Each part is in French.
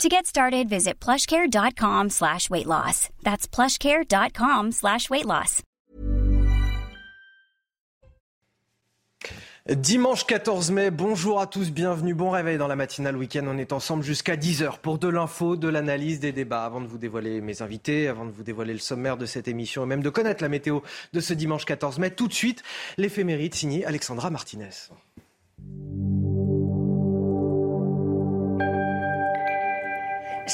To get started, visit plushcare.com slash weight loss. That's plushcare.com slash weight loss. Dimanche 14 mai, bonjour à tous, bienvenue, bon réveil dans la matinale week-end. On est ensemble jusqu'à 10h pour de l'info, de l'analyse, des débats. Avant de vous dévoiler mes invités, avant de vous dévoiler le sommaire de cette émission et même de connaître la météo de ce dimanche 14 mai, tout de suite, l'éphéméride signé Alexandra Martinez.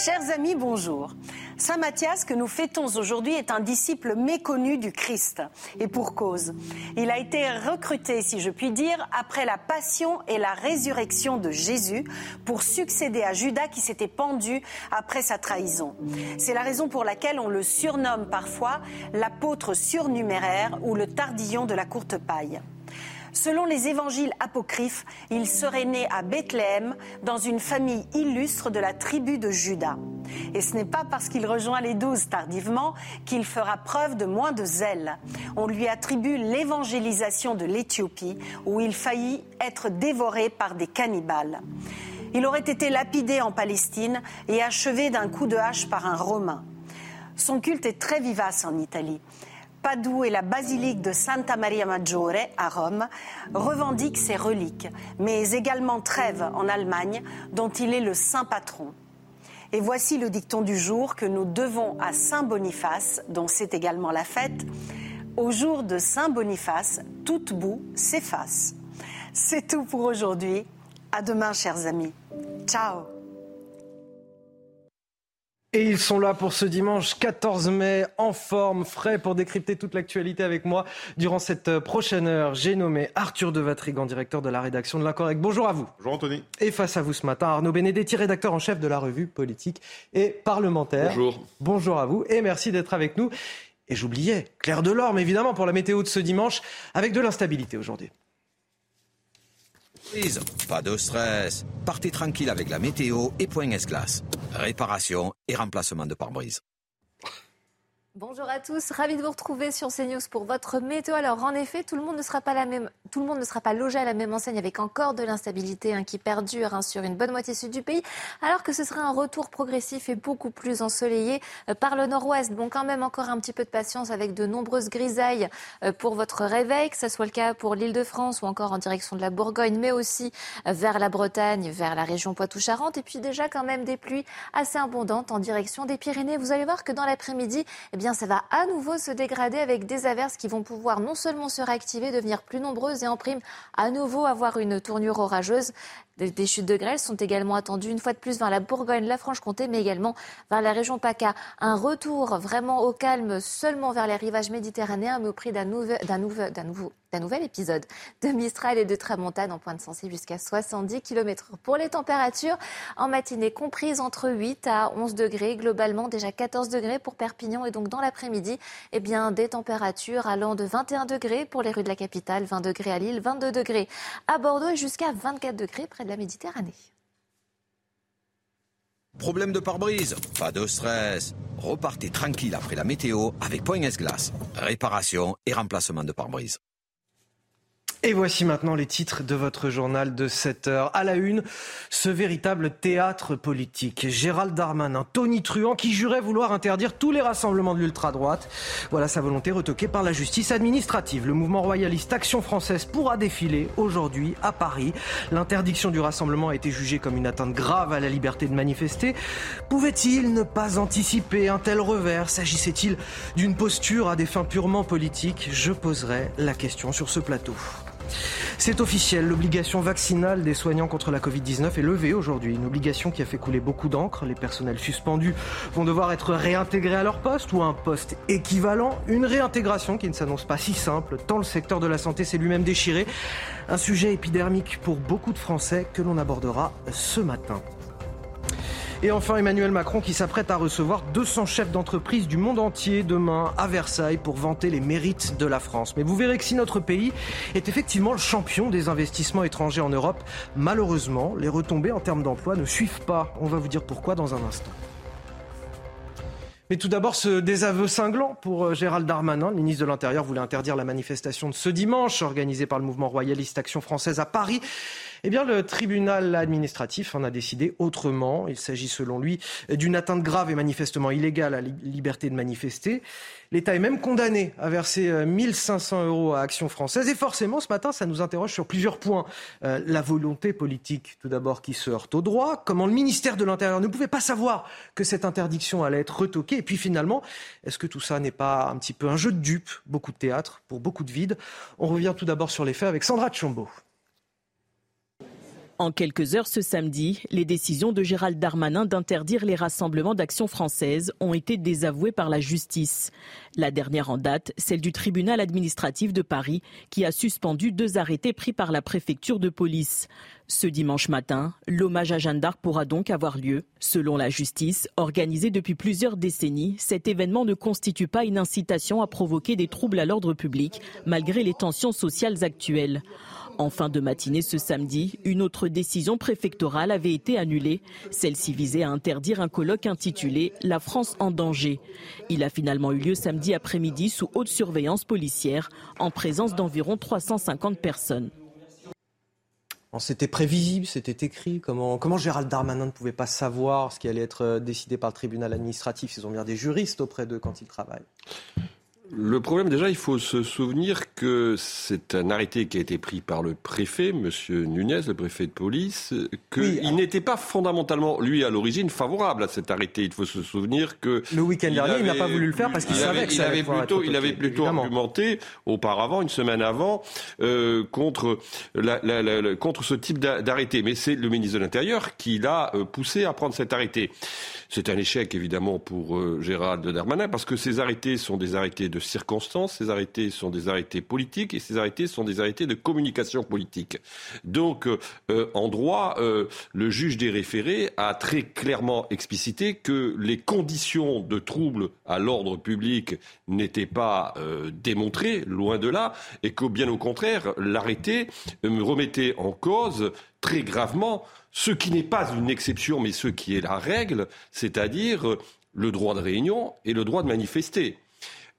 Chers amis, bonjour. Saint Matthias, que nous fêtons aujourd'hui, est un disciple méconnu du Christ. Et pour cause. Il a été recruté, si je puis dire, après la passion et la résurrection de Jésus pour succéder à Judas qui s'était pendu après sa trahison. C'est la raison pour laquelle on le surnomme parfois l'apôtre surnuméraire ou le tardillon de la courte paille. Selon les évangiles apocryphes, il serait né à Bethléem dans une famille illustre de la tribu de Juda. Et ce n'est pas parce qu'il rejoint les douze tardivement qu'il fera preuve de moins de zèle. On lui attribue l'évangélisation de l'Éthiopie où il faillit être dévoré par des cannibales. Il aurait été lapidé en Palestine et achevé d'un coup de hache par un Romain. Son culte est très vivace en Italie. Padoue et la basilique de Santa Maria Maggiore à Rome revendiquent ses reliques, mais également Trèves en Allemagne, dont il est le saint patron. Et voici le dicton du jour que nous devons à Saint Boniface, dont c'est également la fête. Au jour de Saint Boniface, toute boue s'efface. C'est tout pour aujourd'hui. À demain, chers amis. Ciao. Et ils sont là pour ce dimanche 14 mai, en forme, frais, pour décrypter toute l'actualité avec moi. Durant cette prochaine heure, j'ai nommé Arthur de Vatrigan, directeur de la rédaction de l'Incorrect. Bonjour à vous. Bonjour Anthony. Et face à vous ce matin, Arnaud Benedetti, rédacteur en chef de la revue politique et parlementaire. Bonjour. Bonjour à vous et merci d'être avec nous. Et j'oubliais, Claire Delorme, évidemment, pour la météo de ce dimanche, avec de l'instabilité aujourd'hui. Pas de stress. Partez tranquille avec la météo et Point S-Glace. Réparation et remplacement de pare-brise. Bonjour à tous, ravi de vous retrouver sur CNews pour votre météo. Alors en effet, tout le monde ne sera pas la même, tout le monde ne sera pas logé à la même enseigne avec encore de l'instabilité hein, qui perdure hein, sur une bonne moitié sud du pays, alors que ce sera un retour progressif et beaucoup plus ensoleillé euh, par le nord-ouest. Bon, quand même encore un petit peu de patience avec de nombreuses grisailles euh, pour votre réveil, que ce soit le cas pour l'Île-de-France ou encore en direction de la Bourgogne, mais aussi euh, vers la Bretagne, vers la région Poitou-Charentes, et puis déjà quand même des pluies assez abondantes en direction des Pyrénées. Vous allez voir que dans l'après-midi, eh bien ça va à nouveau se dégrader avec des averses qui vont pouvoir non seulement se réactiver, devenir plus nombreuses et en prime à nouveau avoir une tournure orageuse. Des chutes de grêle sont également attendues une fois de plus vers la Bourgogne, la Franche-Comté, mais également vers la région PACA. Un retour vraiment au calme seulement vers les rivages méditerranéens, mais au prix d'un nouveau, nouveau, nouvel épisode de Mistral et de Tramontane en pointe sensée jusqu'à 70 km pour les températures. En matinée comprises entre 8 à 11 degrés, globalement déjà 14 degrés pour Perpignan et donc dans l'après-midi, eh bien des températures allant de 21 degrés pour les rues de la capitale, 20 degrés à Lille, 22 degrés à Bordeaux et jusqu'à 24 degrés près de la Méditerranée. Problème de pare-brise? Pas de stress. Repartez tranquille après la météo avec Point S-Glace. Réparation et remplacement de pare-brise. Et voici maintenant les titres de votre journal de 7 heures. À la une, ce véritable théâtre politique. Gérald Darmanin, Tony Truant, qui jurait vouloir interdire tous les rassemblements de l'ultra-droite. Voilà sa volonté retoquée par la justice administrative. Le mouvement royaliste Action française pourra défiler aujourd'hui à Paris. L'interdiction du rassemblement a été jugée comme une atteinte grave à la liberté de manifester. Pouvait-il ne pas anticiper un tel revers? S'agissait-il d'une posture à des fins purement politiques? Je poserai la question sur ce plateau. C'est officiel, l'obligation vaccinale des soignants contre la Covid-19 est levée aujourd'hui. Une obligation qui a fait couler beaucoup d'encre. Les personnels suspendus vont devoir être réintégrés à leur poste ou à un poste équivalent. Une réintégration qui ne s'annonce pas si simple, tant le secteur de la santé s'est lui-même déchiré. Un sujet épidermique pour beaucoup de Français que l'on abordera ce matin. Et enfin, Emmanuel Macron qui s'apprête à recevoir 200 chefs d'entreprise du monde entier demain à Versailles pour vanter les mérites de la France. Mais vous verrez que si notre pays est effectivement le champion des investissements étrangers en Europe, malheureusement, les retombées en termes d'emploi ne suivent pas. On va vous dire pourquoi dans un instant. Mais tout d'abord, ce désaveu cinglant pour euh, Gérald Darmanin. Le ministre de l'Intérieur voulait interdire la manifestation de ce dimanche organisée par le mouvement royaliste Action française à Paris. Eh bien, le tribunal administratif en a décidé autrement. Il s'agit, selon lui, d'une atteinte grave et manifestement illégale à la liberté de manifester. L'État est même condamné à verser 1500 euh, euros à Action française. Et forcément, ce matin, ça nous interroge sur plusieurs points. Euh, la volonté politique, tout d'abord, qui se heurte au droit. Comment le ministère de l'Intérieur ne pouvait pas savoir que cette interdiction allait être retoquée. Et puis finalement, est-ce que tout ça n'est pas un petit peu un jeu de dupes? Beaucoup de théâtre pour beaucoup de vide. On revient tout d'abord sur les faits avec Sandra Tchombo. En quelques heures ce samedi, les décisions de Gérald Darmanin d'interdire les rassemblements d'action française ont été désavouées par la justice. La dernière en date, celle du tribunal administratif de Paris, qui a suspendu deux arrêtés pris par la préfecture de police. Ce dimanche matin, l'hommage à Jeanne d'Arc pourra donc avoir lieu. Selon la justice, organisé depuis plusieurs décennies, cet événement ne constitue pas une incitation à provoquer des troubles à l'ordre public, malgré les tensions sociales actuelles. En fin de matinée ce samedi, une autre décision préfectorale avait été annulée. Celle-ci visait à interdire un colloque intitulé La France en danger. Il a finalement eu lieu samedi après-midi sous haute surveillance policière, en présence d'environ 350 personnes. C'était prévisible, c'était écrit. Comment, Gérald Darmanin ne pouvait pas savoir ce qui allait être euh, décidé par le tribunal administratif? Ils ont bien des juristes auprès d'eux quand ils travaillent. Le problème, déjà, il faut se souvenir que c'est un arrêté qui a été pris par le préfet, Monsieur Nunez, le préfet de police, qu'il n'était pas fondamentalement, lui, à l'origine, favorable à cet arrêté. Il faut se souvenir que... Le week-end dernier, il n'a pas voulu le faire parce qu'il savait que ça avait plutôt, Il avait plutôt argumenté, auparavant, une semaine avant, euh, contre, la, la, la, contre ce type d'arrêté. Mais c'est le ministre de l'Intérieur qui l'a euh, poussé à prendre cet arrêté. C'est un échec, évidemment, pour euh, Gérald Darmanin, parce que ces arrêtés sont des arrêtés de circonstances, ces arrêtés sont des arrêtés politiques, et ces arrêtés sont des arrêtés de communication politique. Donc, euh, euh, en droit, le juge des référés a très clairement explicité que les conditions de trouble à l'ordre public n'étaient pas démontrées, loin de là, et que, bien au contraire, l'arrêté remettait en cause très gravement ce qui n'est pas une exception, mais ce qui est la règle, c'est-à-dire euh, le droit de réunion et le droit de manifester.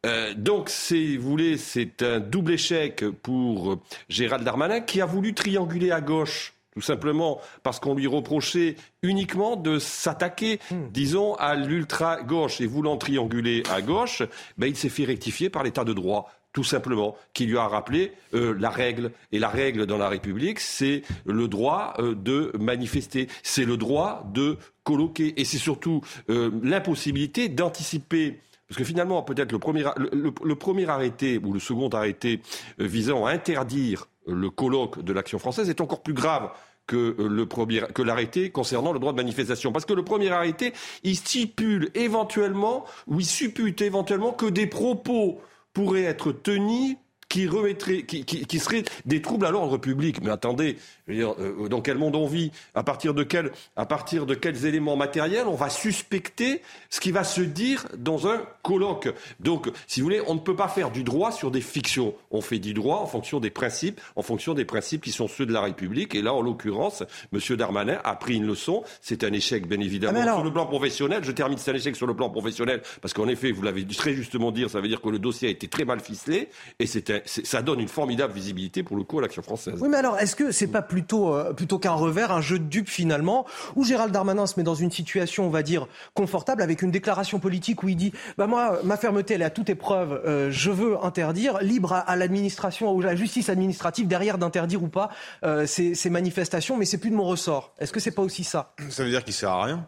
Euh, donc, si vous voulez, c'est un double échec pour euh, Gérald Darmanin qui a voulu trianguler à gauche tout simplement parce qu'on lui reprochait uniquement de s'attaquer, hmm. disons, à l'ultra-gauche. Et voulant trianguler à gauche, ben, il s'est fait rectifier par l'état de droit tout simplement, qui lui a rappelé euh, la règle. Et la règle dans la République, c'est le droit euh, de manifester, c'est le droit de colloquer, et c'est surtout euh, l'impossibilité d'anticiper. Parce que finalement, peut-être le premier, le, premier arrêté ou le second arrêté visant à interdire le colloque de l'action française est encore plus grave que premier, que l'arrêté concernant le droit de manifestation. Parce que le premier arrêté, il stipule éventuellement, ou il suppute éventuellement que des propos pourrait être tenu qui remettrait, qui, qui, qui seraient des troubles à l'ordre public. Mais attendez, euh, dans quel monde on vit à partir, de quel, à partir de quels éléments matériels on va suspecter ce qui va se dire dans un colloque? Donc, si vous voulez, on ne peut pas faire du droit sur des fictions. On fait du droit en fonction des principes, en fonction des principes qui sont ceux de la République. Et là, en l'occurrence, M. Darmanin a pris une leçon. C'est un échec, bien évidemment, ah, sur le plan professionnel. Je termine, c'est un échec sur le plan professionnel, parce qu'en effet, vous l'avez très justement dit, ça veut dire que le dossier a été très mal ficelé, et ça donne une formidable visibilité pour le coup à l'action française. Oui, mais alors, est-ce que c'est pas plutôt, euh, plutôt qu'un revers, un jeu de dupes finalement, où Gérald Darmanin se met dans une situation, on va dire, confortable, avec une déclaration politique où il dit bah moi, ma fermeté, elle est à toute épreuve, euh, je veux interdire, libre à, l'administration, ou à la justice administrative derrière d'interdire ou pas euh, ces, ces manifestations, mais c'est plus de mon ressort. Est-ce que c'est pas aussi ça? Ça veut dire qu'il sert à rien?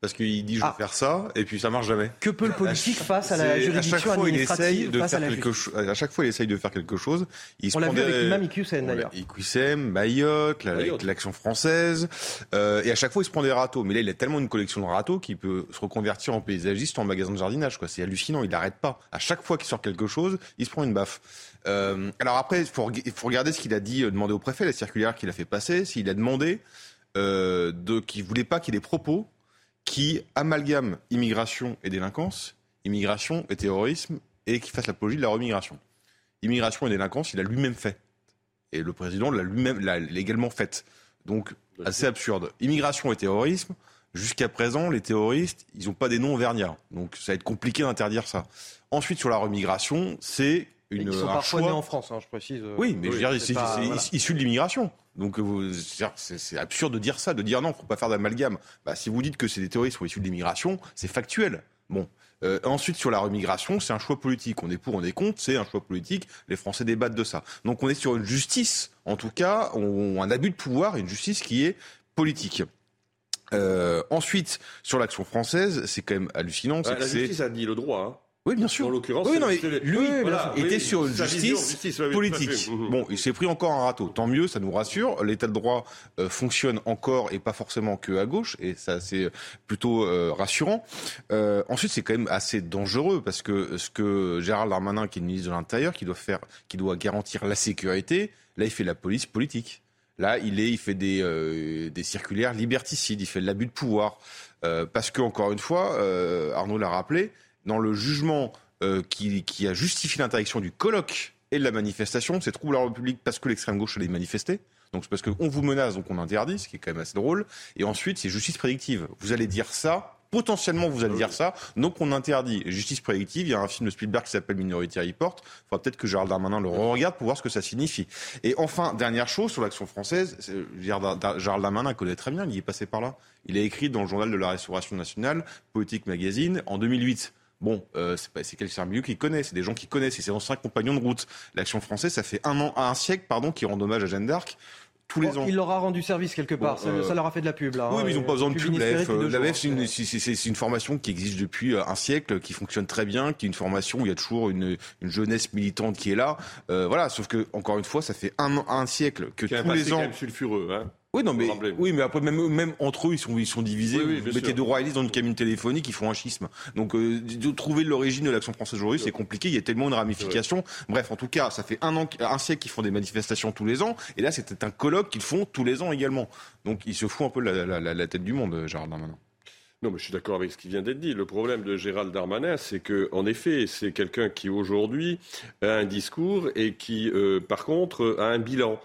Parce qu'il dit je vais ah. faire ça et puis ça marche jamais. Que peut le politique face à la juridiction à chaque fois, il essaye de faire quelque chose. À chaque fois, il essaye de faire quelque chose. Il On l'a vu avec l'imam Iqsem d'ailleurs. Iqsem, Mayotte, l'action française, euh, et à chaque fois il se prend des râteaux. Mais là, il a tellement une collection de râteaux qu'il peut se reconvertir en paysagiste en magasin de jardinage. Quoi, c'est hallucinant. Il n'arrête pas. À chaque fois qu'il sort quelque chose, il se prend une baffe. Euh, alors après, il faut, faut, regarder ce qu'il a dit, euh, demander au préfet, la circulaire qu'il a fait passer, s'il a demandé euh, de, qu'il voulait pas qu'il y ait des propos qui amalgame immigration et délinquance, immigration et terrorisme, et qui fasse l'apologie de la remigration. Immigration et délinquance, il a lui-même fait. Et le président l'a lui-même l'a également faite. Donc, assez absurde. Immigration et terrorisme, jusqu'à présent, les terroristes, ils n'ont pas des noms auvergnats. Donc, ça va être compliqué d'interdire ça. Ensuite, sur la remigration, c'est une, Ils sont parfois nés en France, hein, je précise. Oui, mais je veux dire, c'est issu de l'immigration. Donc c'est absurde de dire ça, de dire non, faut pas faire d'amalgame. Bah, si vous dites que c'est des terroristes qui sont issus de l'immigration, c'est factuel. Bon. Euh, ensuite, sur la remigration, c'est un choix politique. On est pour, on est contre, c'est un choix politique. Les Français débattent de ça. Donc on est sur une justice, en tout cas, on, un abus de pouvoir, une justice qui est politique. Euh, ensuite, sur l'action française, c'est quand même hallucinant. Bah, la justice a dit le droit. Hein. Oui, bien sûr. En l'occurrence, oui, non, mais lui était sur une justice, politique. Bon, il s'est pris encore un râteau. Tant mieux, ça nous rassure. L'état de droit euh, fonctionne encore et pas forcément que à gauche, et ça c'est plutôt euh, rassurant. Euh, ensuite, c'est quand même assez dangereux parce que ce que Gérald Darmanin, qui est ministre de l'Intérieur, qui doit faire, qui doit garantir la sécurité, là, il fait la police politique. Là, il est, il fait des, des circulaires liberticides, il fait de l'abus de pouvoir. parce que, encore une fois, Arnaud l'a rappelé, dans le jugement euh, qui, a justifié l'interdiction du colloque et de la manifestation, c'est trouble à la République parce que l'extrême gauche allait manifester. Donc c'est parce qu'on vous menace, donc on interdit, ce qui est quand même assez drôle. Et ensuite, c'est justice prédictive. Vous allez dire ça, potentiellement vous allez dire ça, donc on interdit. Justice prédictive, il y a un film de Spielberg qui s'appelle Minority Report. Il faudra peut-être que Gérald Darmanin le regarde pour voir ce que ça signifie. Et enfin, dernière chose sur l'action française, Gérald Darmanin connaît très bien, il est passé par là. Il a écrit dans le journal de la Restauration nationale, Politique Magazine, en 2008. Bon, euh, c'est quelqu'un mieux qui connaît, c'est des gens qui connaissent, c'est ses anciens compagnons de route. L'action française, ça fait un an, un siècle, pardon, qui rend hommage à Jeanne d'Arc. Tous les ans. Il leur a rendu service quelque part, ça, euh, leur a fait de la pub là. Oui, mais ils n'ont pas besoin de pub. La VF, hein. c'est une, formation qui existe depuis euh, un siècle, qui fonctionne très bien, qui est une formation où il y a toujours une, jeunesse militante qui est là. voilà, sauf que encore une fois, ça fait un, un siècle que tous les ans. sulfureux, hein. Oui, non, mais, oui, mais après, même, même entre eux, ils sont, ils sont divisés. vous mettez deux royalistes dans une cabine téléphonique, ils font un schisme. Donc, euh, de trouver l'origine de l'action française aujourd'hui, c'est compliqué. Il y a tellement de ramifications. Bref, en tout cas, ça fait un an, un siècle qu'ils font des manifestations tous les ans. Et là, c'était un colloque qu'ils font tous les ans également. Donc, ils se foutent un peu la, la, la, tête du monde, Gérald Darmanin. Non, mais je suis d'accord avec ce qui vient d'être dit. Le problème de Gérald Darmanin, c'est que, en effet, c'est quelqu'un qui aujourd'hui a un discours et qui, euh, par contre, a un bilan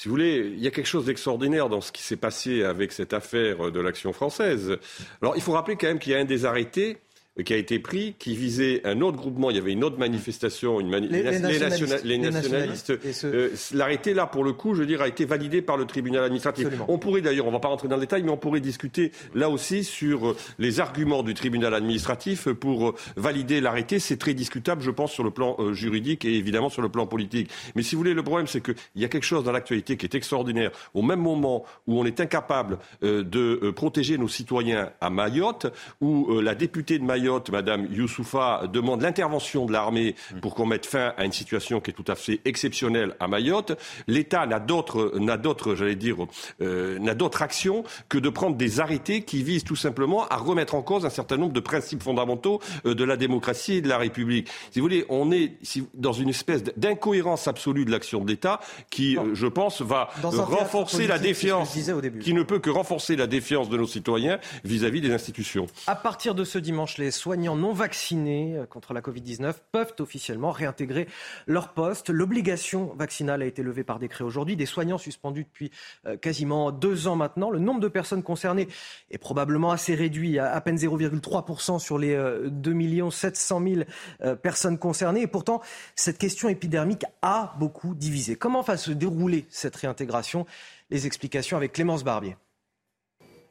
si vous voulez, il y a quelque chose d'extraordinaire dans ce qui s'est passé avec cette affaire de l'action française. Alors, il faut rappeler quand même qu'il y a un des arrêtés qui a été pris, qui visait un autre groupement. Il y avait une autre manifestation, une les, nationalistes. Euh, l'arrêté, là, pour le coup, je veux dire, a été validé par le tribunal administratif. On pourrait d'ailleurs, on ne va pas rentrer dans le détail, mais on pourrait discuter là aussi sur euh, les arguments du tribunal administratif pour euh, valider l'arrêté. C'est très discutable, je pense, sur le plan juridique et évidemment sur le plan politique. Mais si vous voulez, le problème, c'est qu'il y a quelque chose dans l'actualité qui est extraordinaire. Au même moment où on est incapable de protéger nos citoyens à Mayotte, où la députée de Mayotte Madame Youssoufa, demande l'intervention de l'armée pour qu'on mette fin à une situation qui est tout à fait exceptionnelle à Mayotte. L'État n'a d'autre, n'a d'autre, j'allais dire, euh, n'a d'autre action que de prendre des arrêtés qui visent tout simplement à remettre en cause un certain nombre de principes fondamentaux euh, de la démocratie et de la République. Si vous voulez, on est dans une espèce d'incohérence absolue de l'action de l'État qui, euh, je pense, va renforcer la défiance, qui ne peut que renforcer la défiance de nos citoyens vis-à-vis -vis des institutions. À partir de ce dimanche, les soignants non vaccinés euh, contre la Covid-19 peuvent officiellement réintégrer leur poste. L'obligation vaccinale a été levée par décret aujourd'hui. Des soignants suspendus depuis euh, quasiment deux ans maintenant. Le nombre de personnes concernées est probablement assez réduit, à, à peine 0,3% sur les 2 700 000 personnes concernées. Et pourtant, cette question épidermique a beaucoup divisé. Comment va se dérouler cette réintégration? Les explications avec Clémence Barbier.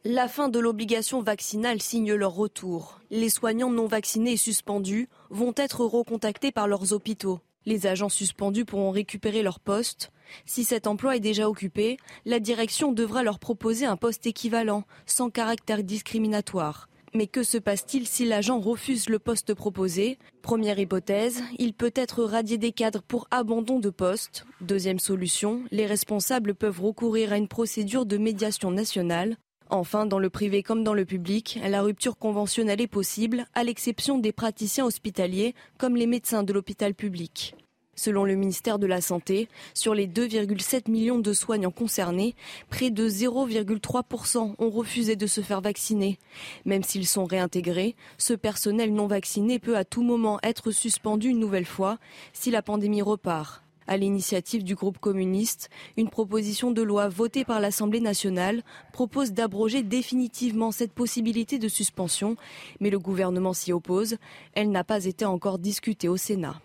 La fin de l'obligation vaccinale signe leur retour. Les soignants non vaccinés et suspendus vont être recontactés par leurs hôpitaux. Les agents suspendus pourront récupérer leur poste. Si cet emploi est déjà occupé, la direction devra leur proposer un poste équivalent, sans caractère discriminatoire. Mais que se passe-t-il si l'agent refuse le poste proposé? Première hypothèse, il peut être radié des cadres pour abandon de poste. Deuxième solution, les responsables peuvent recourir à une procédure de médiation nationale Enfin, dans le privé comme dans le public, la rupture conventionnelle est possible, à l'exception des praticiens hospitaliers, comme les médecins de l'hôpital public. Selon le ministère de la Santé, sur les 2,7 millions de soignants concernés, près de 0,3% ont refusé de se faire vacciner. Même s'ils sont réintégrés, ce personnel non vacciné peut à tout moment être suspendu une nouvelle fois si la pandémie repart. À l'initiative du groupe communiste, une proposition de loi votée par l'Assemblée nationale propose d'abroger définitivement cette possibilité de suspension, mais le gouvernement s'y oppose. Elle n'a pas été encore discutée au Sénat.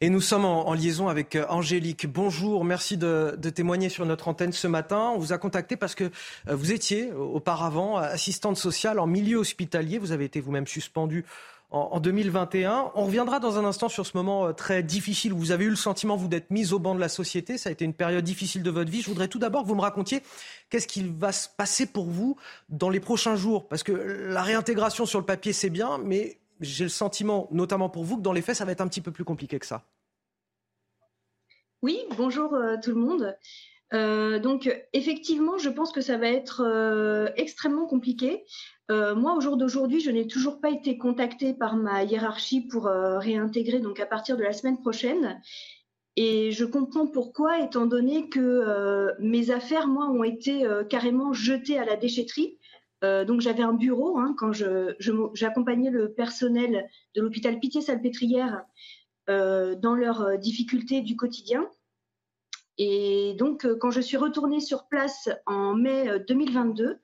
Et nous sommes en, liaison avec euh, Angélique. Bonjour, merci de, témoigner sur notre antenne ce matin. On vous a contacté parce que euh, vous étiez auparavant assistante sociale en milieu hospitalier. Vous avez été vous-même suspendue en, 2021. On reviendra dans un instant sur ce moment euh, très difficile où vous avez eu le sentiment, vous, d'être mise au banc de la société. Ça a été une période difficile de votre vie. Je voudrais tout d'abord que vous me racontiez qu'est-ce qu'il va se passer pour vous dans les prochains jours. Parce que la réintégration sur le papier, c'est bien, mais j'ai le sentiment, notamment pour vous, que dans les faits, ça va être un petit peu plus compliqué que ça. Oui, bonjour euh, tout le monde. Euh, donc effectivement, je pense que ça va être extrêmement compliqué. Moi, au jour d'aujourd'hui, je n'ai toujours pas été contactée par ma hiérarchie pour réintégrer donc à partir de la semaine prochaine. Et je comprends pourquoi, étant donné que mes affaires, moi, ont été carrément jetées à la déchetterie. Euh, donc j'avais un bureau hein, quand j'accompagnais le personnel de l'hôpital Pitié-Salpêtrière euh, dans leurs euh, difficultés du quotidien. Et donc quand je suis retournée sur place en mai 2022,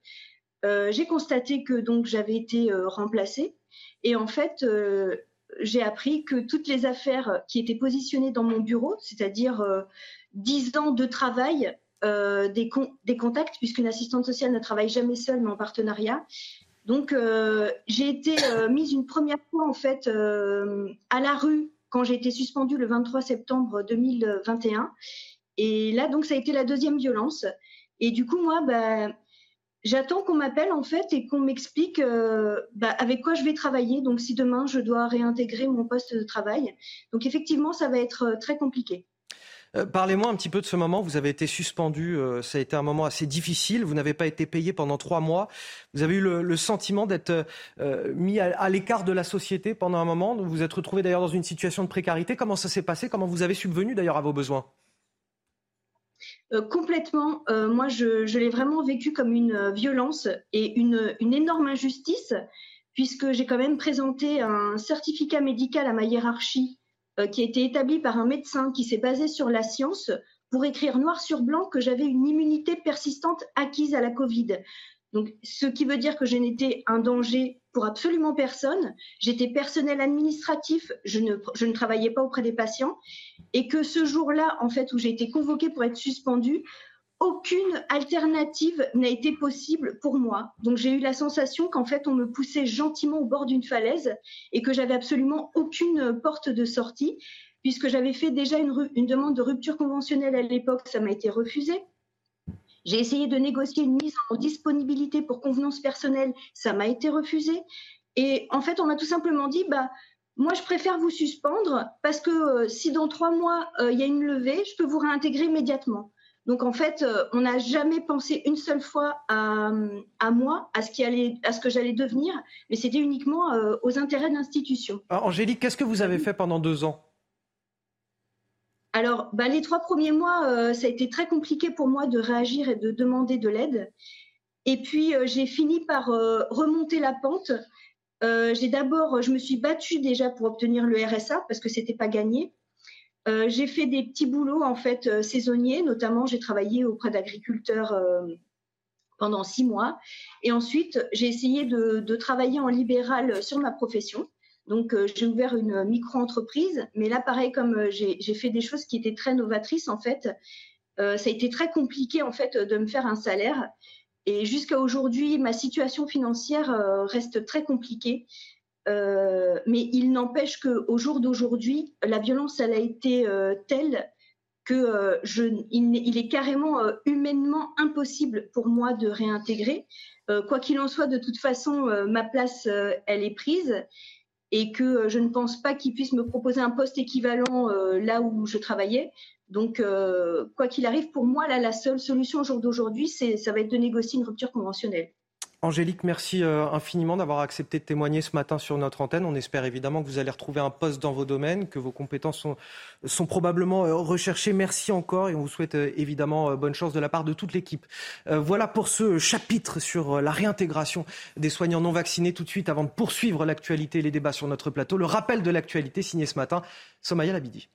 j'ai constaté que donc j'avais été remplacée. Et en fait, j'ai appris que toutes les affaires qui étaient positionnées dans mon bureau, c'est-à-dire 10 ans de travail, euh, des, contacts, puisqu'une assistante sociale ne travaille jamais seule, mais en partenariat. Donc, euh, j'ai été euh, mise une première fois, en fait, à la rue quand j'ai été suspendue le 23 septembre 2021. Et là, donc, ça a été la deuxième violence. Et du coup, moi, bah, j'attends qu'on m'appelle, en fait, et qu'on m'explique bah, avec quoi je vais travailler. Donc, si demain, je dois réintégrer mon poste de travail. Donc, effectivement, ça va être très compliqué. Euh, parlez-moi un petit peu de ce moment. Vous avez été suspendu. Euh, ça a été un moment assez difficile. Vous n'avez pas été payé pendant trois mois. Vous avez eu le, sentiment d'être euh, mis à, l'écart de la société pendant un moment. Vous vous êtes retrouvé d'ailleurs dans une situation de précarité. Comment ça s'est passé? Comment vous avez subvenu d'ailleurs à vos besoins? Complètement. moi, je, l'ai vraiment vécu comme une violence et une, énorme injustice, puisque j'ai quand même présenté un certificat médical à ma hiérarchie euh, qui a été établi par un médecin qui s'est basé sur la science pour écrire noir sur blanc que j'avais une immunité persistante acquise à la Covid. Donc, ce qui veut dire que je n'étais un danger pour absolument personne. J'étais personnel administratif, je ne, travaillais pas auprès des patients, et que ce jour-là, en fait, où j'ai été convoquée pour être suspendue, aucune alternative n'a été possible pour moi. Donc j'ai eu la sensation qu'en fait on me poussait gentiment au bord d'une falaise et que j'avais absolument aucune porte de sortie puisque j'avais fait déjà une, une, demande de rupture conventionnelle à l'époque, ça m'a été refusé. J'ai essayé de négocier une mise en disponibilité pour convenance personnelle, ça m'a été refusé. Et en fait, on m'a tout simplement dit, bah, moi, je préfère vous suspendre parce que euh, si dans trois mois, euh, il y a une levée, je peux vous réintégrer immédiatement. Donc en fait, euh, on n'a jamais pensé une seule fois à, moi, à ce, qui allait, à ce que j'allais devenir, mais c'était uniquement aux intérêts de l'institution. Angélique, qu'est-ce que vous avez fait pendant deux ans? Alors, bah, les trois premiers mois, euh, ça a été très compliqué pour moi de réagir et de demander de l'aide. Et puis, j'ai fini par remonter la pente. j'ai d'abord, je me suis battue déjà pour obtenir le RSA parce que c'était pas gagné. Euh, j'ai fait des petits boulots en fait euh, saisonniers, notamment j'ai travaillé auprès d'agriculteurs euh, pendant six mois. Et ensuite, j'ai essayé de, travailler en libéral sur ma profession. Donc, j'ai ouvert une micro-entreprise, mais là, pareil, comme j'ai fait des choses qui étaient très novatrices, en fait, ça a été très compliqué, en fait, de me faire un salaire. Et jusqu'à aujourd'hui, ma situation financière reste très compliquée. Euh, mais il n'empêche qu'au jour d'aujourd'hui, la violence, elle a été euh, telle que euh, je, il, est carrément humainement impossible pour moi de réintégrer. quoi qu'il en soit, de toute façon, ma place, elle est prise et que je ne pense pas qu'il puisse me proposer un poste équivalent là où je travaillais. Donc, quoi qu'il arrive, pour moi, là, la seule solution au jour d'aujourd'hui, ça va être de négocier une rupture conventionnelle. Angélique, merci euh, infiniment d'avoir accepté de témoigner ce matin sur notre antenne. On espère évidemment que vous allez retrouver un poste dans vos domaines, que vos compétences sont, probablement euh, recherchées. Merci encore et on vous souhaite euh, évidemment bonne chance de la part de toute l'équipe. Voilà pour ce chapitre sur la réintégration des soignants non vaccinés. Tout de suite, avant de poursuivre l'actualité et les débats sur notre plateau, le rappel de l'actualité signé ce matin, Somaya Labidi.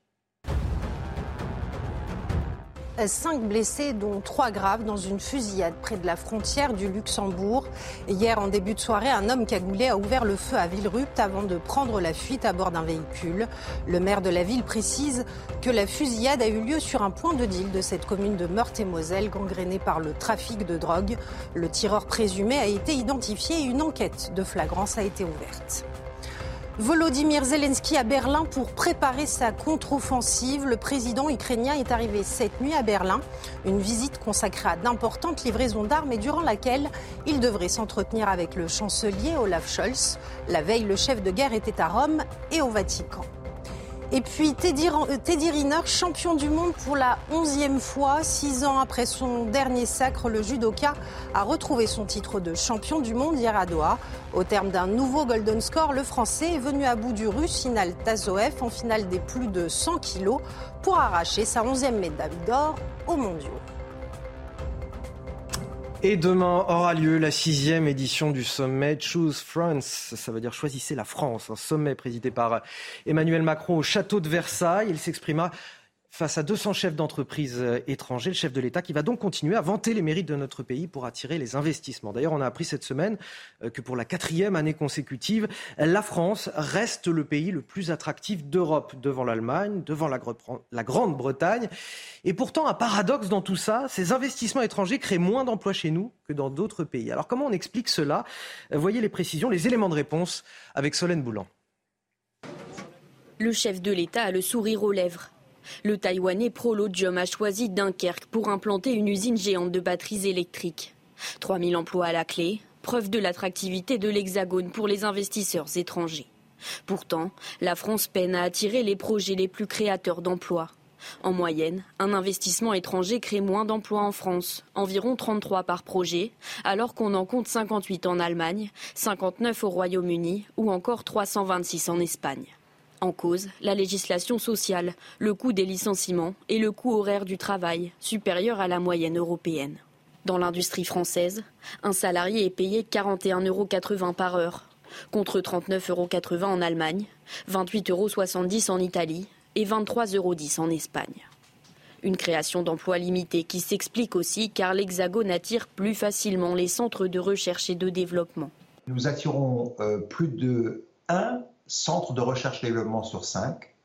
Cinq blessés, dont trois graves, dans une fusillade près de la frontière du Luxembourg. Hier, en début de soirée, un homme cagoulé a ouvert le feu à Villerupt avant de prendre la fuite à bord d'un véhicule. Le maire de la ville précise que la fusillade a eu lieu sur un point de deal de cette commune de Meurthe-et-Moselle, gangrénée par le trafic de drogue. Le tireur présumé a été identifié et une enquête de flagrance a été ouverte. Volodymyr Zelensky à Berlin pour préparer sa contre-offensive. Le président ukrainien est arrivé cette nuit à Berlin. Une visite consacrée à d'importantes livraisons d'armes et durant laquelle il devrait s'entretenir avec le chancelier Olaf Scholz. La veille, le chef de guerre était à Rome et au Vatican. Et puis Teddy, Teddy Riner, champion du monde pour la onzième fois. Six ans après son dernier sacre, le judoka a retrouvé son titre de champion du monde hier à Doha. Au terme d'un nouveau Golden Score, le Français est venu à bout du russe Final Tazoev en finale des plus de 100 kilos pour arracher sa onzième médaille d'or aux mondiaux. Et demain aura lieu la sixième édition du sommet Choose France. Ça veut dire choisissez la France. Un sommet présidé par Emmanuel Macron au château de Versailles. Il s'exprima face à 200 chefs d'entreprise euh, étrangers, le chef de l'État qui va donc continuer à vanter les mérites de notre pays pour attirer les investissements. D'ailleurs, on a appris cette semaine euh, que pour la quatrième année consécutive, la France reste le pays le plus attractif d'Europe, devant l'Allemagne, devant la Grande-Bretagne. Et pourtant, un paradoxe dans tout ça, ces investissements étrangers créent moins d'emplois chez nous que dans d'autres pays. Alors comment on explique cela? Euh, Voyez les précisions, les éléments de réponse avec Solène Boulan. Le chef de l'État a le sourire aux lèvres. Le Taïwanais Prolodium a choisi Dunkerque pour implanter une usine géante de batteries électriques. 3000 emplois à la clé, preuve de l'attractivité de l'Hexagone pour les investisseurs étrangers. Pourtant, la France peine à attirer les projets les plus créateurs d'emplois. En moyenne, un investissement étranger crée moins d'emplois en France, environ 33 par projet, alors qu'on en compte 58 en Allemagne, 59 au Royaume-Uni ou encore 326 en Espagne. En cause, la législation sociale, le coût des licenciements et le coût horaire du travail, supérieur à la moyenne européenne. Dans l'industrie française, un salarié est payé 41,80 euros par heure, contre 39,80 euros en Allemagne, 28,70 euros en Italie et 23,10 euros en Espagne. Une création d'emplois limitée qui s'explique aussi car l'Hexagone attire plus facilement les centres de recherche et de développement. Nous attirons euh, plus de 1 centre de recherche et développement sur cinq,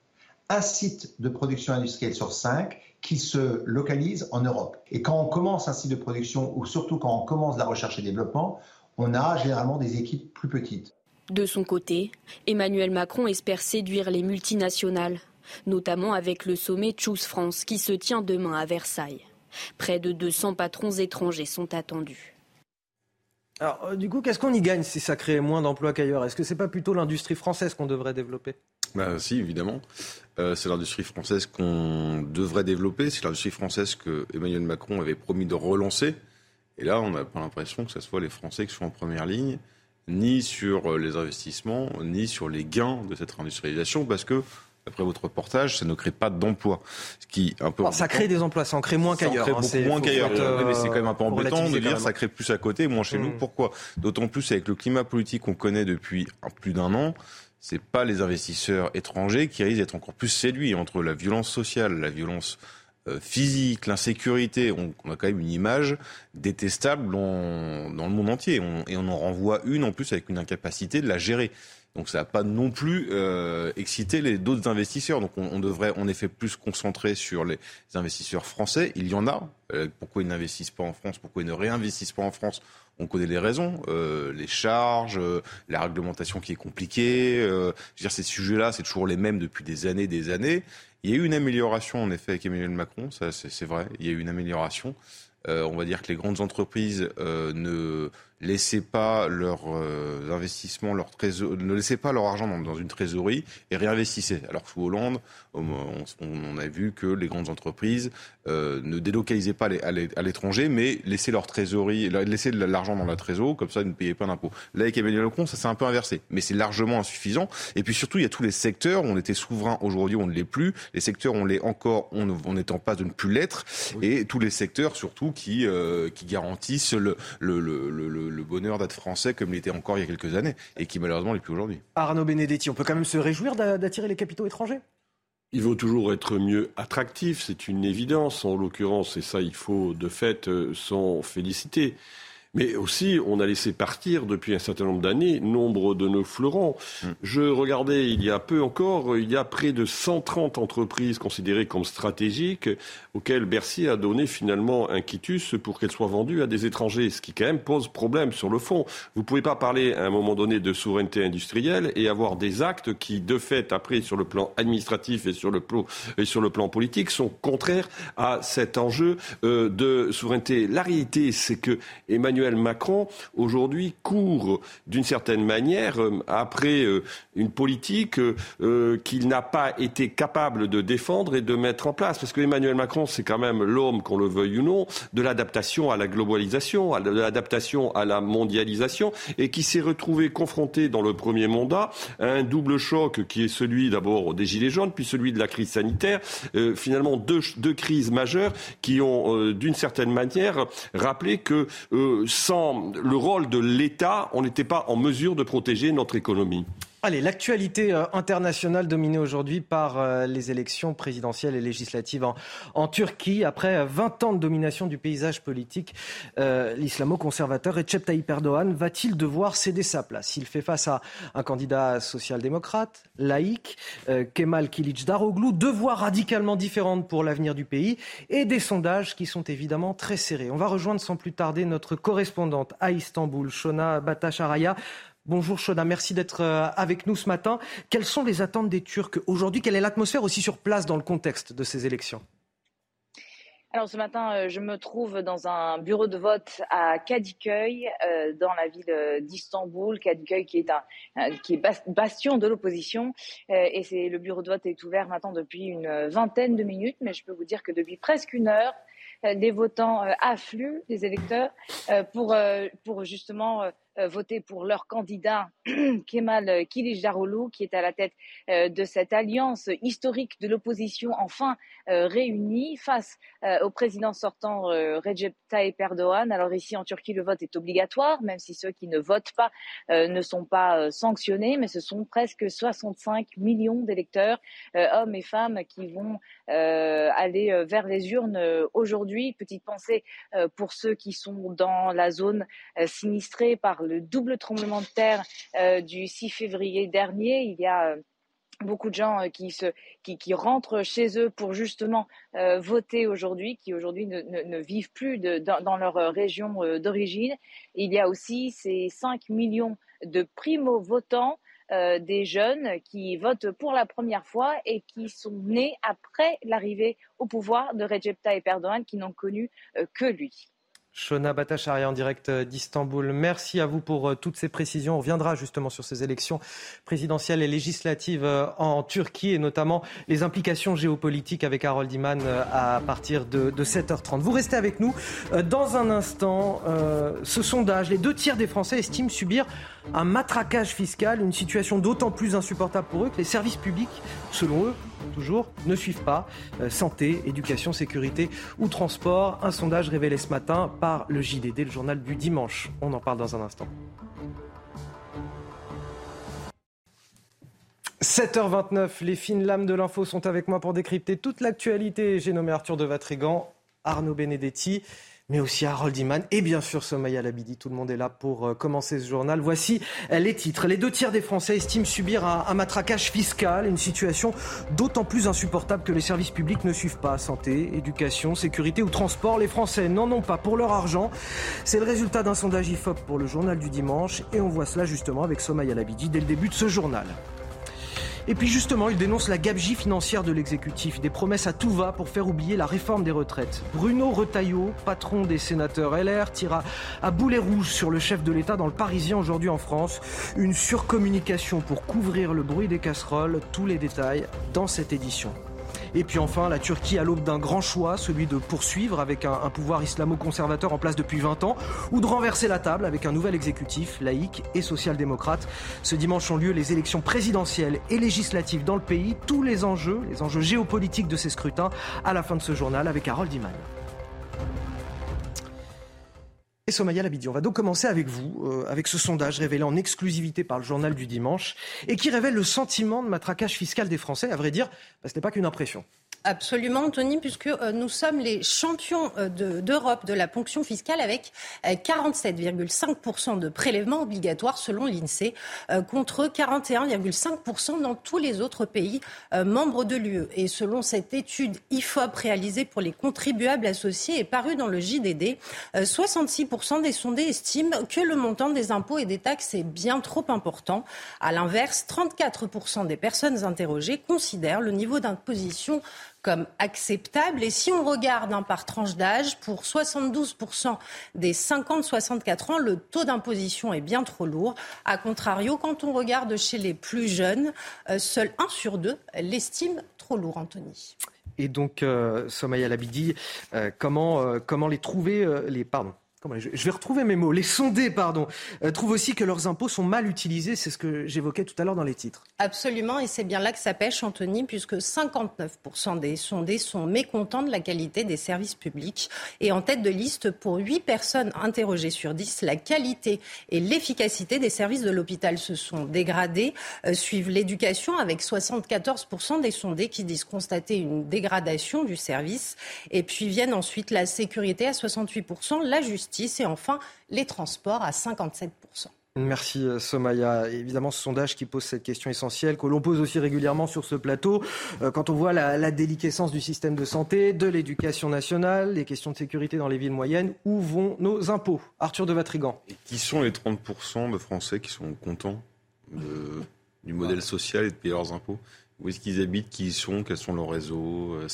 un site de production industrielle sur cinq qui se localise en Europe. Et quand on commence un site de production, ou surtout quand on commence la recherche et développement, on a généralement des équipes plus petites. De son côté, Emmanuel Macron espère séduire les multinationales, notamment avec le sommet Choose France qui se tient demain à Versailles. Près de 200 patrons étrangers sont attendus. Alors, euh, du coup, qu'est-ce qu'on y gagne si ça crée moins d'emplois qu'ailleurs? Est-ce que c'est pas plutôt l'industrie française qu'on devrait développer? Bah, Si, évidemment. Euh, c'est l'industrie française qu'on devrait développer. C'est l'industrie française que Emmanuel Macron avait promis de relancer. Et là, on n'a pas l'impression que ce soit les Français qui sont en première ligne, ni sur euh, les investissements, ni sur les gains de cette industrialisation, parce que après votre reportage, ça ne crée pas d'emplois. Ce qui un peu ça crée des emplois, ça en crée moins qu'ailleurs. Ça en crée hein, beaucoup moins qu'ailleurs. mais c'est quand même un peu embêtant de dire ça crée plus à côté, moins chez nous. Hmm. Pourquoi? D'autant plus avec le climat politique qu'on connaît depuis plus d'un an. C'est pas les investisseurs étrangers qui risquent d'être encore plus séduits entre la violence sociale, la violence euh, physique, l'insécurité. On, a quand même une image détestable dans le monde entier. et on en renvoie une en plus avec une incapacité de la gérer. Donc ça n'a pas non plus euh, excité les d'autres investisseurs. Donc on, devrait en effet plus concentrer sur les investisseurs français. Il y en a. Euh, pourquoi ils n'investissent pas en France? Pourquoi ils ne réinvestissent pas en France? On connaît les raisons. Euh, les charges, la réglementation qui est compliquée. je veux dire, ces sujets-là, c'est toujours les mêmes depuis des années des années. Il y a eu une amélioration en effet avec Emmanuel Macron, ça c'est vrai. Il y a eu une amélioration. on va dire que les grandes entreprises ne laissez pas leurs euh, investissements, leur trésor, ne laissez pas leur argent dans, une trésorerie et réinvestissez. Alors sous Hollande, on, a vu que les grandes entreprises euh, ne délocalisaient pas à l'étranger, mais laissaient leur trésorerie, laissaient l'argent dans la trésorerie, comme ça ils ne payaient pas d'impôts. Là avec Emmanuel Macron, ça s'est un peu inversé, mais c'est largement insuffisant. Et puis surtout, il y a tous les secteurs où on était souverain, aujourd'hui on ne l'est plus. Les secteurs on l'est encore, on, on est en passe de ne plus l'être, et tous les secteurs surtout qui euh, qui garantissent le le, le, le, le bonheur d'être français comme il était encore il y a quelques années, et qui malheureusement n'est plus aujourd'hui. Arnaud Benedetti, on peut quand même se réjouir d'attirer les capitaux étrangers? Il vaut toujours être mieux attractif, c'est une évidence en l'occurrence, et ça il faut de fait euh, s'en féliciter. Mais aussi, on a laissé partir depuis un certain nombre d'années nombre de nos fleurons. Mm. Je regardais il y a peu encore, il y a près de 130 entreprises considérées comme stratégiques auxquelles Bercy a donné finalement un quitus pour qu'elles soient vendues à des étrangers, ce qui quand même pose problème sur le fond. Vous ne pouvez pas parler à un moment donné de souveraineté industrielle et avoir des actes qui, de fait, après, sur le plan administratif et sur le plan, et sur le plan politique, sont contraires à cet enjeu euh, de souveraineté. La réalité, c'est que Emmanuel Macron, aujourd'hui, court d'une certaine manière euh, après euh, une politique euh, qu'il n'a pas été capable de défendre et de mettre en place. Parce que Emmanuel Macron, c'est quand même l'homme, qu'on le veuille ou non, de l'adaptation à la globalisation, de l'adaptation à la mondialisation, et qui s'est retrouvé confronté dans le premier mandat à un double choc qui est celui d'abord des Gilets jaunes, puis celui de la crise sanitaire. finalement, deux, crises majeures qui ont, d'une certaine manière, rappelé que sans le rôle de l'État, on n'était pas en mesure de protéger notre économie. Allez, l'actualité euh, internationale dominée aujourd'hui par euh, les élections présidentielles et législatives en, Turquie. Après 20 ans de domination du paysage politique, euh, l'islamo-conservateur Recep Tayyip Erdogan va-t-il devoir céder sa place? Il fait face à un candidat social-démocrate, laïque, Kemal Kilic Daroglu, deux voix radicalement différentes pour l'avenir du pays et des sondages qui sont évidemment très serrés. On va rejoindre sans plus tarder notre correspondante à Istanbul, Shona Batacharaya. Bonjour Shona, merci d'être euh, avec nous ce matin. Quelles sont les attentes des Turcs aujourd'hui? Quelle est l'atmosphère aussi sur place dans le contexte de ces élections? Alors ce matin, euh, je me trouve dans un bureau de vote à Kadıköy, euh, dans la ville d'Istanbul. Kadıköy qui est un bastion de l'opposition, et le bureau de vote est ouvert maintenant depuis une vingtaine de minutes, mais je peux vous dire que depuis presque une heure, des votants affluent, des électeurs, pour pour justement euh, voter pour leur candidat Kemal Kılıçdaroğlu, qui est à la tête euh, de cette alliance historique de l'opposition enfin euh, réunie face au président sortant Recep Tayyip Erdogan. Alors ici en Turquie, le vote est obligatoire, même si ceux qui ne votent pas ne sont pas sanctionnés, mais ce sont presque 65 millions d'électeurs, hommes et femmes, qui vont aller vers les urnes aujourd'hui. Petite pensée pour ceux qui sont dans la zone sinistrée par le double tremblement de terre euh, du 6 février dernier. Il y a euh, beaucoup de gens euh, qui, rentrent chez eux pour justement voter aujourd'hui, qui aujourd'hui ne, vivent plus dans, leur région d'origine. Il y a aussi ces 5 millions de primo-votants, des jeunes qui votent pour la première fois et qui sont nés après l'arrivée au pouvoir de Recep Tayyip Erdogan, qui n'ont connu que lui. Shona Batacharia en direct euh, d'Istanbul. Merci à vous pour euh, toutes ces précisions. On reviendra justement sur ces élections présidentielles et législatives euh, en Turquie et notamment les implications géopolitiques avec Harold Iman à partir de, 7h30. Vous restez avec nous. Dans un instant, ce sondage, les deux tiers des Français estiment subir un matraquage fiscal, une situation d'autant plus insupportable pour eux que les services publics, selon eux, toujours, ne suivent pas. Euh, santé, éducation, sécurité ou transport. Un sondage révélé ce matin par le JDD, le journal du dimanche. On en parle dans un instant. 7h29, les fines lames de l'info sont avec moi pour décrypter toute l'actualité. J'ai nommé Arthur de Vatrigan, Arnaud Benedetti mais aussi Harold Iman et bien sûr Somaya Labidi. Tout le monde est là pour euh, commencer ce journal. Voici euh, les titres. Les deux tiers des Français estiment subir un, matraquage fiscal, une situation d'autant plus insupportable que les services publics ne suivent pas. Santé, éducation, sécurité ou transport. Les Français n'en ont pas pour leur argent. C'est le résultat d'un sondage IFOP pour le journal du dimanche et on voit cela justement avec Somaya Labidi dès le début de ce journal. Et puis justement, il dénonce la gabegie financière de l'exécutif, des promesses à tout va pour faire oublier la réforme des retraites. Bruno Retailleau, patron des sénateurs LR, tira à boulet rouge sur le chef de l'État dans le Parisien aujourd'hui en France. Une surcommunication pour couvrir le bruit des casseroles. Tous les détails dans cette édition. Et puis enfin, la Turquie à l'aube d'un grand choix, celui de poursuivre avec un, pouvoir islamo-conservateur en place depuis 20 ans, ou de renverser la table avec un nouvel exécutif laïque et social-démocrate. Ce dimanche ont lieu les élections présidentielles et législatives dans le pays. Tous les enjeux, les enjeux géopolitiques de ces scrutins, à la fin de ce journal avec Harold Iman. Et Somaya Labidi, on va donc commencer avec vous, euh, avec ce sondage révélé en exclusivité par le journal du dimanche et qui révèle le sentiment de matraquage fiscal des Français. À vrai dire, bah, ce n'est pas qu'une impression. Absolument, Anthony, puisque euh, nous sommes les champions euh, d'Europe de, la ponction fiscale avec 47,5% de prélèvements obligatoires selon l'INSEE, contre 41,5% dans tous les autres pays membres de l'UE. Et selon cette étude IFOP réalisée pour les contribuables associés et parue dans le JDD, 66% des sondés estiment que le montant des impôts et des taxes est bien trop important. À l'inverse, 34% des personnes interrogées considèrent le niveau d'imposition comme acceptable. Et si on regarde hein, par tranche d'âge, pour 72% des 50-64 ans, le taux d'imposition est bien trop lourd. A contrario, quand on regarde chez les plus jeunes, euh, seul un sur deux l'estime trop lourd, Anthony. Et donc, euh, Somaya Labidi, euh, comment, euh, comment les trouver les, pardon, je vais retrouver mes mots. Les sondés, pardon, euh, trouvent aussi que leurs impôts sont mal utilisés. C'est ce que j'évoquais tout à l'heure dans les titres. Absolument, et c'est bien là que ça pêche, Anthony, puisque 59% des sondés sont mécontents de la qualité des services publics. Et en tête de liste, pour 8 personnes interrogées sur 10, la qualité et l'efficacité des services de l'hôpital se sont dégradés. Euh, suivent l'éducation, avec 74% des sondés qui disent constater une dégradation du service. Et puis viennent ensuite la sécurité à 68%, la justice et enfin les transports à 57%. Merci euh, Somaya. Évidemment, ce sondage qui pose cette question essentielle que l'on pose aussi régulièrement sur ce plateau. Euh, quand on voit la, déliquescence du système de santé, de l'éducation nationale, les questions de sécurité dans les villes moyennes, où vont nos impôts? Arthur de Vatrigan. Et qui sont les 30% de Français qui sont contents du modèle social et de payer leurs impôts? Où est-ce qu'ils habitent? Qui y sont? Quels sont leurs réseaux? Euh,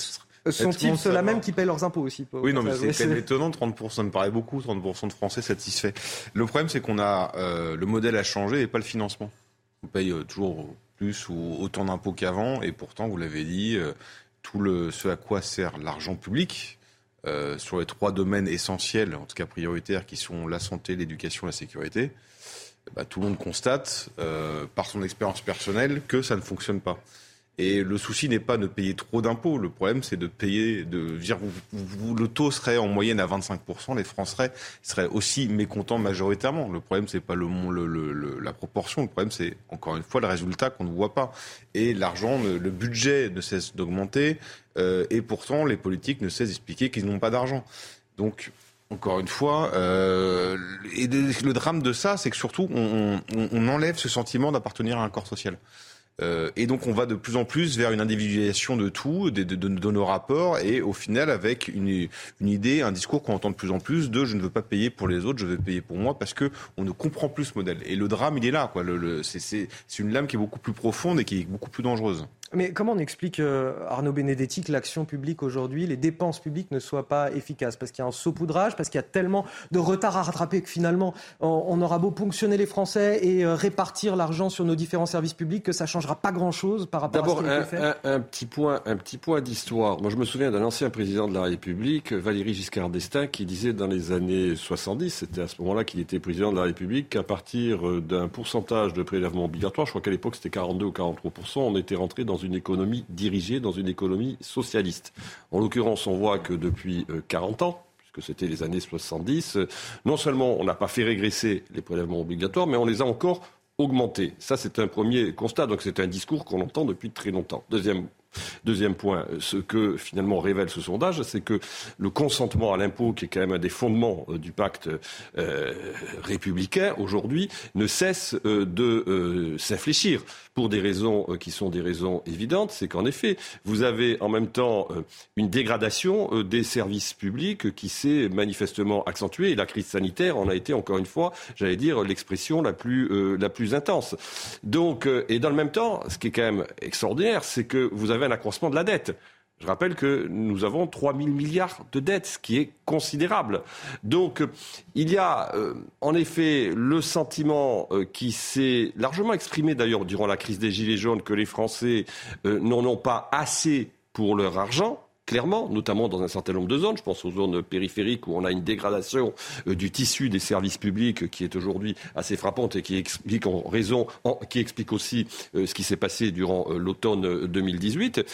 sont-ils ceux-là même qui payent leurs impôts aussi Oui, non, mais c'est quand même étonnant. 30%, ça me paraît beaucoup. 30% de Français satisfaits. Le problème, c'est qu'on a euh, le modèle a changé et pas le financement. On paye euh, toujours plus ou autant d'impôts qu'avant, et pourtant, vous l'avez dit, euh, tout le, ce à quoi sert l'argent public. sur les trois domaines essentiels, en tout cas prioritaires, qui sont la santé, l'éducation, la sécurité, bah, tout le monde constate, par son expérience personnelle, que ça ne fonctionne pas. Et le souci n'est pas de payer trop d'impôts. Le problème, c'est de payer, de dire, le taux serait en moyenne à 25%, les Français seraient aussi mécontents majoritairement. Le problème, c'est pas le, le, la proportion. Le problème, c'est encore une fois le résultat qu'on ne voit pas. Et l'argent, le budget ne cesse d'augmenter. Euh, et pourtant, les politiques ne cessent d'expliquer qu'ils n'ont pas d'argent. Donc, encore une fois, euh, le drame de ça, c'est que surtout, on, on enlève ce sentiment d'appartenir à un corps social. Euh, et donc on va de plus en plus vers une individualisation de tout, de, nos rapports, et au final avec une, une idée, un discours qu'on entend de plus en plus de je ne veux pas payer pour les autres, je veux payer pour moi, parce que on ne comprend plus ce modèle. Et le drame, il est là. Quoi. Le, le, c'est une lame qui est beaucoup plus profonde et qui est beaucoup plus dangereuse. Mais comment on explique, euh, Arnaud Benedetti, que l'action publique aujourd'hui, les dépenses publiques ne soient pas efficaces? Parce qu'il y a un saupoudrage, parce qu'il y a tellement de retard à rattraper que finalement, on, aura beau ponctionner les Français et euh, répartir l'argent sur nos différents services publics, que ça ne changera pas grand-chose par rapport à ce qui a été fait D'abord, un, petit point, un petit point d'histoire. Moi, je me souviens d'un ancien président de la République, Valéry Giscard d'Estaing, qui disait dans les années 70, c'était à ce moment-là qu'il était président de la République, qu'à partir euh, d'un pourcentage de prélèvement obligatoire, je crois qu'à l'époque c'était 42 ou 43% on était rentré dans une économie dirigée, dans une économie socialiste. En l'occurrence, on voit que depuis 40 euh, ans, puisque c'était les années 70, euh, non seulement on n'a pas fait régresser les prélèvements obligatoires, mais on les a encore augmentés. Ça, c'est un premier constat. Donc, c'est un discours qu'on entend depuis très longtemps. Deuxième Deuxième point, ce que finalement révèle ce sondage, c'est que le consentement à l'impôt, qui est quand même un des fondements euh, du pacte euh, républicain aujourd'hui, ne cesse euh, de s'infléchir pour des raisons qui sont des raisons évidentes. C'est qu'en effet, vous avez en même temps une dégradation des services publics qui s'est manifestement accentuée. Et la crise sanitaire en a été encore une fois, j'allais dire, l'expression la plus, la plus intense. Donc, et dans le même temps, ce qui est quand même extraordinaire, c'est que vous avez un accroissement de la dette. Je rappelle que nous avons 3 000 milliards de dettes, ce qui est considérable. Donc, il y a euh, en effet le sentiment euh, qui s'est largement exprimé d'ailleurs durant la crise des Gilets jaunes que les Français euh, n'en ont pas assez pour leur argent clairement, notamment dans un certain nombre de zones. Je pense aux zones périphériques où on a une dégradation euh, du tissu des services publics qui est aujourd'hui assez frappante et qui explique en raison, qui explique aussi euh, ce qui s'est passé durant euh, l'automne 2018.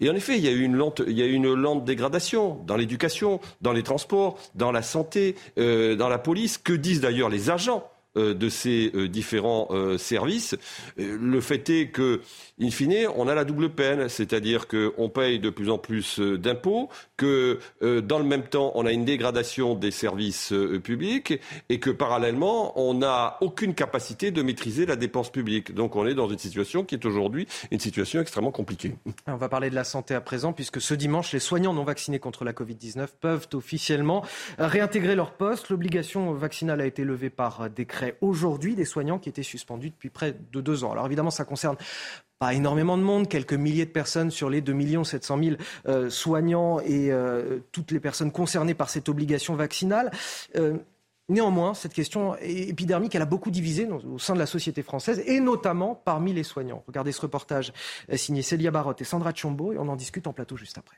Et en effet, il y a eu une lente, il y a une lente dégradation dans l'éducation, dans les transports, dans la santé, dans la police. Que disent d'ailleurs les agents de ces différents services. Le fait est que in fine, on a la double peine, c'est-à-dire qu'on paye de plus en plus euh, d'impôts, que euh, dans le même temps, on a une dégradation des services euh, publics et que parallèlement, on n'a aucune capacité de maîtriser la dépense publique. Donc on est dans une situation qui est aujourd'hui une situation extrêmement compliquée. On va parler de la santé à présent, puisque ce dimanche, les soignants non vaccinés contre la Covid-19 peuvent officiellement réintégrer leur poste. L'obligation vaccinale a été levée par décret aujourd'hui des soignants qui étaient suspendus depuis près de deux ans. Alors évidemment, ça concerne pas énormément de monde, quelques milliers de personnes sur les 2 700 000 soignants et euh, toutes les personnes concernées par cette obligation vaccinale. Euh, néanmoins, cette question épidermique, elle a beaucoup divisé au sein de la société française et notamment parmi les soignants. Regardez ce reportage euh, signé Célia Barotte et Sandra Chombo et on en discute en plateau juste après.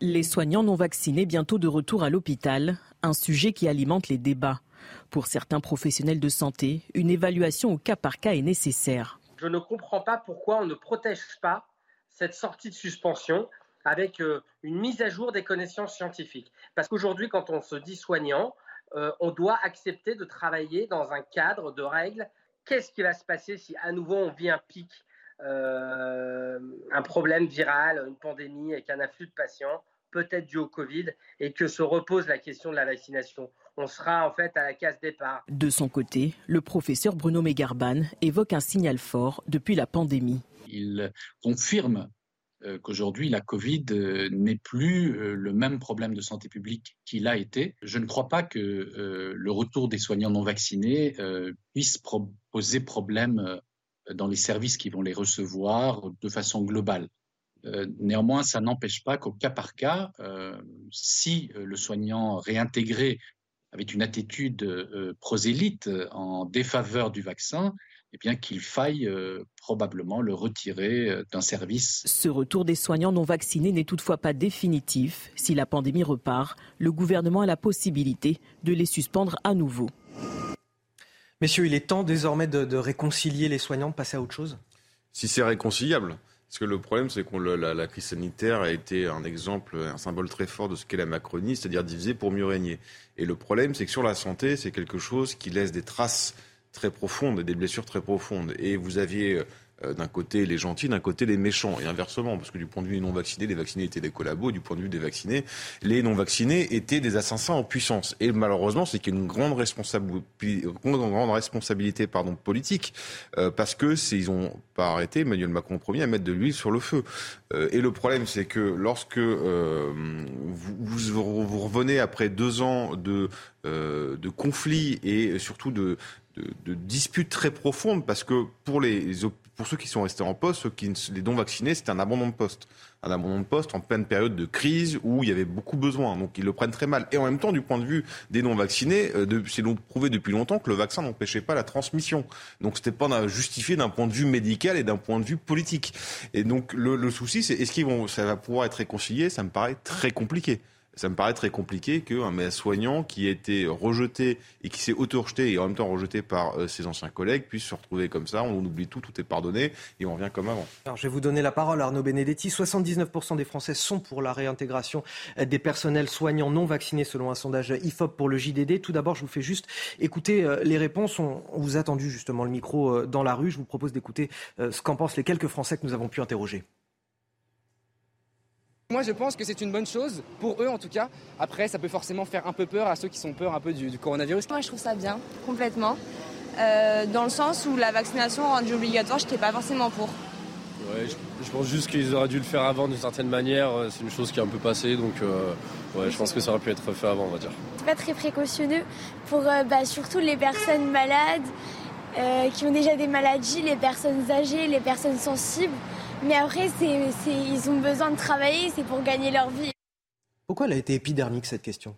Les soignants non vaccinés bientôt de retour à l'hôpital, un sujet qui alimente les débats. Pour certains professionnels de santé, une évaluation au cas par cas est nécessaire je ne comprends pas pourquoi on ne protège pas cette sortie de suspension avec euh, une mise à jour des connaissances scientifiques. Parce qu'aujourd'hui, quand on se dit soignant, euh, on doit accepter de travailler dans un cadre de règles. Qu'est-ce qui va se passer si à nouveau on vit un pic, euh, un problème viral, une pandémie avec un afflux de patients, peut-être dû au Covid, et que se repose la question de la vaccination? On sera en fait à la case départ. De son côté, le professeur Bruno Megarban évoque un signal fort depuis la pandémie. Il confirme euh, qu'aujourd'hui la Covid euh, n'est plus euh, le même problème de santé publique qu'il a été. Je ne crois pas que le retour des soignants non vaccinés puisse poser problème dans les services qui vont les recevoir de façon globale. néanmoins, ça n'empêche pas qu'au cas par cas, si le soignant réintégré avec une attitude euh, prosélyte euh, en défaveur du vaccin, eh bien qu'il faille euh, probablement le retirer d'un service. Ce retour des soignants non vaccinés n'est toutefois pas définitif. Si la pandémie repart, le gouvernement a la possibilité de les suspendre à nouveau. Messieurs, il est temps désormais de, de réconcilier les soignants, de passer à autre chose? Si c'est réconciliable. Parce que le problème, c'est que la, la, crise sanitaire a été un exemple, un symbole très fort de ce qu'est la Macronie, c'est-à-dire diviser pour mieux régner. Et le problème, c'est que sur la santé, c'est quelque chose qui laisse des traces très profondes, des blessures très profondes. Et vous aviez euh, d'un côté les gentils, d'un côté les méchants, et inversement, parce que du point de vue des non-vaccinés, les vaccinés étaient des collabos, du point de vue des vaccinés, les non-vaccinés étaient des assassins en puissance. Et malheureusement, c'est qu'il y a une grande, responsabilité politique, euh, parce que ils ont pas arrêté, Emmanuel Macron premier, à mettre de l'huile sur le feu. Euh, et le problème, c'est que lorsque vous, revenez après deux ans de, conflits et surtout de, disputes très profondes parce que pour les pour ceux qui sont restés en poste, ceux qui les non vaccinés, c'était un abandon de poste. Un abandon de poste en pleine période de crise où il y avait beaucoup besoin. Donc ils le prennent très mal. Et en même temps, du point de vue des non vaccinés, euh, c'est prouvé depuis longtemps que le vaccin n'empêchait pas la transmission. Donc c'était pas justifié d'un point de vue médical et d'un point de vue politique. Et donc le, le souci, c'est est-ce qu'ils vont, ça va pouvoir être réconcilié? Ça me paraît très compliqué ça me paraît très compliqué qu'un soignant qui a été rejeté et qui s'est auto-rejeté et en même temps rejeté par euh, ses anciens collègues puisse se retrouver comme ça. On oublie tout, tout est pardonné et on revient comme avant. Alors, je vais vous donner la parole, Arnaud Benedetti. 79% des Français sont pour la réintégration des personnels soignants non vaccinés selon un sondage IFOP pour le JDD. Tout d'abord, je vous fais juste écouter euh, les réponses. On, vous a tendu justement le micro euh, dans la rue. Je vous propose d'écouter ce qu'en pensent les quelques Français que nous avons pu interroger. Moi, je pense que c'est une bonne chose, pour eux en tout cas. Après, ça peut forcément faire un peu peur à ceux qui sont peur un peu du, coronavirus. Moi, je trouve ça bien, complètement. Euh, dans le sens où la vaccination rendue obligatoire, je n'étais pas forcément pour. Ouais, je, pense juste qu'ils auraient dû le faire avant d'une certaine manière. C'est une chose qui est un peu passée, donc euh, ouais, je pense que ça aurait pu être fait avant, on va dire. C'est pas très précautionneux pour euh, bah, surtout les personnes malades, qui ont déjà des maladies, les personnes âgées, les personnes sensibles. Mais après, ils ont besoin de travailler, c'est pour gagner leur vie. Pourquoi elle a été épidermique cette question?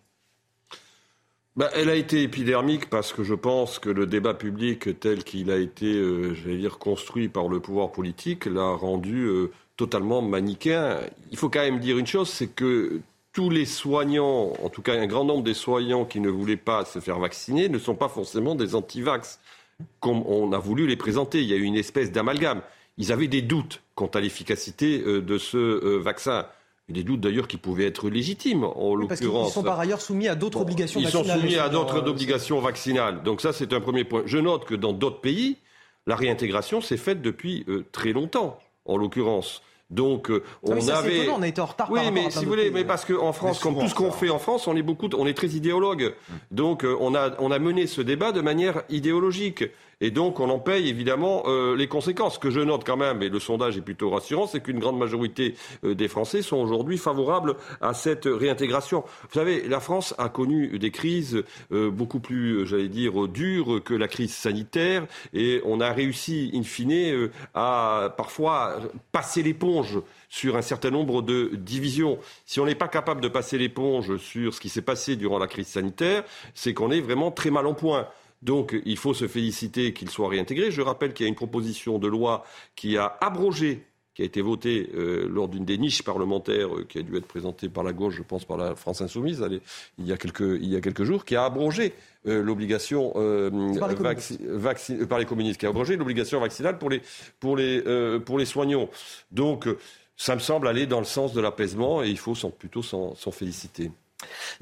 Bah, elle a été épidermique parce que je pense que le débat public tel qu'il a été, euh, j'allais dire, construit par le pouvoir politique l'a rendu euh, totalement manichéen. Il faut quand même dire une chose, c'est que tous les soignants, en tout cas un grand nombre des soignants qui ne voulaient pas se faire vacciner, ne sont pas forcément des anti-vax, comme on a voulu les présenter. Il y a eu une espèce d'amalgame. Ils avaient des doutes quant à l'efficacité euh, de ce vaccin. Des doutes d'ailleurs qui pouvaient être légitimes en l'occurrence. Ils sont par ailleurs soumis à d'autres obligations vaccinales. Ils sont soumis à d'autres euh, obligations vaccinales. Donc ça, c'est un premier point. Je note que dans d'autres pays, la réintégration s'est faite depuis euh, très longtemps, en l'occurrence. Donc euh, ah on avait. Étonnant, on a été en retard. Oui, mais si vous voulez, mais parce qu'en France, comme tout ce qu'on fait en France, on est beaucoup, on est très idéologue. Donc on a on a mené ce débat de manière idéologique. Et donc, on en paye évidemment euh, les conséquences. Ce que je note quand même, et le sondage est plutôt rassurant, c'est qu'une grande majorité euh, des Français sont aujourd'hui favorables à cette réintégration. Vous savez, la France a connu des crises euh, beaucoup plus, j'allais dire, dures que la crise sanitaire, et on a réussi, in fine, à parfois passer l'éponge sur un certain nombre de divisions. Si on n'est pas capable de passer l'éponge sur ce qui s'est passé durant la crise sanitaire, c'est qu'on est vraiment très mal en point. Donc il faut se féliciter qu'il soit réintégré. Je rappelle qu'il y a une proposition de loi qui a abrogé qui a été votée euh, lors d'une des niches parlementaires euh, qui a dû être présentée par la gauche, je pense par la France insoumise, il, y a quelques, il y a quelques jours, qui a abrogé euh, l'obligation par, par, les communistes, qui a abrogé l'obligation vaccinale pour les, pour, les, pour les soignants. Donc ça me semble aller dans le sens de l'apaisement et il faut plutôt s'en féliciter.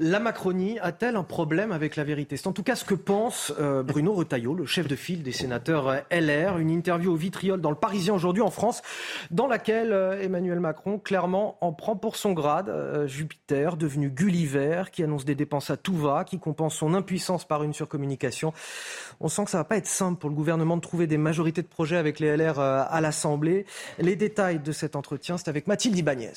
La Macronie a-t-elle un problème avec la vérité? C'est en tout cas ce que pense euh, Bruno Retailleau, le chef de file des sénateurs euh, LR. Une interview au vitriol dans le Parisien aujourd'hui en France, dans laquelle euh, Emmanuel Macron clairement en prend pour son grade. Jupiter, devenu Gulliver, qui annonce des dépenses à tout va, qui compense son impuissance par une surcommunication. On sent que ça va pas être simple pour le gouvernement de trouver des majorités de projets avec les LR à l'Assemblée. Les détails de cet entretien, c'est avec Mathilde Ibanez.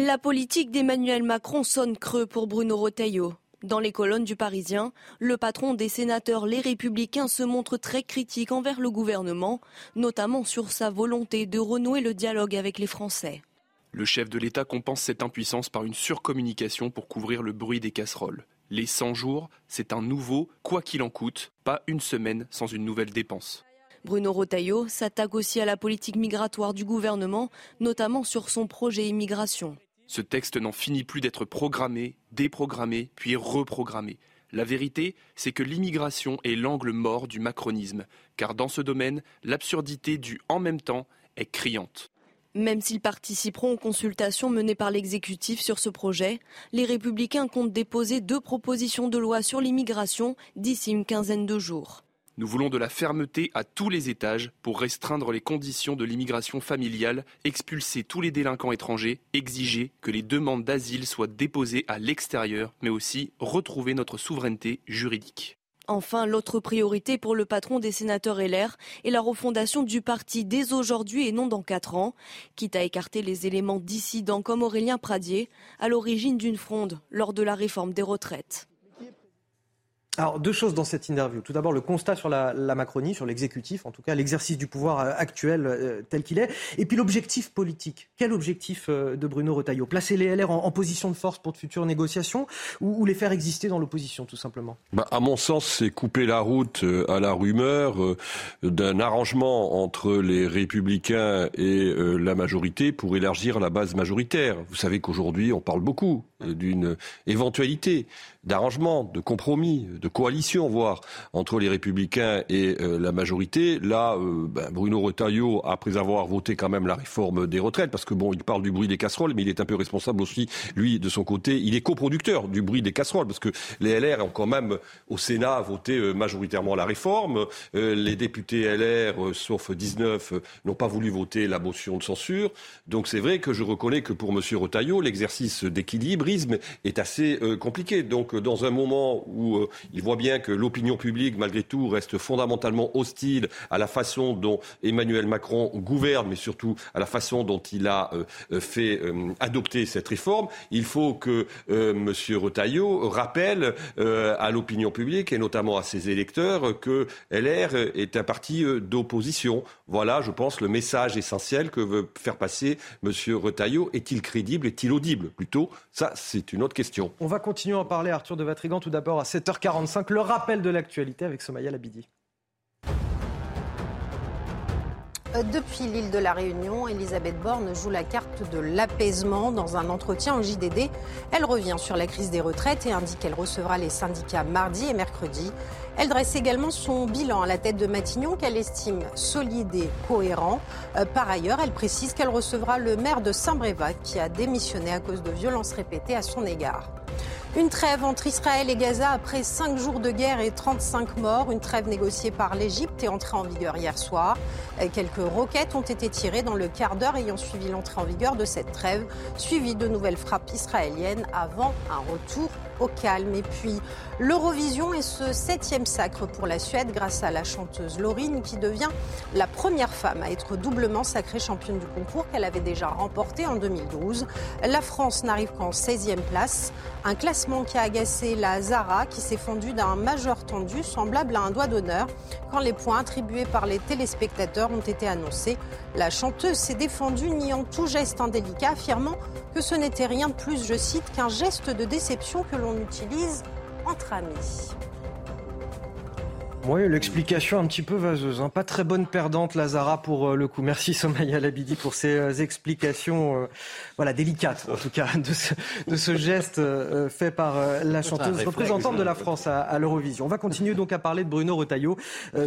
La politique d'Emmanuel Macron sonne creux pour Bruno Retailleau. Dans les colonnes du Parisien, le patron des sénateurs Les Républicains se montre très critique envers le gouvernement, notamment sur sa volonté de renouer le dialogue avec les Français. Le chef de l'État compense cette impuissance par une surcommunication pour couvrir le bruit des casseroles. Les 100 jours, c'est un nouveau quoi qu'il en coûte, pas une semaine sans une nouvelle dépense. Bruno Retailleau s'attaque aussi à la politique migratoire du gouvernement, notamment sur son projet immigration. Ce texte n'en finit plus d'être programmé, déprogrammé, puis reprogrammé. La vérité, c'est que l'immigration est l'angle mort du macronisme, car dans ce domaine, l'absurdité du en même temps est criante. Même s'ils participeront aux consultations menées par l'exécutif sur ce projet, les républicains comptent déposer deux propositions de loi sur l'immigration d'ici une quinzaine de jours. Nous voulons de la fermeté à tous les étages pour restreindre les conditions de l'immigration familiale, expulser tous les délinquants étrangers, exiger que les demandes d'asile soient déposées à l'extérieur, mais aussi retrouver notre souveraineté juridique. Enfin, l'autre priorité pour le patron des sénateurs LR est la refondation du parti dès aujourd'hui et non dans quatre ans, quitte à écarter les éléments dissidents comme Aurélien Pradier, à l'origine d'une fronde lors de la réforme des retraites. Alors, deux choses dans cette interview. Tout d'abord, le constat sur la, Macronie, sur l'exécutif, en tout cas l'exercice du pouvoir euh, actuel euh, tel qu'il est. Et puis l'objectif politique. Quel objectif euh, de Bruno Retailleau? Placer les LR en, position de force pour de futures négociations ou, les faire exister dans l'opposition, tout simplement? Bah, À mon sens, c'est couper la route à la rumeur d'un arrangement entre les républicains et la majorité pour élargir la base majoritaire. Vous savez qu'aujourd'hui, on parle beaucoup d'une éventualité d'arrangement, de compromis, de coalition, voire entre les Républicains et euh, la majorité. Là, euh, ben, Bruno Retailleau, après avoir voté quand même la réforme des retraites, parce que bon, il parle du bruit des casseroles, mais il est un peu responsable aussi, lui, de son côté. Il est coproducteur du bruit des casseroles, parce que les LR ont quand même au Sénat voté euh, majoritairement la réforme. les députés LR, sauf 19, n'ont pas voulu voter la motion de censure. Donc c'est vrai que je reconnais que pour M. Retailleau, l'exercice est assez compliqué. Donc dans un moment où euh, il voit bien que l'opinion publique, malgré tout, reste fondamentalement hostile à la façon dont Emmanuel Macron gouverne, mais surtout à la façon dont il a euh, euh, fait adopter cette réforme, il faut que M. Retailleau rappelle à l'opinion publique et notamment à ses électeurs que LR est un parti d'opposition. Voilà, je pense, le message essentiel que veut faire passer M. Retailleau. Est-il crédible? Est-il audible? Plutôt, ça, c'est une autre question. On va continuer à en parler, Arthur de Vatrigan, tout d'abord à 7h45, le rappel de l'actualité avec Somaya Labidi. Depuis l'île de la Réunion, Elisabeth Borne joue la carte de l'apaisement. Dans un entretien au JDD, elle revient sur la crise des retraites et indique qu'elle recevra les syndicats mardi et mercredi. Elle dresse également son bilan à la tête de Matignon qu'elle estime solide et cohérent. Euh, par ailleurs, elle précise qu'elle recevra le maire de Saint-Brévat qui a démissionné à cause de violences répétées à son égard. Une trêve entre Israël et Gaza après cinq jours de guerre et 35 morts. Une trêve négociée par l'Égypte est entrée en vigueur hier soir. Quelques roquettes ont été tirées dans le quart d'heure ayant suivi l'entrée en vigueur de cette trêve, suivie de nouvelles frappes israéliennes avant un retour au calme. Et puis l'Eurovision est ce septième sacre pour la Suède grâce à la chanteuse Laurine qui devient la première femme à être doublement sacrée championne du concours qu'elle avait déjà remporté en 2012. La France n'arrive qu'en 16e place. Un classement qui a agacé la Zara qui s'est fondue d'un majeur tendu semblable à un doigt d'honneur quand les points attribués par les téléspectateurs ont été annoncés. La chanteuse s'est défendue niant tout geste indélicat affirmant que ce n'était rien de plus, je cite, qu'un geste de déception que l'on utilise entre amis. Oui, l'explication un petit peu vaseuse. Hein. Pas très bonne perdante, Lazara, pour euh, le coup. Merci Somaya Labidi pour ces euh, explications euh, voilà, délicates, en tout cas, de ce, geste fait par la chanteuse représentante de la France à, à l'Eurovision. On va continuer donc à parler de Bruno Retailleau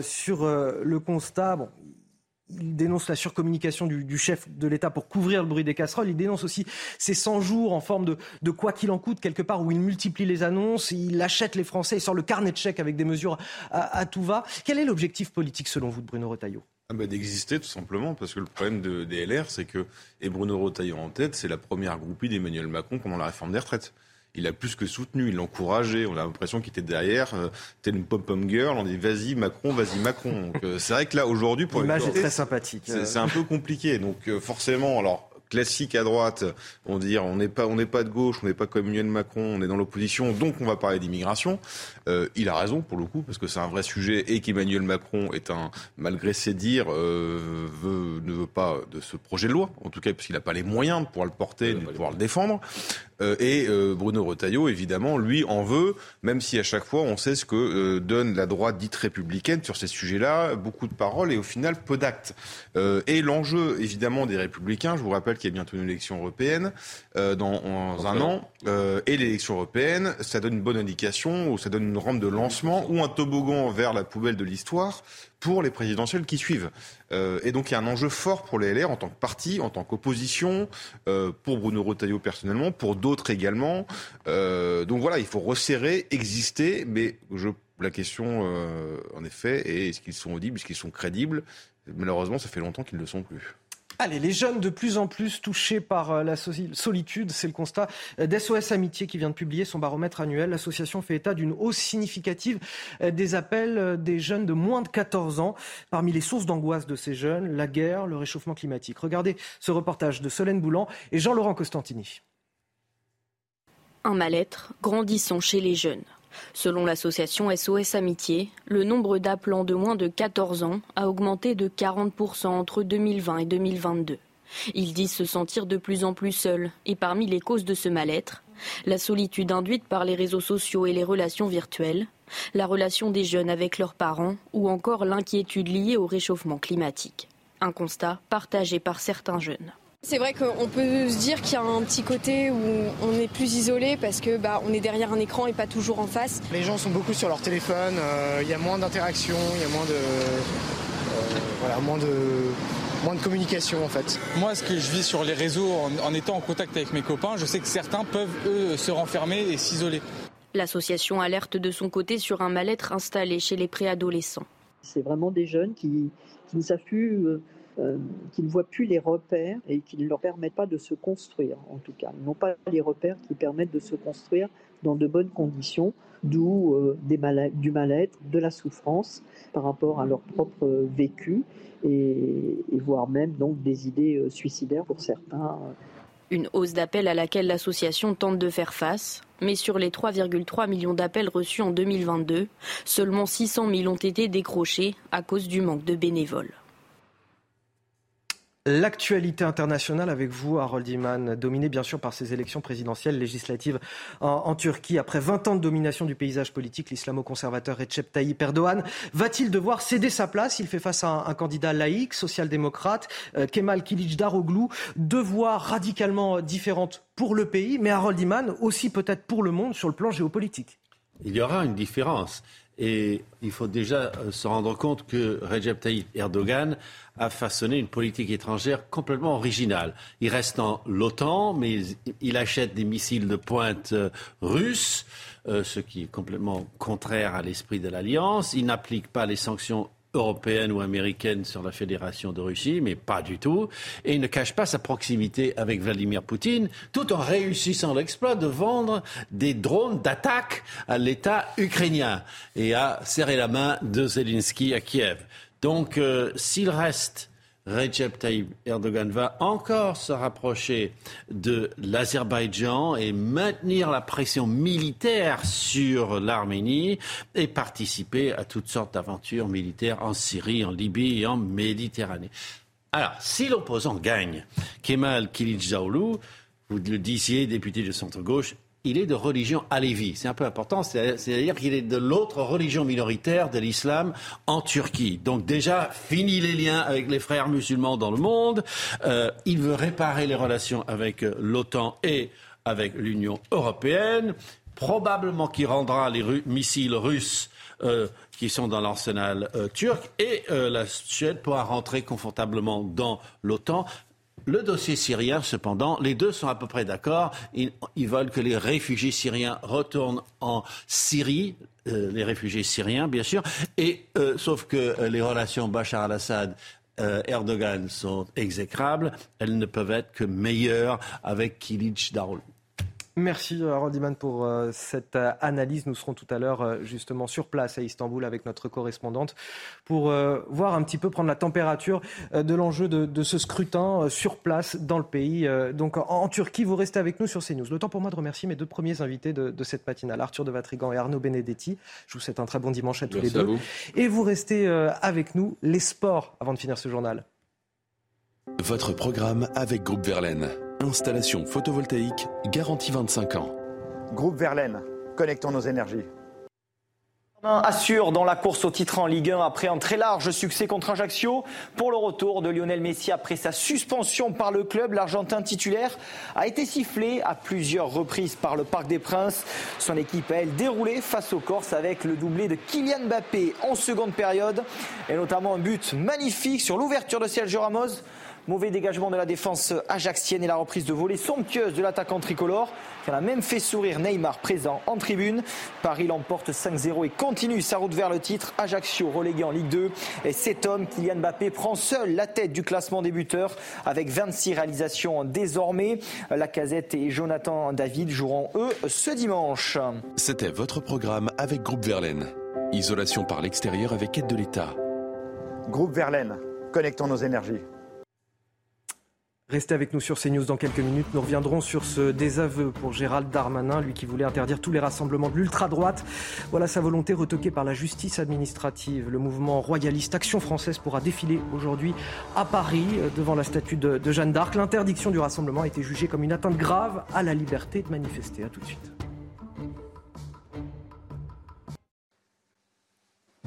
sur le constat. Bon, il dénonce la surcommunication du, chef de l'État pour couvrir le bruit des casseroles. Il dénonce aussi ces 100 jours en forme de, quoi qu'il en coûte, quelque part où il multiplie les annonces, il achète les Français, il sort le carnet de chèques avec des mesures à, tout va. Quel est l'objectif politique selon vous de Bruno Retailleau? Ah bah, D'exister tout simplement, parce que le problème de, des LR, c'est que, et Bruno Retailleau en tête, c'est la première groupie d'Emmanuel Macron pendant la réforme des retraites il a plus que soutenu, il l'a encouragé. On a l'impression qu'il était derrière, euh, tel une pom-pom girl. On dit vas-y Macron, vas-y Macron. Euh, c'est vrai que là aujourd'hui, pour l'image est très sympathique. C'est un peu compliqué. Donc euh, forcément, alors classique à droite, on dit on n'est pas on n'est pas de gauche, on n'est pas comme Emmanuel Macron, on est dans l'opposition, donc on va parler d'immigration. Euh, il a raison pour le coup parce que c'est un vrai sujet et qu'Emmanuel Macron est un malgré ses dires euh, veut, ne veut pas de ce projet de loi, en tout cas parce qu'il n'a pas les moyens de pouvoir le porter, de pouvoir le défendre. Euh, et Bruno Retailleau, évidemment, lui en veut, même si à chaque fois on sait ce que donne la droite dite républicaine sur ces sujets-là, beaucoup de paroles et au final peu d'actes. et l'enjeu, évidemment, des républicains, je vous rappelle qu'il y a bientôt une élection européenne dans, un an. Et l'élection européenne, ça donne une bonne indication, ou ça donne une rampe de lancement, ou un toboggan vers la poubelle de l'histoire pour les présidentielles qui suivent. Euh, et donc il y a un enjeu fort pour les LR en tant que parti, en tant qu'opposition, pour Bruno Retailleau personnellement, pour d'autres également. donc voilà, il faut resserrer, exister, mais je, la question, en effet, est est-ce qu'ils sont audibles, est-ce qu'ils sont crédibles? Malheureusement, ça fait longtemps qu'ils ne le sont plus. Allez, les jeunes de plus en plus touchés par euh, la solitude, c'est le constat d'SOS Amitié qui vient de publier son baromètre annuel. L'association fait état d'une hausse significative euh, des appels euh, des jeunes de moins de 14 ans. Parmi les sources d'angoisse de ces jeunes, la guerre, le réchauffement climatique. Regardez ce reportage de Solène Boulan et Jean-Laurent Costantini. Un mal-être grandissant chez les jeunes. Selon l'association SOS Amitié, le nombre d'appelants de moins de 14 ans a augmenté de 40% entre 2020 et 2022. Ils disent se sentir de plus en plus seuls et parmi les causes de ce mal-être, la solitude induite par les réseaux sociaux et les relations virtuelles, la relation des jeunes avec leurs parents ou encore l'inquiétude liée au réchauffement climatique. Un constat partagé par certains jeunes. C'est vrai qu'on peut se dire qu'il y a un petit côté où on est plus isolé parce que bah, on est derrière un écran et pas toujours en face. Les gens sont beaucoup sur leur téléphone, euh, il y a moins d'interaction, il y a moins de, euh, voilà, moins de, moins de communication en fait. Moi, ce que je vis sur les réseaux en, étant en contact avec mes copains, je sais que certains peuvent eux se renfermer et s'isoler. L'association alerte de son côté sur un mal-être installé chez les préadolescents. C'est vraiment des jeunes qui, qui ne savent plus euh, euh, qui ne voient plus les repères et qui ne leur permettent pas de se construire, en tout cas. Ils n'ont pas les repères qui permettent de se construire dans de bonnes conditions, d'où euh, du mal-être, de la souffrance par rapport à leur propre vécu et, et voire même donc des idées euh, suicidaires pour certains. Une hausse d'appels à laquelle l'association tente de faire face. Mais sur les 3,3 millions d'appels reçus en 2022, seulement 600 000 ont été décrochés à cause du manque de bénévoles. L'actualité internationale avec vous, Harold Iman, dominée bien sûr par ces élections présidentielles législatives en, Turquie. Après 20 ans de domination du paysage politique, l'islamo-conservateur Recep Tayyip Erdogan va-t-il devoir céder sa place? Il fait face à un, candidat laïque, social-démocrate, euh, Kemal Kılıçdaroğlu, deux voies radicalement différentes pour le pays, mais Harold Iman aussi peut-être pour le monde sur le plan géopolitique. Il y aura une différence. Et il faut déjà euh, se rendre compte que Recep Tayyip Erdogan a façonné une politique étrangère complètement originale. Il reste dans l'OTAN, mais il achète des missiles de pointe euh, russes, euh, ce qui est complètement contraire à l'esprit de l'alliance. Il n'applique pas les sanctions européenne ou américaine sur la Fédération de Russie, mais pas du tout. Et il ne cache pas sa proximité avec Vladimir Poutine, tout en réussissant l'exploit de vendre des drones d'attaque à l'État ukrainien et à serrer la main de Zelensky à Kiev. Donc, euh, s'il reste Recep Tayyip Erdogan va encore se rapprocher de l'Azerbaïdjan et maintenir la pression militaire sur l'Arménie et participer à toutes sortes d'aventures militaires en Syrie, en Libye et en Méditerranée. Alors, si l'opposant gagne, Kemal Kılıçdaroğlu, vous le disiez, député de centre-gauche, il est de religion alévi. C'est un peu important, c'est-à-dire qu'il est de l'autre religion minoritaire de l'islam en Turquie. Donc déjà, fini les liens avec les frères musulmans dans le monde. Euh, il veut réparer les relations avec euh, l'OTAN et avec l'Union européenne. Probablement qu'il rendra les missiles russes euh, qui sont dans l'arsenal turc et la Suède pourra rentrer confortablement dans l'OTAN. Le dossier syrien, cependant, les deux sont à peu près d'accord. Ils, veulent que les réfugiés syriens retournent en Syrie, euh, les réfugiés syriens, bien sûr. Et euh, sauf que euh, les relations Bachar al-Assad Erdogan sont exécrables, elles ne peuvent être que meilleures avec Kilic Darul. Merci euh, Harold Iman pour euh, cette euh, analyse. Nous serons tout à l'heure justement sur place à Istanbul avec notre correspondante pour voir un petit peu prendre la température de l'enjeu de, ce scrutin sur place dans le pays. Donc en, Turquie, vous restez avec nous sur CNews. Le temps pour moi de remercier mes deux premiers invités de, cette matinale, Arthur de Vatrigan et Arnaud Benedetti. Je vous souhaite un très bon dimanche à tous les deux. Et vous restez avec nous, les sports, avant de finir ce journal. Votre programme avec Groupe Verlaine. Installation photovoltaïque, garantie 25 ans. Groupe Verlaine, connectons nos énergies. Assure dans la course au titre en Ligue 1 après un très large succès contre Ajaccio. Pour le retour de Lionel Messi après sa suspension par le club, l'Argentin titulaire a été sifflé à plusieurs reprises par le Parc des Princes. Son équipe a elle déroulé face aux Corses avec le doublé de Kylian Mbappé en seconde période et notamment un but magnifique sur l'ouverture de Sergio Ramos. Mauvais dégagement de la défense ajaxienne et la reprise de volée somptueuse de l'attaquant tricolore qui a même fait sourire Neymar présent en tribune. Paris l'emporte 5-0 et continue sa route vers le titre. Ajaccio relégué en Ligue 2. Et cet homme, Kylian Mbappé, prend seul la tête du classement des buteurs avec 26 réalisations désormais. La casette et Jonathan David joueront eux ce dimanche. C'était votre programme avec Groupe Verlaine. Isolation par l'extérieur avec aide de l'État. Groupe Verlaine, connectons nos énergies. Restez avec nous sur CNews dans quelques minutes. Nous reviendrons sur ce désaveu pour Gérald Darmanin, lui qui voulait interdire tous les rassemblements de l'ultra-droite. Voilà sa volonté retoquée par la justice administrative. Le mouvement royaliste Action française pourra défiler aujourd'hui à Paris euh, devant la statue de, Jeanne d'Arc. L'interdiction du rassemblement a été jugée comme une atteinte grave à la liberté de manifester. À tout de suite.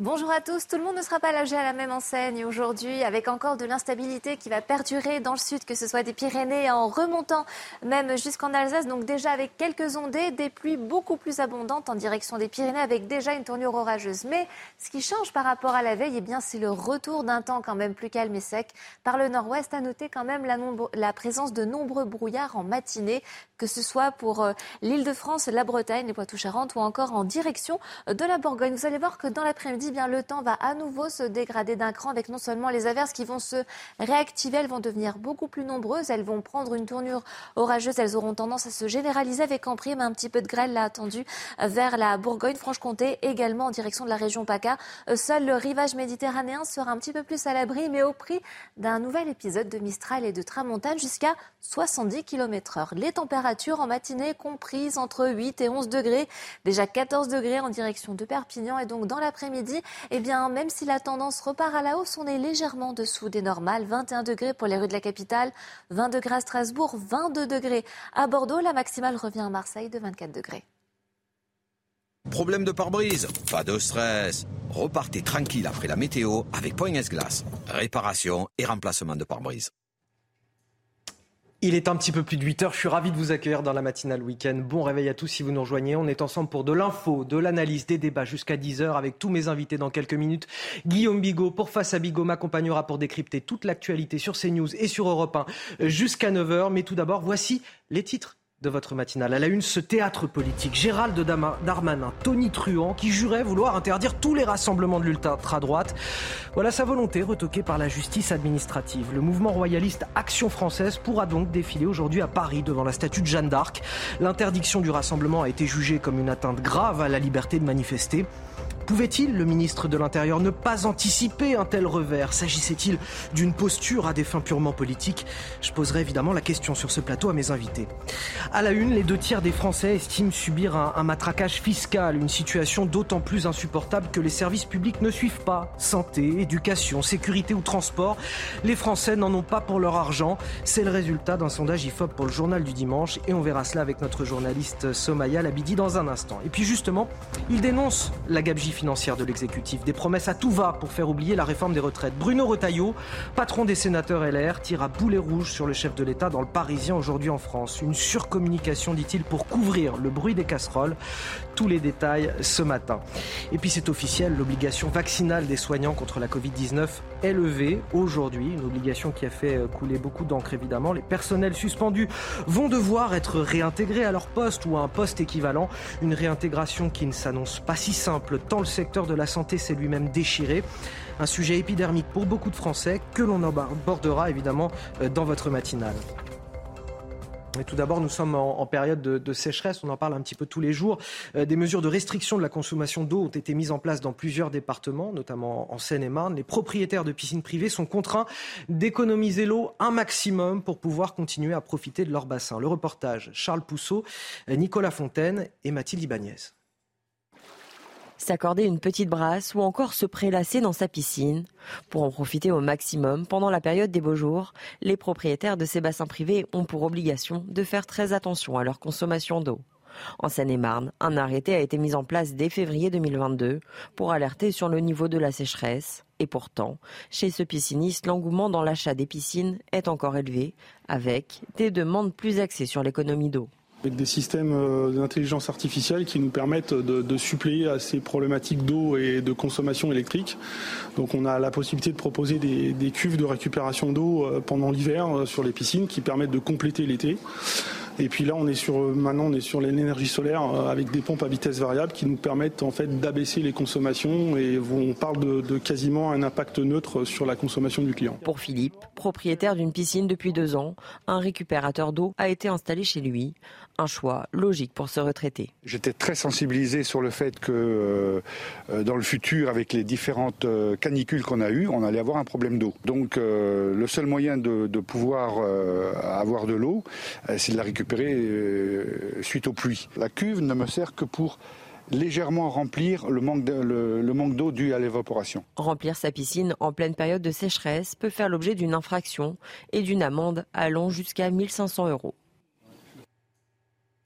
Bonjour à tous. Tout le monde ne sera pas logé à la même enseigne aujourd'hui, avec encore de l'instabilité qui va perdurer dans le sud, que ce soit des Pyrénées en remontant même jusqu'en Alsace. Donc déjà avec quelques ondées, des pluies beaucoup plus abondantes en direction des Pyrénées, avec déjà une tournure orageuse. Mais ce qui change par rapport à la veille, eh bien c'est le retour d'un temps quand même plus calme et sec. Par le nord-ouest, à noter quand même la, la présence de nombreux brouillards en matinée, que ce soit pour euh, l'Île-de-France, la Bretagne, les Poitou-Charentes ou encore en direction de la Bourgogne. Vous allez voir que dans l'après-midi, eh bien le temps va à nouveau se dégrader d'un cran avec non seulement les averses qui vont se réactiver, elles vont devenir beaucoup plus nombreuses, elles vont prendre une tournure orageuse, elles auront tendance à se généraliser avec en prime un petit peu de grêle là attendu vers la Bourgogne-Franche-Comté, également en direction de la région PACA. Seul le rivage méditerranéen sera un petit peu plus à l'abri, mais au prix d'un nouvel épisode de Mistral et de Tramontane jusqu'à 70 km heure. Les températures en matinée comprises entre 8 et 11 degrés, déjà 14 degrés en direction de Perpignan et donc dans l'après-midi, eh bien, même si la tendance repart à la hausse, on est légèrement dessous des normales. 21 degrés pour les rues de la capitale, 20 degrés à Strasbourg, 22 degrés à Bordeaux. La maximale revient à Marseille de 24 degrés. Problème de pare-brise Pas de stress. Repartez tranquille après la météo avec Point Glace. Réparation et remplacement de pare-brise. Il est un petit peu plus de 8 heures. Je suis ravi de vous accueillir dans la matinale week-end. Bon réveil à tous si vous nous rejoignez. On est ensemble pour de l'info, de l'analyse, des débats jusqu'à 10 heures avec tous mes invités dans quelques minutes. Guillaume Bigot pour Face à Bigot m'accompagnera pour décrypter toute l'actualité sur CNews et sur Europe 1 jusqu'à 9 heures. Mais tout d'abord, voici les titres de votre matinale. À la une, ce théâtre politique. Gérald Darmanin, Tony Truant, qui jurait vouloir interdire tous les rassemblements de l'ultra-droite. Voilà sa volonté retoquée par la justice administrative. Le mouvement royaliste Action française pourra donc défiler aujourd'hui à Paris devant la statue de Jeanne d'Arc. L'interdiction du rassemblement a été jugée comme une atteinte grave à la liberté de manifester. Pouvait-il, le ministre de l'Intérieur, ne pas anticiper un tel revers? S'agissait-il d'une posture à des fins purement politiques? Je poserai évidemment la question sur ce plateau à mes invités. À la une, les deux tiers des Français estiment subir un, matraquage fiscal, une situation d'autant plus insupportable que les services publics ne suivent pas. Santé, éducation, sécurité ou transport, les Français n'en ont pas pour leur argent. C'est le résultat d'un sondage IFOP pour le journal du dimanche et on verra cela avec notre journaliste Somaya Labidi dans un instant. Et puis justement, il dénonce la gabegie financière de l'exécutif. Des promesses à tout va pour faire oublier la réforme des retraites. Bruno Retailleau, patron des sénateurs LR, tire à boulet rouge sur le chef de l'État dans le Parisien aujourd'hui en France. Une surcommunication, dit-il, pour couvrir le bruit des casseroles. Tous les détails ce matin. Et puis c'est officiel, l'obligation vaccinale des soignants contre la Covid-19 est levée aujourd'hui. Une obligation qui a fait euh, couler beaucoup d'encre évidemment. Les personnels suspendus vont devoir être réintégrés à leur poste ou à un poste équivalent. Une réintégration qui ne s'annonce pas si simple tant le secteur de la santé s'est lui-même déchiré. Un sujet épidermique pour beaucoup de Français que l'on abordera évidemment euh, dans votre matinale. Tout d'abord, nous sommes en, période de, sécheresse, on en parle un petit peu tous les jours. Euh, des mesures de restriction de la consommation d'eau ont été mises en place dans plusieurs départements, notamment en Seine-et-Marne. Les propriétaires de piscines privées sont contraints d'économiser l'eau un maximum pour pouvoir continuer à profiter de leur bassin. Le reportage, Charles Pousseau, Nicolas Fontaine et Mathilde Ibanez s'accorder une petite brasse ou encore se prélasser dans sa piscine. Pour en profiter au maximum pendant la période des beaux jours, les propriétaires de ces bassins privés ont pour obligation de faire très attention à leur consommation d'eau. En Seine-et-Marne, un arrêté a été mis en place dès février 2022 pour alerter sur le niveau de la sécheresse. Et pourtant, chez ce pisciniste, l'engouement dans l'achat des piscines est encore élevé, avec des demandes plus axées sur l'économie d'eau avec des systèmes euh, d'intelligence artificielle qui nous permettent de, suppléer à ces problématiques d'eau et de consommation électrique. Donc on a la possibilité de proposer des, cuves de récupération d'eau euh, pendant l'hiver euh, sur les piscines qui permettent de compléter l'été. Et puis là, on est sur maintenant, on est sur l'énergie solaire avec des pompes à vitesse variable qui nous permettent en fait d'abaisser les consommations et on parle de, de, quasiment un impact neutre sur la consommation du client. Pour Philippe, propriétaire d'une piscine depuis deux ans, un récupérateur d'eau a été installé chez lui un choix logique pour se retraiter. J'étais très sensibilisé sur le fait que euh, dans le futur, avec les différentes euh, canicules qu'on a eues, on allait avoir un problème d'eau. Donc euh, le seul moyen de, pouvoir avoir de l'eau, c'est de la récupérer suite aux pluies. La cuve ne me sert que pour légèrement remplir le manque, le manque d'eau dû à l'évaporation. Remplir sa piscine en pleine période de sécheresse peut faire l'objet d'une infraction et d'une amende allant jusqu'à 1500 euros.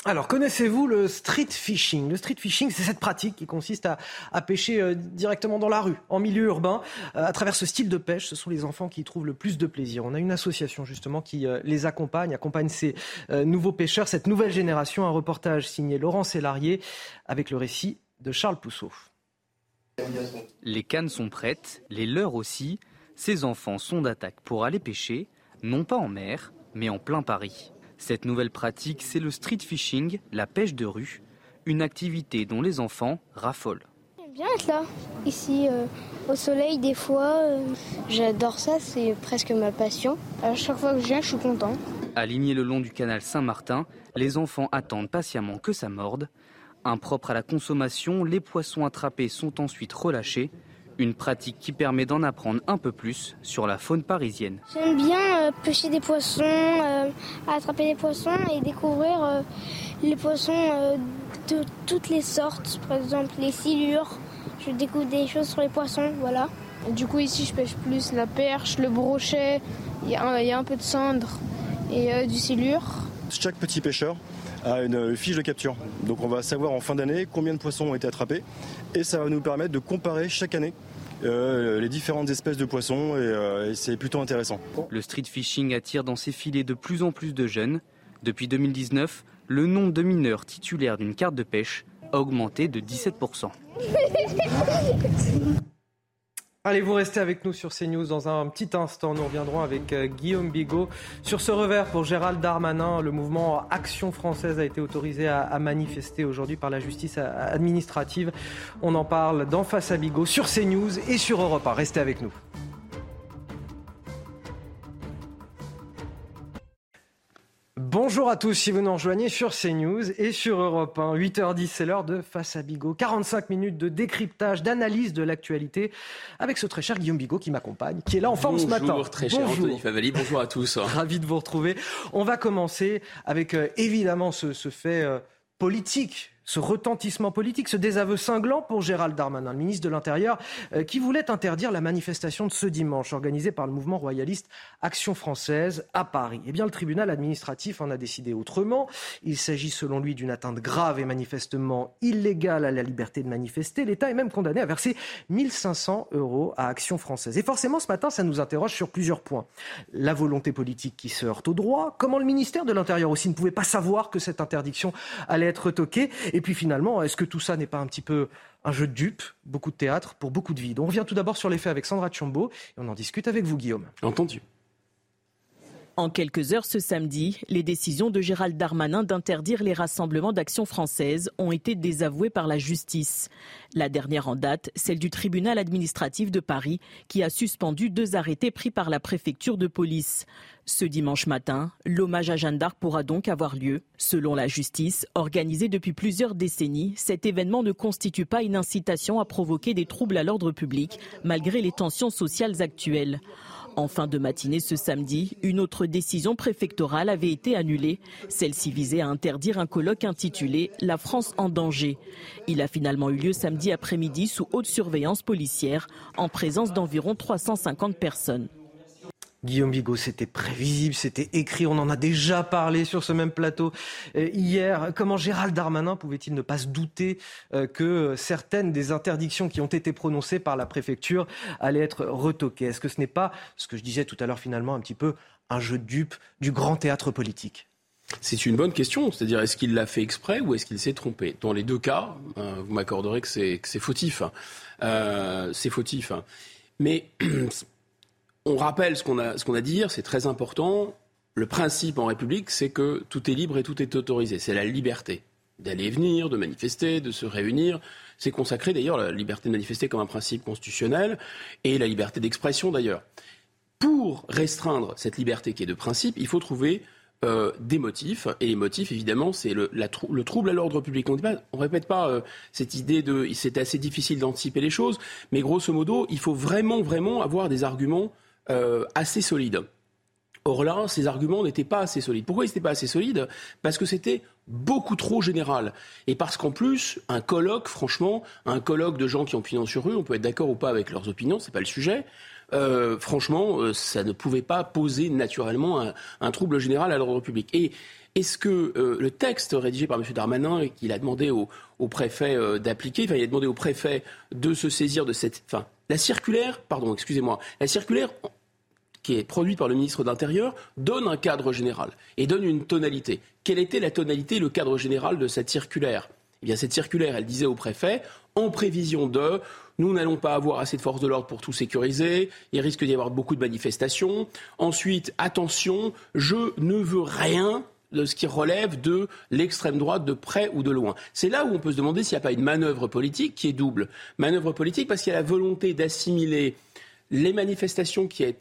Alors, connaissez-vous le street fishing? Le street fishing, c'est cette pratique qui consiste à, pêcher euh, directement dans la rue, en milieu urbain. Euh, à travers ce style de pêche, ce sont les enfants qui y trouvent le plus de plaisir. On a une association justement qui euh, les accompagne, accompagne ces nouveaux pêcheurs, cette nouvelle génération. Un reportage signé Laurent Sélarié avec le récit de Charles Pousseau. Les cannes sont prêtes, les leurs aussi. Ces enfants sont d'attaque pour aller pêcher, non pas en mer, mais en plein Paris. Cette nouvelle pratique, c'est le street fishing, la pêche de rue, une activité dont les enfants raffolent. J'aime bien être là, ici, euh, au soleil, des fois. Euh, j'adore ça, c'est presque ma passion. À chaque fois que je viens, je suis content. Alignés le long du canal Saint-Martin, les enfants attendent patiemment que ça morde. Impropres à la consommation, les poissons attrapés sont ensuite relâchés. Une pratique qui permet d'en apprendre un peu plus sur la faune parisienne. J'aime bien euh, pêcher des poissons, euh, attraper des poissons et découvrir euh, les poissons de toutes les sortes. Par exemple, les silures. Je découvre des choses sur les poissons, voilà. Du coup, ici, je pêche plus la perche, le brochet. Il y, a un peu de cendre et du silure. Chaque petit pêcheur a une fiche de capture. Donc on va savoir en fin d'année combien de poissons ont été attrapés et ça va nous permettre de comparer chaque année euh, les différentes espèces de poissons euh, et, c'est plutôt intéressant. Le street fishing attire dans ses filets de plus en plus de jeunes. Depuis 2019, le nombre de mineurs titulaires d'une carte de pêche a augmenté de 17%. Allez, vous restez avec nous sur CNews dans un petit instant. Nous reviendrons avec euh, Guillaume Bigot sur ce revers pour Gérald Darmanin. Le mouvement Action française a été autorisé à, manifester aujourd'hui par la justice administrative. On en parle d'en face à Bigot sur CNews et sur Europe 1. Restez avec nous. Bonjour à tous, si vous nous rejoignez sur CNews et sur Europe 1. 8h10, c'est l'heure de Face à Bigot. 45 minutes de décryptage, d'analyse de l'actualité avec ce très cher Guillaume Bigot qui m'accompagne, qui est là en forme ce matin. Bonjour, très cher Anthony Favali, bonjour à tous. Ravi de vous retrouver. On va commencer avec euh, évidemment ce, fait euh, politique ce retentissement politique, ce désaveu cinglant pour Gérald Darmanin, le ministre de l'Intérieur, euh, qui voulait interdire la manifestation de ce dimanche organisée par le mouvement royaliste Action française à Paris. Eh bien, le tribunal administratif en a décidé autrement. Il s'agit selon lui d'une atteinte grave et manifestement illégale à la liberté de manifester. L'État est même condamné à verser 1500 euros à Action française. Et forcément, ce matin, ça nous interroge sur plusieurs points. La volonté politique qui se heurte au droit, comment le ministère de l'Intérieur aussi ne pouvait pas savoir que cette interdiction allait être toquée et puis finalement, est-ce que tout ça n'est pas un petit peu un jeu de dupes, beaucoup de théâtre pour beaucoup de vide On revient tout d'abord sur les faits avec Sandra Chambaud et on en discute avec vous, Guillaume. Entendu. En quelques heures ce samedi, les décisions de Gérald Darmanin d'interdire les rassemblements d'action française ont été désavouées par la justice. La dernière en date, celle du tribunal administratif de Paris, qui a suspendu deux arrêtés pris par la préfecture de police. Ce dimanche matin, l'hommage à Jeanne d'Arc pourra donc avoir lieu. Selon la justice, organisée depuis plusieurs décennies, cet événement ne constitue pas une incitation à provoquer des troubles à l'ordre public, malgré les tensions sociales actuelles. En fin de matinée ce samedi, une autre décision préfectorale avait été annulée. Celle-ci visait à interdire un colloque intitulé La France en danger. Il a finalement eu lieu samedi après-midi sous haute surveillance policière, en présence d'environ 350 personnes. Guillaume Bigot, c'était prévisible, c'était écrit, on en a déjà parlé sur ce même plateau euh, hier. Comment Gérald Darmanin pouvait-il ne pas se douter euh, que certaines des interdictions qui ont été prononcées par la préfecture allaient être retoquées? Est-ce que ce n'est pas, ce que je disais tout à l'heure finalement, un petit peu un jeu de dupe du grand théâtre politique? C'est une bonne question, c'est-à-dire est-ce qu'il l'a fait exprès ou est-ce qu'il s'est trompé? Dans les deux cas, euh, vous m'accorderez que c'est fautif. c'est fautif. Mais on rappelle ce qu'on a, ce qu'on a dit c'est très important. Le principe en République, c'est que tout est libre et tout est autorisé. C'est la liberté d'aller et venir, de manifester, de se réunir. C'est consacré d'ailleurs la liberté de manifester comme un principe constitutionnel et la liberté d'expression d'ailleurs. Pour restreindre cette liberté qui est de principe, il faut trouver euh, des motifs. Et les motifs, évidemment, c'est le, le, trouble à l'ordre public. On ne répète pas euh, cette idée de. C'est assez difficile d'anticiper les choses, mais grosso modo, il faut vraiment, vraiment avoir des arguments euh, assez solide. Or là, ces arguments n'étaient pas assez solides. Pourquoi ils n'étaient pas assez solides? Parce que c'était beaucoup trop général. Et parce qu'en plus, un colloque, franchement, un colloque de gens qui ont pignon sur rue, on peut être d'accord ou pas avec leurs opinions, c'est pas le sujet. Euh, franchement, euh, ça ne pouvait pas poser naturellement un, trouble général à l'ordre public. Et est-ce que le texte rédigé par M. Darmanin et qu'il a demandé au, préfet d'appliquer, enfin, il a demandé au préfet de se saisir de cette, enfin, la circulaire, pardon, excusez-moi, la circulaire qui est produite par le ministre de l'Intérieur donne un cadre général et donne une tonalité. Quelle était la tonalité, le cadre général de cette circulaire? Eh bien, cette circulaire, elle disait au préfet, en prévision de nous n'allons pas avoir assez de forces de l'ordre pour tout sécuriser. Il risque d'y avoir beaucoup de manifestations. Ensuite, attention, je ne veux rien de ce qui relève de l'extrême droite de près ou de loin. C'est là où on peut se demander s'il n'y a pas une manœuvre politique qui est double. Manœuvre politique parce qu'il y a la volonté d'assimiler les manifestations qui,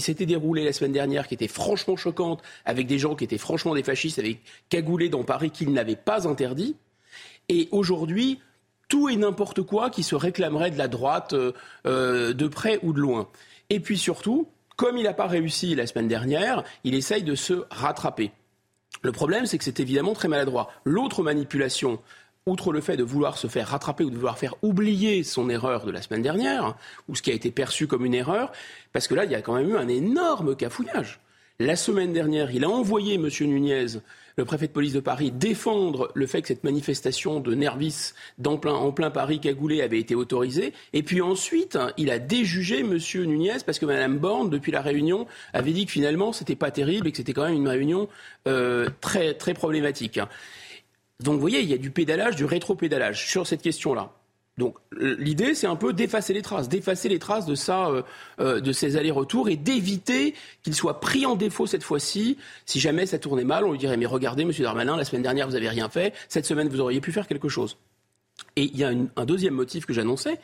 s'étaient déroulées la semaine dernière, qui étaient franchement choquantes, avec des gens qui étaient franchement des fascistes, avec cagoulés dans Paris qu'ils n'avaient pas interdit. Et aujourd'hui, tout et n'importe quoi qui se réclamerait de la droite euh, euh, de près ou de loin. Et puis surtout, comme il n'a pas réussi la semaine dernière, il essaye de se rattraper. Le problème, c'est que c'est évidemment très maladroit. L'autre manipulation, outre le fait de vouloir se faire rattraper ou de vouloir faire oublier son erreur de la semaine dernière, ou ce qui a été perçu comme une erreur, parce que là, il y a quand même eu un énorme cafouillage. La semaine dernière, il a envoyé M. Nunez le préfet de police de Paris défendre le fait que cette manifestation de Nervis en plein, Paris cagoulé avait été autorisée. Et puis ensuite, il a déjugé M. Nunez parce que Mme Borne, depuis la réunion, avait dit que finalement, c'était pas terrible et que c'était quand même une réunion euh, très, très problématique. Donc vous voyez, il y a du pédalage, du rétro-pédalage sur cette question-là. Donc l'idée, c'est un peu d'effacer les traces, d'effacer les traces de ça, euh, euh, de ces allers-retours et d'éviter qu'il soit pris en défaut cette fois-ci. Si jamais ça tournait mal, on lui dirait mais regardez, Monsieur Darmanin, la semaine dernière vous n'avez rien fait, cette semaine vous auriez pu faire quelque chose. Et il y a un deuxième motif que j'annonçais,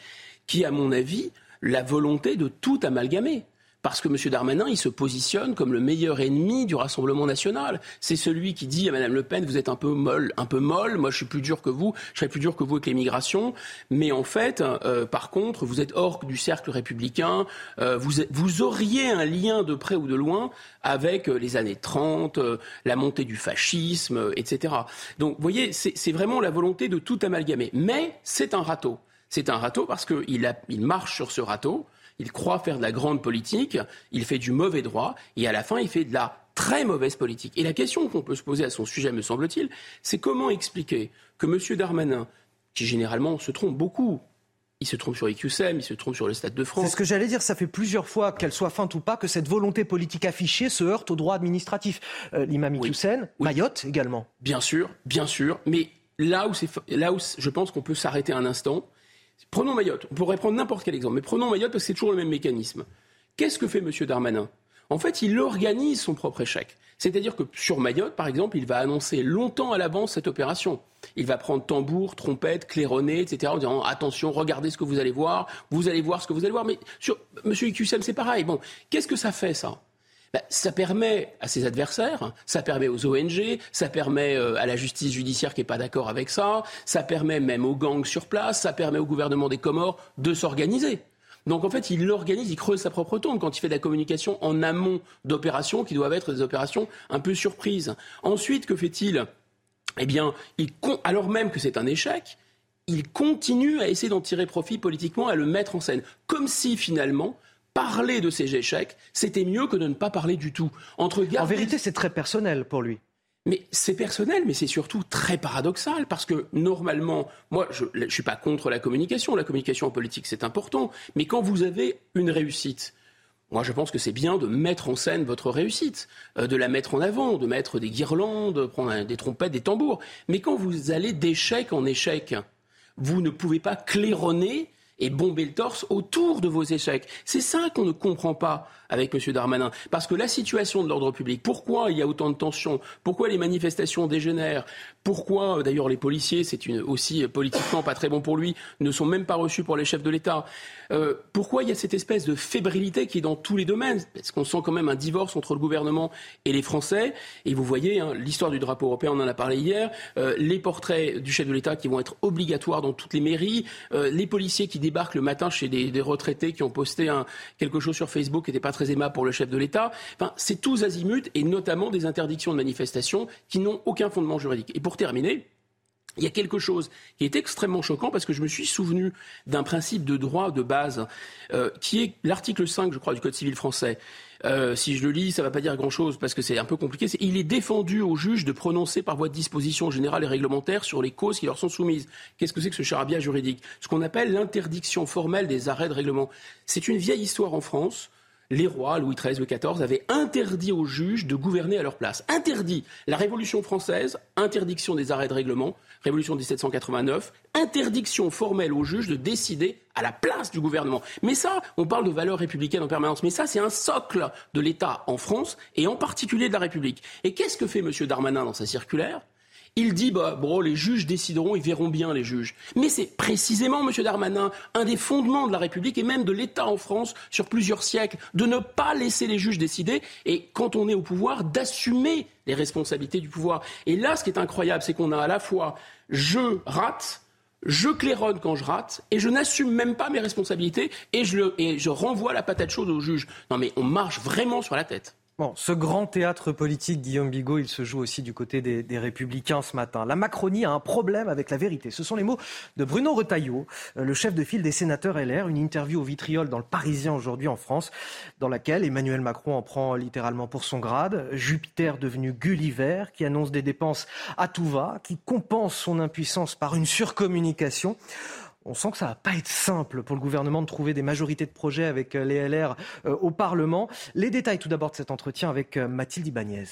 qui à mon avis la volonté de tout amalgamer parce que M. Darmanin, il se positionne comme le meilleur ennemi du Rassemblement national. C'est celui qui dit à Mme Le Pen, vous êtes un peu molle, un peu molle, moi je suis plus dur que vous, je serai plus dur que vous avec l'immigration, mais en fait, euh, par contre, vous êtes hors du cercle républicain, euh, vous, vous auriez un lien de près ou de loin avec euh, les années 30, la montée du fascisme, etc. Donc, vous voyez, c'est vraiment la volonté de tout amalgamer. Mais c'est un râteau. C'est un râteau parce qu'il il marche sur ce râteau il croit faire de la grande politique, il fait du mauvais droit, et à la fin, il fait de la très mauvaise politique. Et la question qu'on peut se poser à son sujet, me semble-t-il, c'est comment expliquer que M. Darmanin, qui généralement se trompe beaucoup, il se trompe sur IQSM, il se trompe sur le Stade de France. C'est ce que j'allais dire, ça fait plusieurs fois, qu'elle soit feinte ou pas, que cette volonté politique affichée se heurte au droit administratif. Euh, L'imam IQSM, Mayotte également. Bien sûr, bien sûr, mais là où, là où je pense qu'on peut s'arrêter un instant, Prenons Mayotte. On pourrait prendre n'importe quel exemple, mais prenons Mayotte parce que c'est toujours le même mécanisme. Qu'est-ce que fait M. Darmanin? En fait, il organise son propre échec. C'est-à-dire que sur Mayotte, par exemple, il va annoncer longtemps à l'avance cette opération. Il va prendre tambour, trompette, claironnet, etc. en disant attention, regardez ce que vous allez voir, vous allez voir ce que vous allez voir. Mais sur M. Iqsem, c'est pareil. Bon, qu'est-ce que ça fait ça? Bah, ça permet à ses adversaires, ça permet aux ONG, ça permet euh, à la justice judiciaire qui n'est pas d'accord avec ça, ça permet même aux gangs sur place, ça permet au gouvernement des Comores de s'organiser. Donc en fait, il l'organise, il creuse sa propre tombe quand il fait de la communication en amont d'opérations qui doivent être des opérations un peu surprises. Ensuite, que fait-il? Eh bien, il, alors même que c'est un échec, il continue à essayer d'en tirer profit politiquement, à le mettre en scène. Comme si finalement, parler de ses échecs, c'était mieux que de ne pas parler du tout. Entre En vérité, c'est très personnel pour lui. Mais c'est personnel, mais c'est surtout très paradoxal parce que normalement, moi, je ne suis pas contre la communication. La communication en politique, c'est important. Mais quand vous avez une réussite, moi, je pense que c'est bien de mettre en scène votre réussite, euh, de la mettre en avant, de mettre des guirlandes, prendre des trompettes, des tambours. Mais quand vous allez d'échec en échec, vous ne pouvez pas claironner et bomber le torse autour de vos échecs. C'est ça qu'on ne comprend pas avec M. Darmanin. Parce que la situation de l'ordre public, pourquoi il y a autant de tensions, pourquoi les manifestations dégénèrent, pourquoi d'ailleurs les policiers, c'est aussi politiquement pas très bon pour lui, ne sont même pas reçus pour les chefs de l'État, euh, pourquoi il y a cette espèce de fébrilité qui est dans tous les domaines? Parce qu'on sent quand même un divorce entre le gouvernement et les Français. Et vous voyez, hein, l'histoire du drapeau européen, on en a parlé hier, euh, les portraits du chef de l'État qui vont être obligatoires dans toutes les mairies, euh, les policiers qui débarquent le matin chez des, retraités qui ont posté quelque chose sur Facebook qui n'était pas très aimable pour le chef de l'État. Enfin, c'est tous azimuts et notamment des interdictions de manifestation qui n'ont aucun fondement juridique. Et pour terminer, il y a quelque chose qui est extrêmement choquant parce que je me suis souvenu d'un principe de droit de base euh, qui est l'article 5, je crois, du Code civil français. Euh, si je le lis, ça ne va pas dire grand-chose parce que c'est un peu compliqué. il est défendu aux juges de prononcer par voie de disposition générale et réglementaire sur les causes qui leur sont soumises. Qu'est-ce que c'est que ce charabia juridique? Ce qu'on appelle l'interdiction formelle des arrêts de règlement. C'est une vieille histoire en France les rois, Louis XIII, Louis XIV, avaient interdit aux juges de gouverner à leur place. Interdit. La Révolution française, interdiction des arrêts de règlement, Révolution 1789, interdiction formelle aux juges de décider à la place du gouvernement. Mais ça, on parle de valeurs républicaines en permanence, mais ça, c'est un socle de l'État en France et en particulier de la République. Et qu'est-ce que fait M. Darmanin dans sa circulaire? Il dit, bah, les juges décideront, ils verront bien les juges. Mais c'est précisément, Monsieur Darmanin, un des fondements de la République et même de l'État en France sur plusieurs siècles, de ne pas laisser les juges décider et, quand on est au pouvoir, d'assumer les responsabilités du pouvoir. Et là, ce qui est incroyable, c'est qu'on a à la fois je rate, je claironne quand je rate et je n'assume même pas mes responsabilités et je, et je renvoie la patate chaude aux juges. Non mais on marche vraiment sur la tête. Bon, ce grand théâtre politique, Guillaume Bigot, il se joue aussi du côté des, Républicains ce matin. La Macronie a un problème avec la vérité. Ce sont les mots de Bruno Retailleau, euh, le chef de file des sénateurs LR, une interview au vitriol dans le Parisien aujourd'hui en France, dans laquelle Emmanuel Macron en prend littéralement pour son grade. Jupiter devenu Gulliver, qui annonce des dépenses à tout va, qui compense son impuissance par une surcommunication. On sent que ça va pas être simple pour le gouvernement de trouver des majorités de projets avec euh, les LR euh, au Parlement. Les détails tout d'abord de cet entretien avec euh, Mathilde Ibanez.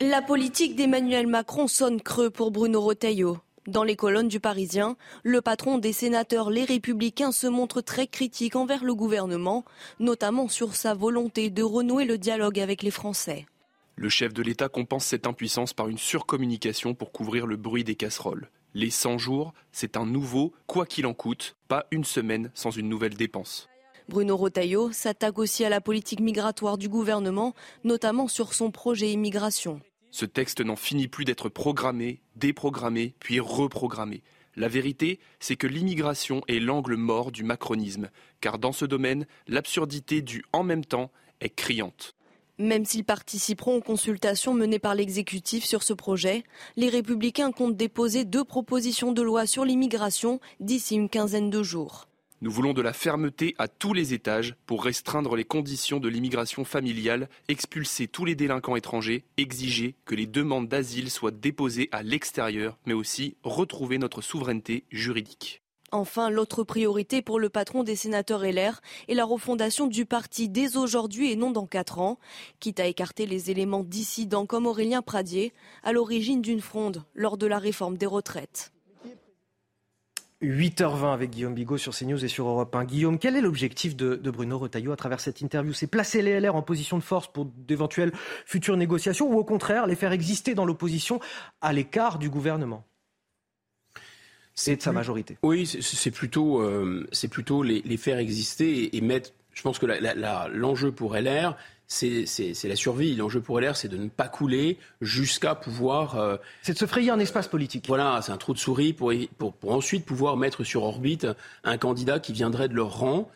La politique d'Emmanuel Macron sonne creux pour Bruno Retailleau. Dans les colonnes du Parisien, le patron des sénateurs Les Républicains se montre très critique envers le gouvernement, notamment sur sa volonté de renouer le dialogue avec les Français. Le chef de l'État compense cette impuissance par une surcommunication pour couvrir le bruit des casseroles. Les 100 jours, c'est un nouveau quoi qu'il en coûte, pas une semaine sans une nouvelle dépense. Bruno Rotaillot s'attaque aussi à la politique migratoire du gouvernement, notamment sur son projet immigration. Ce texte n'en finit plus d'être programmé, déprogrammé, puis reprogrammé. La vérité, c'est que l'immigration est l'angle mort du macronisme, car dans ce domaine, l'absurdité du en même temps est criante. Même s'ils participeront aux consultations menées par l'exécutif sur ce projet, les républicains comptent déposer deux propositions de loi sur l'immigration d'ici une quinzaine de jours. Nous voulons de la fermeté à tous les étages pour restreindre les conditions de l'immigration familiale, expulser tous les délinquants étrangers, exiger que les demandes d'asile soient déposées à l'extérieur, mais aussi retrouver notre souveraineté juridique. Enfin, l'autre priorité pour le patron des sénateurs LR est la refondation du parti dès aujourd'hui et non dans quatre ans, quitte à écarter les éléments dissidents comme Aurélien Pradier, à l'origine d'une fronde lors de la réforme des retraites. 8h20 avec Guillaume Bigot sur CNews et sur Europe 1. Guillaume, quel est l'objectif de, Bruno Retailleau à travers cette interview? C'est placer les LR en position de force pour d'éventuelles futures négociations ou au contraire les faire exister dans l'opposition à l'écart du gouvernement? C'est de sa majorité. Oui, c'est plutôt, euh, c'est plutôt les, faire exister et, mettre. Je pense que l'enjeu pour LR, c'est la survie. L'enjeu pour LR, c'est de ne pas couler jusqu'à pouvoir. Euh, c'est de se frayer un espace politique. Voilà, c'est un trou de souris pour, pour, pour, ensuite pouvoir mettre sur orbite un candidat qui viendrait de leur rang.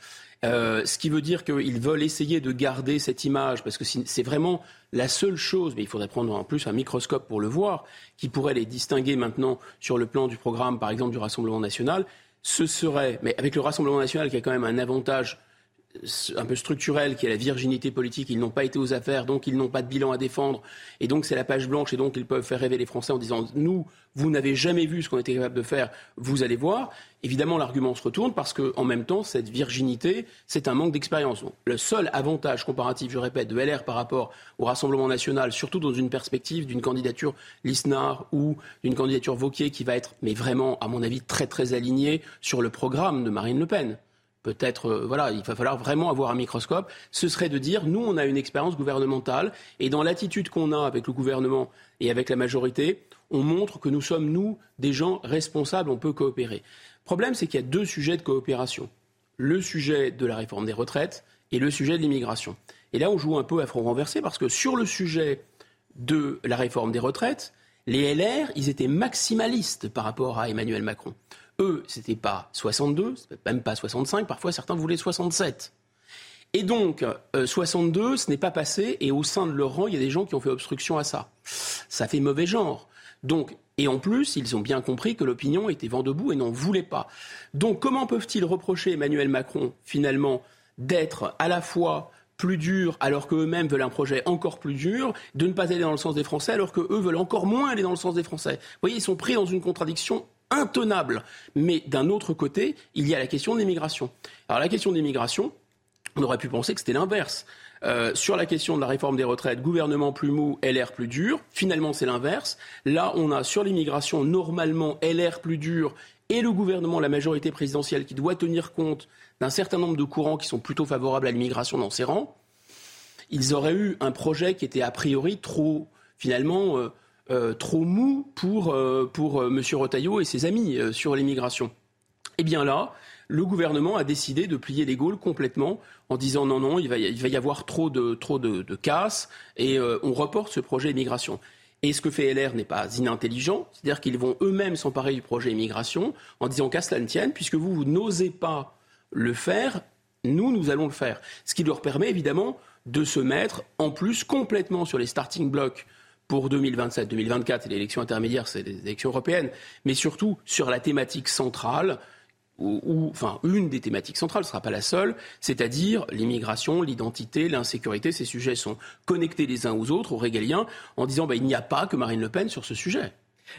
Euh, ce qui veut dire qu'ils veulent essayer de garder cette image, parce que c'est vraiment la seule chose, mais il faudrait prendre en plus un microscope pour le voir, qui pourrait les distinguer maintenant sur le plan du programme, par exemple, du Rassemblement national, ce serait, mais avec le Rassemblement national qui a quand même un avantage un peu structurel qui est la virginité politique. Ils n'ont pas été aux affaires, donc ils n'ont pas de bilan à défendre. Et donc c'est la page blanche, et donc ils peuvent faire rêver les Français en disant nous, vous n'avez jamais vu ce qu'on était capable de faire, vous allez voir. Évidemment, l'argument se retourne parce qu'en même temps, cette virginité, c'est un manque d'expérience. Le seul avantage comparatif, je répète, de LR par rapport au Rassemblement national, surtout dans une perspective d'une candidature Lisnard ou d'une candidature Vauquier qui va être, mais vraiment, à mon avis, très très alignée sur le programme de Marine Le Pen peut-être, euh, voilà, il va falloir vraiment avoir un microscope, ce serait de dire, nous, on a une expérience gouvernementale, et dans l'attitude qu'on a avec le gouvernement et avec la majorité, on montre que nous sommes, nous, des gens responsables, on peut coopérer. Le problème, c'est qu'il y a deux sujets de coopération. Le sujet de la réforme des retraites et le sujet de l'immigration. Et là, on joue un peu à front renversé parce que sur le sujet de la réforme des retraites, les LR, ils étaient maximalistes par rapport à Emmanuel Macron. Eux, c'était pas 62, même pas 65, parfois certains voulaient 67. Et donc, 62, euh, ce n'est pas passé, et au sein de leur rang, il y a des gens qui ont fait obstruction à ça. Ça fait mauvais genre. Donc, et en plus, ils ont bien compris que l'opinion était vent debout et n'en voulait pas. Donc, comment peuvent-ils reprocher Emmanuel Macron, finalement, d'être à la fois plus dur alors qu'eux-mêmes veulent un projet encore plus dur, de ne pas aller dans le sens des Français alors qu'eux veulent encore moins aller dans le sens des Français? Vous voyez, ils sont pris dans une contradiction intenable. Mais d'un autre côté, il y a la question de l'immigration. Alors la question de l'immigration, on aurait pu penser que c'était l'inverse. Euh, sur la question de la réforme des retraites, gouvernement plus mou, LR plus dur. Finalement, c'est l'inverse. Là, on a sur l'immigration, normalement, LR plus dur et le gouvernement, la majorité présidentielle, qui doit tenir compte d'un certain nombre de courants qui sont plutôt favorables à l'immigration dans ces rangs. Ils auraient eu un projet qui était a priori trop, finalement, euh, euh, trop mou pour, pour M. Retailleau et ses amis sur l'immigration. Eh bien là, le gouvernement a décidé de plier les Gaules complètement en disant non, non, il va, y avoir trop de, trop de, casse et euh, on reporte ce projet immigration. Et ce que fait LR n'est pas inintelligent, c'est-à-dire qu'ils vont eux-mêmes s'emparer du projet immigration en disant qu'à cela ne tienne, puisque vous, vous n'osez pas le faire, nous, nous allons le faire. Ce qui leur permet évidemment de se mettre en plus complètement sur les starting blocks pour 2027-2024 et l'élection intermédiaire, c'est les élections européennes, mais surtout sur la thématique centrale ou, enfin, une des thématiques centrales, ce ne sera pas la seule, c'est-à-dire l'immigration, l'identité, l'insécurité. Ces sujets sont connectés les uns aux autres, aux régaliens, en disant bah, il n'y a pas que Marine Le Pen sur ce sujet.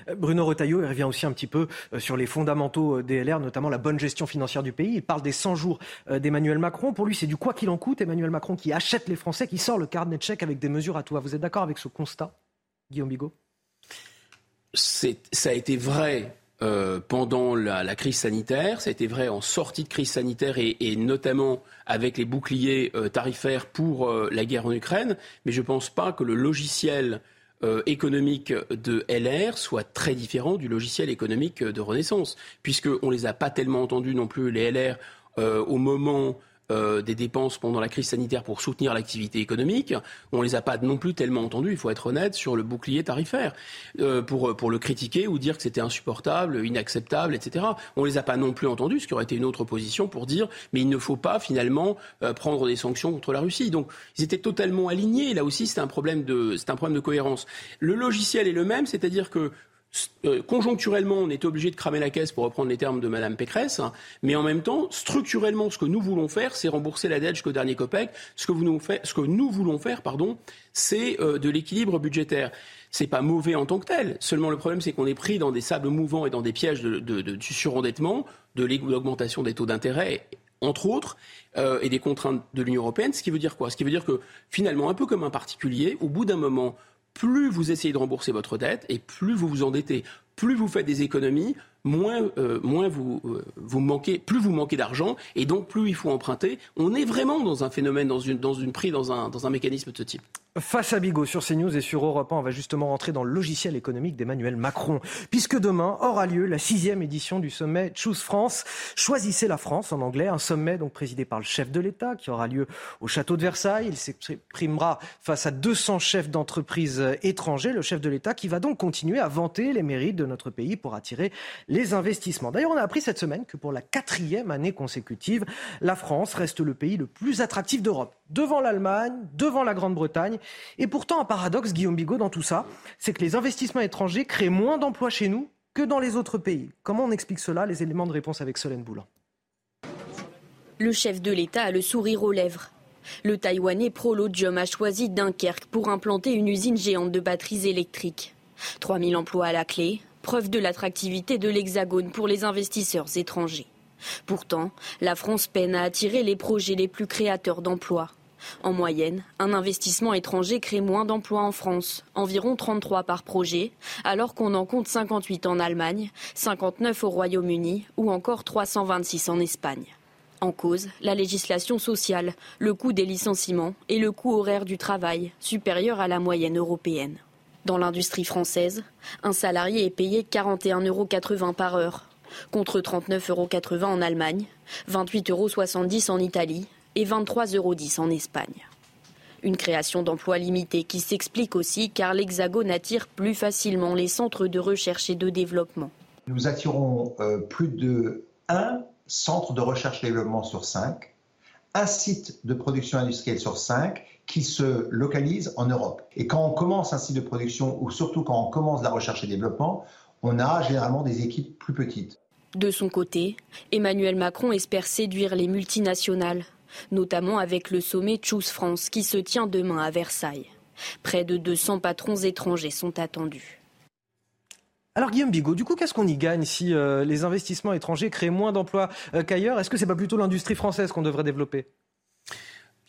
Euh, Bruno Retailleau revient aussi un petit peu euh, sur les fondamentaux euh, DLR, notamment la bonne gestion financière du pays. Il parle des 100 jours d'Emmanuel Macron. Pour lui, c'est du quoi qu'il en coûte. Emmanuel Macron qui achète les Français, qui sort le carnet de chèques avec des mesures à toi. Vous êtes d'accord avec ce constat, Guillaume Bigot? Ça a été vrai euh, pendant la, crise sanitaire. Ça a été vrai en sortie de crise sanitaire et, notamment avec les boucliers euh, tarifaires pour euh, la guerre en Ukraine. Mais je ne pense pas que le logiciel économique de LR soit très différent du logiciel économique de Renaissance, puisqu'on ne les a pas tellement entendus non plus, les LR, au moment euh, des dépenses pendant la crise sanitaire pour soutenir l'activité économique. On les a pas non plus tellement entendus, il faut être honnête, sur le bouclier tarifaire, euh, pour, pour le critiquer ou dire que c'était insupportable, inacceptable, etc. On les a pas non plus entendus, ce qui aurait été une autre position pour dire mais il ne faut pas finalement euh, prendre des sanctions contre la Russie. Donc ils étaient totalement alignés. Là aussi, c'est un problème de, c'est un problème de cohérence. Le logiciel est le même, c'est-à-dire que euh, conjoncturellement, on est obligé de cramer la caisse pour reprendre les termes de Mme Pécresse, hein, mais en même temps, structurellement, ce que nous voulons faire, c'est rembourser la dette jusqu'au dernier copec. Ce que, nous, ce que nous voulons faire, pardon, c'est euh, de l'équilibre budgétaire. C'est pas mauvais en tant que tel. Seulement, le problème, c'est qu'on est pris dans des sables mouvants et dans des pièges de, du surendettement, de l'augmentation des taux d'intérêt entre autres, euh, et des contraintes de l'Union européenne. Ce qui veut dire quoi? Ce qui veut dire que finalement, un peu comme un particulier, au bout d'un moment, plus vous essayez de rembourser votre dette et plus vous vous endettez. Plus vous faites des économies, moins, euh, moins vous, euh, vous manquez, plus vous manquez d'argent et donc plus il faut emprunter. On est vraiment dans un phénomène, dans une, dans une prix, dans un, dans un mécanisme de ce type. Face à Bigot sur CNews et sur Europe 1, on va justement rentrer dans le logiciel économique d'Emmanuel Macron, puisque demain aura lieu la sixième édition du sommet Choose France. Choisissez la France en anglais, un sommet donc présidé par le chef de l'État qui aura lieu au château de Versailles. Il s'exprimera face à 200 chefs d'entreprise étrangers. Le chef de l'État qui va donc continuer à vanter les mérites de notre pays pour attirer les investissements. D'ailleurs, on a appris cette semaine que pour la quatrième année consécutive, la France reste le pays le plus attractif d'Europe, devant l'Allemagne, devant la Grande-Bretagne et pourtant, un paradoxe, Guillaume Bigot, dans tout ça, c'est que les investissements étrangers créent moins d'emplois chez nous que dans les autres pays. Comment on explique cela Les éléments de réponse avec Solène Boulan. Le chef de l'État a le sourire aux lèvres. Le Taïwanais Prolodium a choisi Dunkerque pour implanter une usine géante de batteries électriques. 3000 emplois à la clé, preuve de l'attractivité de l'Hexagone pour les investisseurs étrangers. Pourtant, la France peine à attirer les projets les plus créateurs d'emplois. En moyenne, un investissement étranger crée moins d'emplois en France, environ 33 par projet, alors qu'on en compte 58 en Allemagne, 59 au Royaume-Uni ou encore 326 en Espagne. En cause, la législation sociale, le coût des licenciements et le coût horaire du travail, supérieur à la moyenne européenne. Dans l'industrie française, un salarié est payé 41,80 euros par heure, contre 39,80 euros en Allemagne, 28,70 euros en Italie et 23,10 euros en Espagne. Une création d'emplois limitée qui s'explique aussi car l'Hexagone attire plus facilement les centres de recherche et de développement. Nous attirons euh, plus de un centre de recherche-développement sur cinq, un site de production industrielle sur cinq qui se localise en Europe. Et quand on commence un site de production, ou surtout quand on commence la recherche et développement, on a généralement des équipes plus petites. De son côté, Emmanuel Macron espère séduire les multinationales, notamment avec le sommet Choose France qui se tient demain à Versailles. Près de 200 patrons étrangers sont attendus. Alors Guillaume Bigot, du coup, qu'est-ce qu'on y gagne si euh, les investissements étrangers créent moins d'emplois euh, qu'ailleurs? Est-ce que c'est pas plutôt l'industrie française qu'on devrait développer?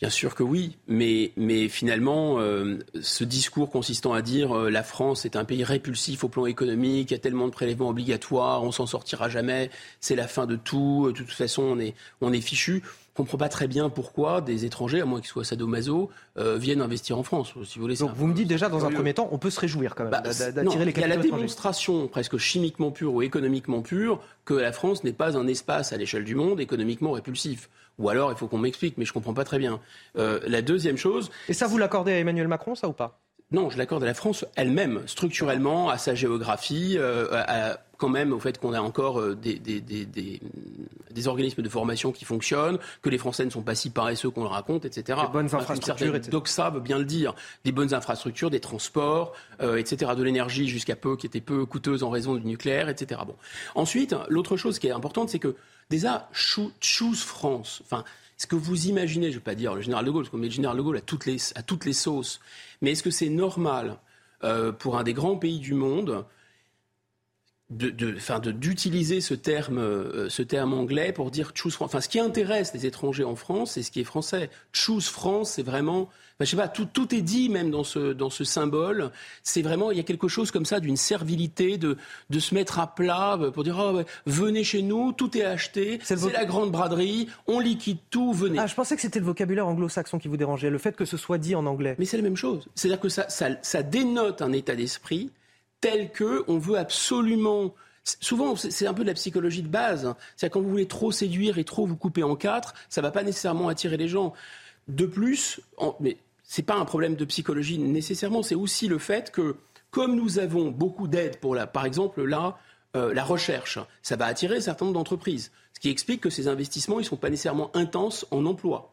Bien sûr que oui, mais, mais finalement, euh, ce discours consistant à dire euh, la France est un pays répulsif au plan économique, il y a tellement de prélèvements obligatoires, on s'en sortira jamais, c'est la fin de tout, de toute façon on est, on est fichu comprends pas très bien pourquoi des étrangers, à moins qu'ils soient sadomaso, euh, viennent investir en France. Si vous voulez, Donc vous me dites déjà, dans un premier temps, on peut se réjouir quand même bah, d'attirer les capitaux Il y a la démonstration presque chimiquement pure ou économiquement pure que la France n'est pas un espace à l'échelle du monde économiquement répulsif. Ou alors, il faut qu'on m'explique, mais je comprends pas très bien. Euh, la deuxième chose... Et ça, vous l'accordez à Emmanuel Macron, ça ou pas? Non, je l'accorde à la France elle-même, structurellement, à sa géographie, euh, à, quand même au fait qu'on a encore euh, des, des, des, des, organismes de formation qui fonctionnent, que les Français ne sont pas si paresseux qu'on le raconte, etc. Des bonnes infrastructures, etc. Doxa veut bien le dire. Des bonnes infrastructures, des transports, euh, etc. De l'énergie jusqu'à peu, qui était peu coûteuse en raison du nucléaire, etc. Bon. Ensuite, l'autre chose qui est importante, c'est que déjà, Choose France, enfin, ce que vous imaginez, je ne vais pas dire le général de Gaulle, parce qu'on met le général de Gaulle à toutes les, à toutes les sauces, mais est-ce que c'est normal euh, pour un des grands pays du monde d'utiliser de, ce terme, euh, ce terme anglais pour dire choose France. Enfin, ce qui intéresse les étrangers en France, c'est ce qui est français. Choose France, c'est vraiment, je sais pas, tout, tout, est dit même dans ce, dans ce symbole. C'est vraiment, il y a quelque chose comme ça d'une servilité, de, de se mettre à plat pour dire, oh, venez chez nous, tout est acheté, c'est la grande braderie, on liquide tout, venez. Ah, je pensais que c'était le vocabulaire anglo-saxon qui vous dérangeait, le fait que ce soit dit en anglais. Mais c'est la même chose. C'est-à-dire que ça, ça, ça dénote un état d'esprit tel que on veut absolument Souvent, c'est un peu de la psychologie de base. C'est quand vous voulez trop séduire et trop vous couper en quatre, ça ne va pas nécessairement attirer les gens. De plus, mais ce n'est pas un problème de psychologie nécessairement, c'est aussi le fait que, comme nous avons beaucoup d'aide pour, la, par exemple, là, euh, la recherche, ça va attirer un certain nombre d'entreprises. Ce qui explique que ces investissements, ne sont pas nécessairement intenses en emploi.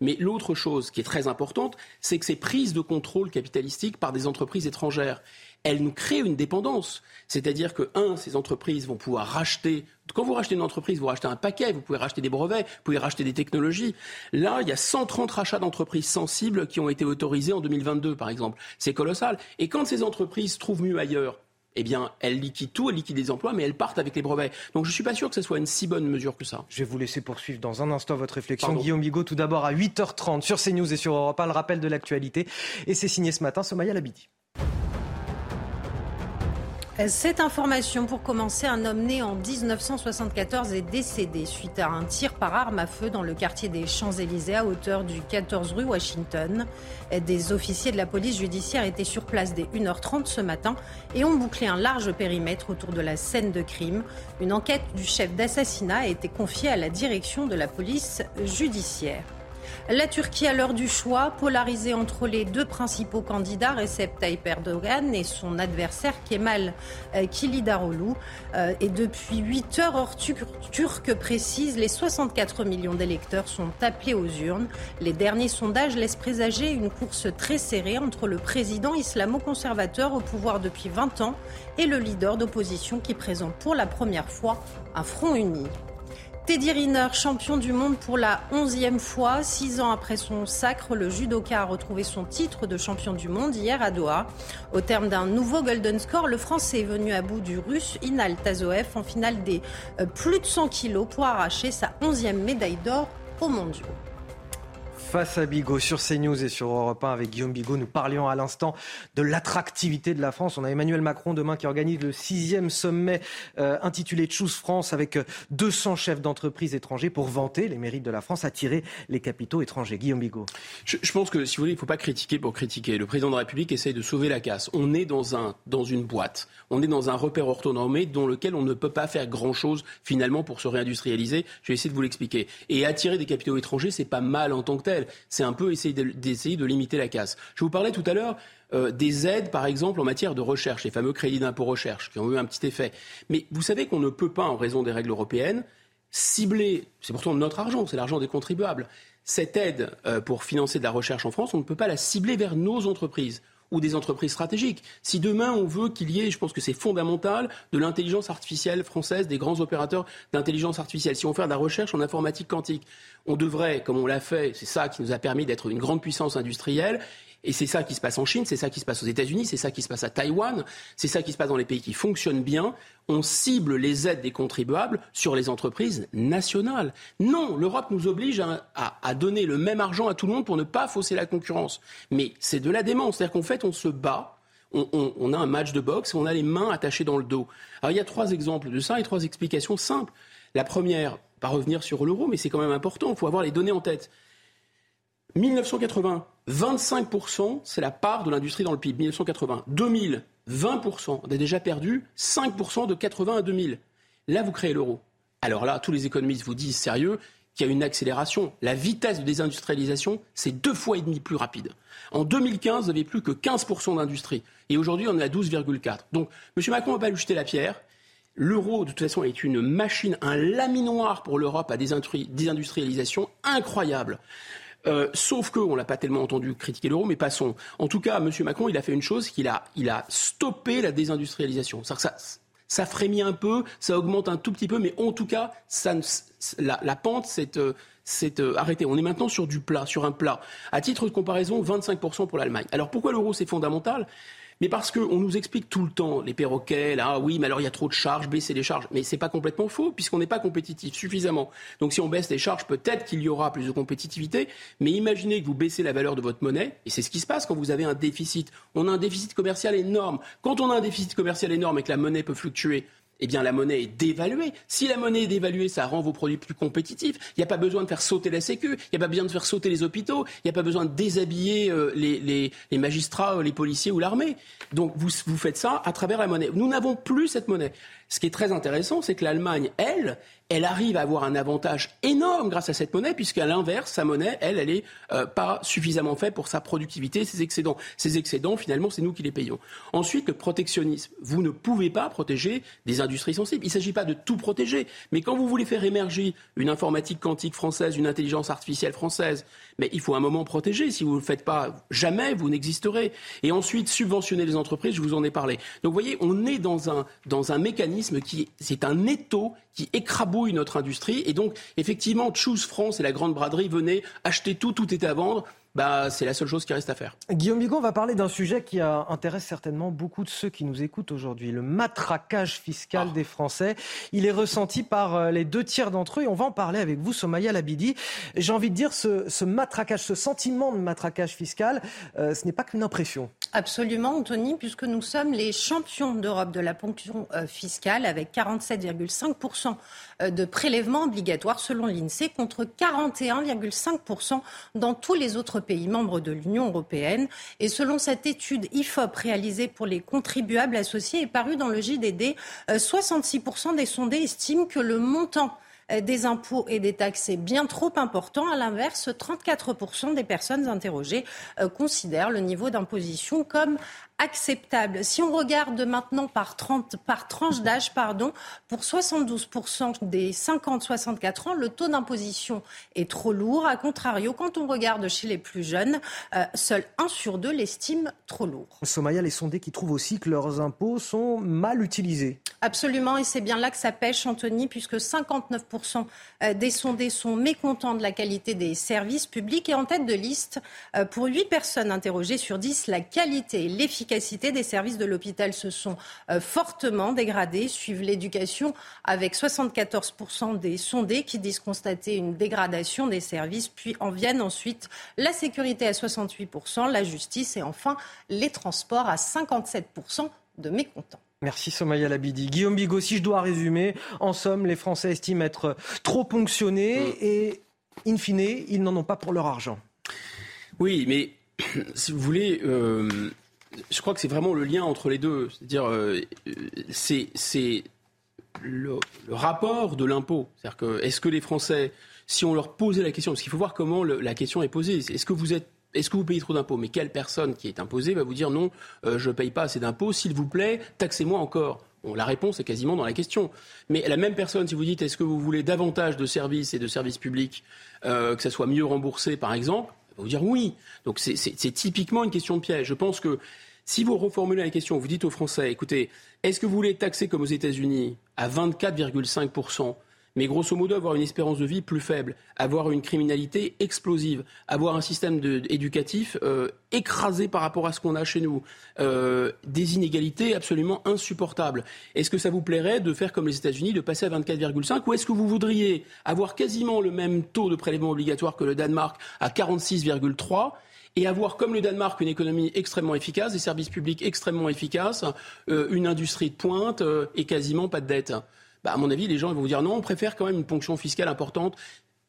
Mais l'autre chose qui est très importante, c'est que ces prises de contrôle capitalistique par des entreprises étrangères elle nous crée une dépendance. C'est-à-dire que, un, ces entreprises vont pouvoir racheter. Quand vous rachetez une entreprise, vous rachetez un paquet, vous pouvez racheter des brevets, vous pouvez racheter des technologies. Là, il y a 130 rachats d'entreprises sensibles qui ont été autorisés en 2022, par exemple. C'est colossal. Et quand ces entreprises trouvent mieux ailleurs, eh bien, elles liquident tout, elles liquident les emplois, mais elles partent avec les brevets. Donc je ne suis pas sûr que ce soit une si bonne mesure que ça. Je vais vous laisser poursuivre dans un instant votre réflexion. Guillaume Bigot, tout d'abord à 8h30 sur CNews et sur Europe 1, le rappel de l'actualité. Et c'est signé ce matin, Somaya Labidi. Cette information, pour commencer, un homme né en 1974 est décédé suite à un tir par arme à feu dans le quartier des Champs-Élysées à hauteur du 14 rue Washington. Des officiers de la police judiciaire étaient sur place dès 1h30 ce matin et ont bouclé un large périmètre autour de la scène de crime. Une enquête du chef d'assassinat a été confiée à la direction de la police judiciaire. La Turquie, à l'heure du choix, polarisée entre les deux principaux candidats, Recep Tayyip Erdogan et son adversaire Kemal euh, Kilidaroglu. Euh, et depuis 8 heures, hors turc précise, les 64 millions d'électeurs sont appelés aux urnes. Les derniers sondages laissent présager une course très serrée entre le président islamo-conservateur au pouvoir depuis 20 ans et le leader d'opposition qui présente pour la première fois un front uni. Teddy Riner, champion du monde pour la onzième fois. Six ans après son sacre, le judoka a retrouvé son titre de champion du monde hier à Doha. Au terme d'un nouveau Golden Score, le Français est venu à bout du Russe Inal Tazoev en finale des euh, plus de 100 kilos pour arracher sa onzième médaille d'or aux mondiaux face à Bigot sur CNews et sur Europe 1 avec Guillaume Bigot. Nous parlions à l'instant de l'attractivité de la France. On a Emmanuel Macron demain qui organise le sixième sommet euh, intitulé Choose France avec 200 chefs d'entreprise étrangers pour vanter les mérites de la France, attirer les capitaux étrangers. Guillaume Bigot. Je, pense que si vous voulez, il ne faut pas critiquer pour critiquer. Le président de la République essaye de sauver la casse. On est dans, un, dans une boîte. On est dans un repère orthonormé dans lequel on ne peut pas faire grand-chose finalement pour se réindustrialiser. Je vais essayer de vous l'expliquer. Et attirer des capitaux étrangers, c'est pas mal en tant que tel. C'est un peu essayer d'essayer de, limiter la casse. Je vous parlais tout à l'heure euh, des aides, par exemple, en matière de recherche, les fameux crédits d'impôt recherche, qui ont eu un petit effet. Mais vous savez qu'on ne peut pas, en raison des règles européennes, cibler, c'est pourtant notre argent, c'est l'argent des contribuables, cette aide euh, pour financer de la recherche en France, on ne peut pas la cibler vers nos entreprises ou des entreprises stratégiques. Si demain on veut qu'il y ait, je pense que c'est fondamental, de l'intelligence artificielle française, des grands opérateurs d'intelligence artificielle, si on veut faire de la recherche en informatique quantique, on devrait, comme on l'a fait, c'est ça qui nous a permis d'être une grande puissance industrielle, et c'est ça qui se passe en Chine, c'est ça qui se passe aux États-Unis, c'est ça qui se passe à Taïwan, c'est ça qui se passe dans les pays qui fonctionnent bien. On cible les aides des contribuables sur les entreprises nationales. Non, l'Europe nous oblige à, donner le même argent à tout le monde pour ne pas fausser la concurrence. Mais c'est de la démence. C'est-à-dire qu'en fait, on se bat. On, a un match de boxe on a les mains attachées dans le dos. Alors il y a trois exemples de ça et trois explications simples. La première, pas revenir sur l'euro, mais c'est quand même important, il faut avoir les données en tête. 1980, 25%, c'est la part de l'industrie dans le PIB. 1980. 2000, 20%. On a déjà perdu 5% de 80 à 2000. Là, vous créez l'euro. Alors là, tous les économistes vous disent sérieux qu'il y a une accélération. La vitesse de désindustrialisation, c'est deux fois et demi plus rapide. En 2015, vous n'avez plus que 15% d'industrie. Et aujourd'hui, on est à 12,4%. Donc, M. Macron va pas lui jeter la pierre. L'euro, de toute façon, est une machine, un laminoir pour l'Europe à désindustrialisation incroyable. Euh, sauf que, on l'a pas tellement entendu critiquer l'euro, mais passons. En tout cas, M. Macron, il a fait une chose, qu'il a, il a stoppé la désindustrialisation. Ça, ça, ça frémit un peu, ça augmente un tout petit peu, mais en tout cas, la, pente s'est euh, euh, arrêtée. On est maintenant sur du plat, sur un plat. À titre de comparaison, 25% pour l'Allemagne. Alors pourquoi l'euro, c'est fondamental? Mais parce qu'on nous explique tout le temps, les perroquets, là, oui, mais alors il y a trop de charges, baisser les charges. Mais c'est pas complètement faux, puisqu'on n'est pas compétitif suffisamment. Donc si on baisse les charges, peut-être qu'il y aura plus de compétitivité, mais imaginez que vous baissez la valeur de votre monnaie, et c'est ce qui se passe quand vous avez un déficit. On a un déficit commercial énorme. Quand on a un déficit commercial énorme et que la monnaie peut fluctuer, eh bien la monnaie est dévaluée. Si la monnaie est dévaluée, ça rend vos produits plus compétitifs. Il n'y a pas besoin de faire sauter la Sécu, il n'y a pas besoin de faire sauter les hôpitaux, il n'y a pas besoin de déshabiller euh, les, magistrats, euh, les policiers ou l'armée. Donc vous, vous faites ça à travers la monnaie. Nous n'avons plus cette monnaie. Ce qui est très intéressant, c'est que l'Allemagne, elle, elle arrive à avoir un avantage énorme grâce à cette monnaie, puisqu'à l'inverse, sa monnaie, elle, elle n'est euh, pas suffisamment faite pour sa productivité, ses excédents. Ces excédents, finalement, c'est nous qui les payons. Ensuite, le protectionnisme. Vous ne pouvez pas protéger des industries sensibles. Il ne s'agit pas de tout protéger. Mais quand vous voulez faire émerger une informatique quantique française, une intelligence artificielle française, mais il faut un moment protéger. Si vous ne le faites pas, jamais vous n'existerez. Et ensuite, subventionner les entreprises, je vous en ai parlé. Donc, vous voyez, on est dans un, dans un mécanisme qui, c'est un étau qui écrabouille notre industrie. Et donc, effectivement, Choose France et la grande braderie venaient acheter tout, tout était à vendre bah, c'est la seule chose qui reste à faire. Guillaume Bigon va parler d'un sujet qui intéresse certainement beaucoup de ceux qui nous écoutent aujourd'hui, le matraquage fiscal ah. des Français. Il est ressenti par euh, les deux tiers d'entre eux et on va en parler avec vous, Somaya Labidi. J'ai envie de dire, ce, ce, matraquage, ce sentiment de matraquage fiscal, euh, ce n'est pas qu'une impression. Absolument, Anthony, puisque nous sommes les champions d'Europe de la ponction euh, fiscale avec 47,5% de prélèvements obligatoires selon l'INSEE contre 41,5% dans tous les autres pays membres de l'Union européenne. Et selon cette étude IFOP réalisée pour les contribuables associés et parue dans le JDD, 66% euh, des sondés estiment que le montant euh, des impôts et des taxes est bien trop important. À l'inverse, 34% des personnes interrogées euh, considèrent le niveau d'imposition comme acceptable. Si on regarde maintenant par, 30, par tranche d'âge, pardon, pour 72% des 50-64 ans, le taux d'imposition est trop lourd. A contrario, quand on regarde chez les plus jeunes, euh, seul 1 sur 2 l'estime trop lourd. Somaya, les sondés qui trouvent aussi que leurs impôts sont mal utilisés. Absolument, et c'est bien là que ça pêche, Anthony, puisque 59% euh, des sondés sont mécontents de la qualité des services publics et en tête de liste, euh, pour 8 personnes interrogées sur 10, la qualité et l'efficacité l'efficacité des services de l'hôpital se sont euh, fortement dégradés, suivent l'éducation avec 74% des sondés qui disent constater une dégradation des services, puis en viennent ensuite la sécurité à 68%, la justice et enfin les transports à 57% de mécontents. Merci Somaya Labidi. Guillaume Bigot, si je dois résumer, en somme, les Français estiment être trop ponctionnés mm. et, in fine, ils n'en ont pas pour leur argent. Oui, mais si vous voulez, euh, je crois que c'est vraiment le lien entre les deux. C'est-à-dire, euh, c'est le, rapport de l'impôt. C'est-à-dire que est-ce que les Français si on leur posait la question, parce qu'il faut voir comment la question est posée. Est-ce que vous est-ce que vous payez trop d'impôts? Mais quelle personne qui est imposée va vous dire non, euh, je ne paye pas assez d'impôts, s'il vous plaît, taxez-moi encore? La réponse est quasiment dans la question. Mais la même personne, si vous dites est-ce que vous voulez davantage de services et de services publics, euh, que ça soit mieux remboursé par exemple, vous dire oui. Donc c'est typiquement une question de piège. Je pense que si vous reformulez la question, vous dites aux Français, écoutez, est-ce que vous voulez taxer comme aux États-Unis à 24,5 mais grosso modo avoir une espérance de vie plus faible, avoir une criminalité explosive, avoir un système éducatif euh, écrasé par rapport à ce qu'on a chez nous, euh, des inégalités absolument insupportables. Est-ce que ça vous plairait de faire comme les États-Unis, de passer à 24,5 ou est-ce que vous voudriez avoir quasiment le même taux de prélèvement obligatoire que le Danemark à 46,3 et avoir, comme le Danemark, une économie extrêmement efficace, des services publics extrêmement efficaces, euh, une industrie de pointe et quasiment pas de dette? Bah, à mon avis, les gens vont vous dire non, on préfère quand même une ponction fiscale importante.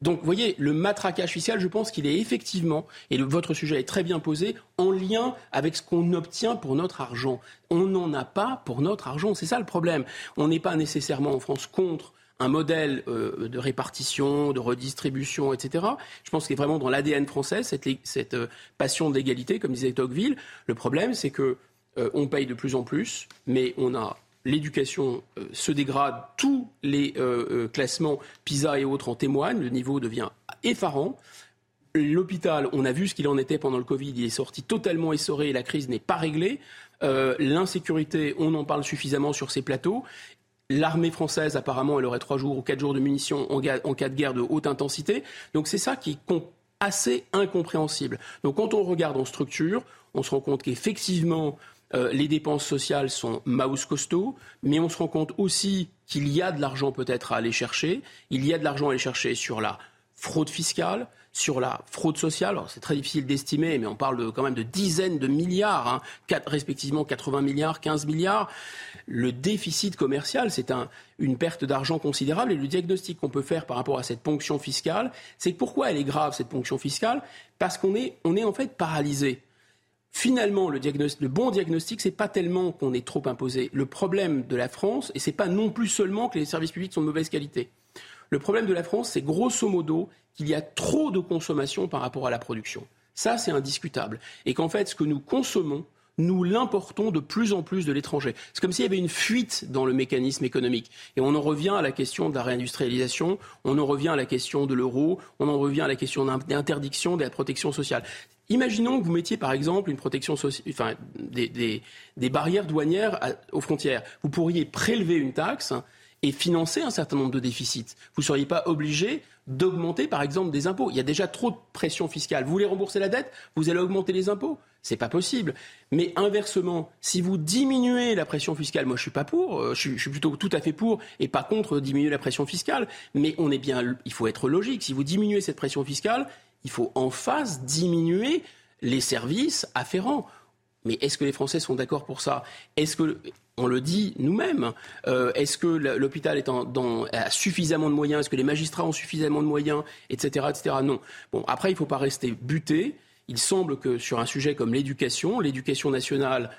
Donc, vous voyez, le matraquage fiscal, je pense qu'il est effectivement, et votre sujet est très bien posé, en lien avec ce qu'on obtient pour notre argent. On n'en a pas pour notre argent. C'est ça le problème. On n'est pas nécessairement en France contre un modèle euh, de répartition, de redistribution, etc. Je pense qu'il est vraiment dans l'ADN français, cette, cette euh, passion d'égalité, comme disait Tocqueville. Le problème, c'est que euh, on paye de plus en plus, mais on a l'éducation euh, se dégrade, tous les euh, euh, classements PISA et autres en témoignent, le niveau devient effarant. L'hôpital, on a vu ce qu'il en était pendant le Covid, il est sorti totalement essoré la crise n'est pas réglée. L'insécurité, on en parle suffisamment sur ces plateaux. L'armée française, apparemment, elle aurait trois jours ou quatre jours de munitions en, en cas de guerre de haute intensité. Donc c'est ça qui est assez incompréhensible. Donc quand on regarde en structure, on se rend compte qu'effectivement, euh, les dépenses sociales sont mouse costaud, mais on se rend compte aussi qu'il y a de l'argent peut-être à aller chercher. Il y a de l'argent à aller chercher sur la fraude fiscale, sur la fraude sociale. C'est très difficile d'estimer, mais on parle quand même de dizaines de milliards, hein, respectivement 80 milliards, 15 milliards. Le déficit commercial, c'est une perte d'argent considérable. Et le diagnostic qu'on peut faire par rapport à cette ponction fiscale, c'est pourquoi elle est grave, cette ponction fiscale? Parce qu'on est, on est en fait paralysé. Finalement, le, bon diagnostic, c'est pas tellement qu'on est trop imposé. Le problème de la France, et c'est pas non plus seulement que les services publics sont de mauvaise qualité. Le problème de la France, c'est grosso modo qu'il y a trop de consommation par rapport à la production. Ça, c'est indiscutable. Et qu'en fait, ce que nous consommons, nous l'importons de plus en plus de l'étranger. C'est comme s'il y avait une fuite dans le mécanisme économique. Et on en revient à la question de la réindustrialisation, on en revient à la question de l'euro, on en revient à la question d'interdiction de la protection sociale. Imaginons que vous mettiez par exemple une protection enfin, des, barrières douanières aux frontières. Vous pourriez prélever une taxe et financer un certain nombre de déficits. Vous ne seriez pas obligé d'augmenter par exemple des impôts. Il y a déjà trop de pression fiscale. Vous voulez rembourser la dette Vous allez augmenter les impôts c'est pas possible. Mais inversement, si vous diminuez la pression fiscale, moi je suis pas pour, euh, je suis, plutôt tout à fait pour et pas contre diminuer la pression fiscale. Mais on est bien, il faut être logique. Si vous diminuez cette pression fiscale, il faut en face diminuer les services afférents. Mais est-ce que les Français sont d'accord pour ça? Est-ce que on le dit nous-mêmes. Euh, est-ce que l'hôpital est a suffisamment de moyens? Est-ce que les magistrats ont suffisamment de moyens? Etc. etc. Non. Bon, après, il ne faut pas rester buté. Il semble que sur un sujet comme l'éducation, l'éducation nationale,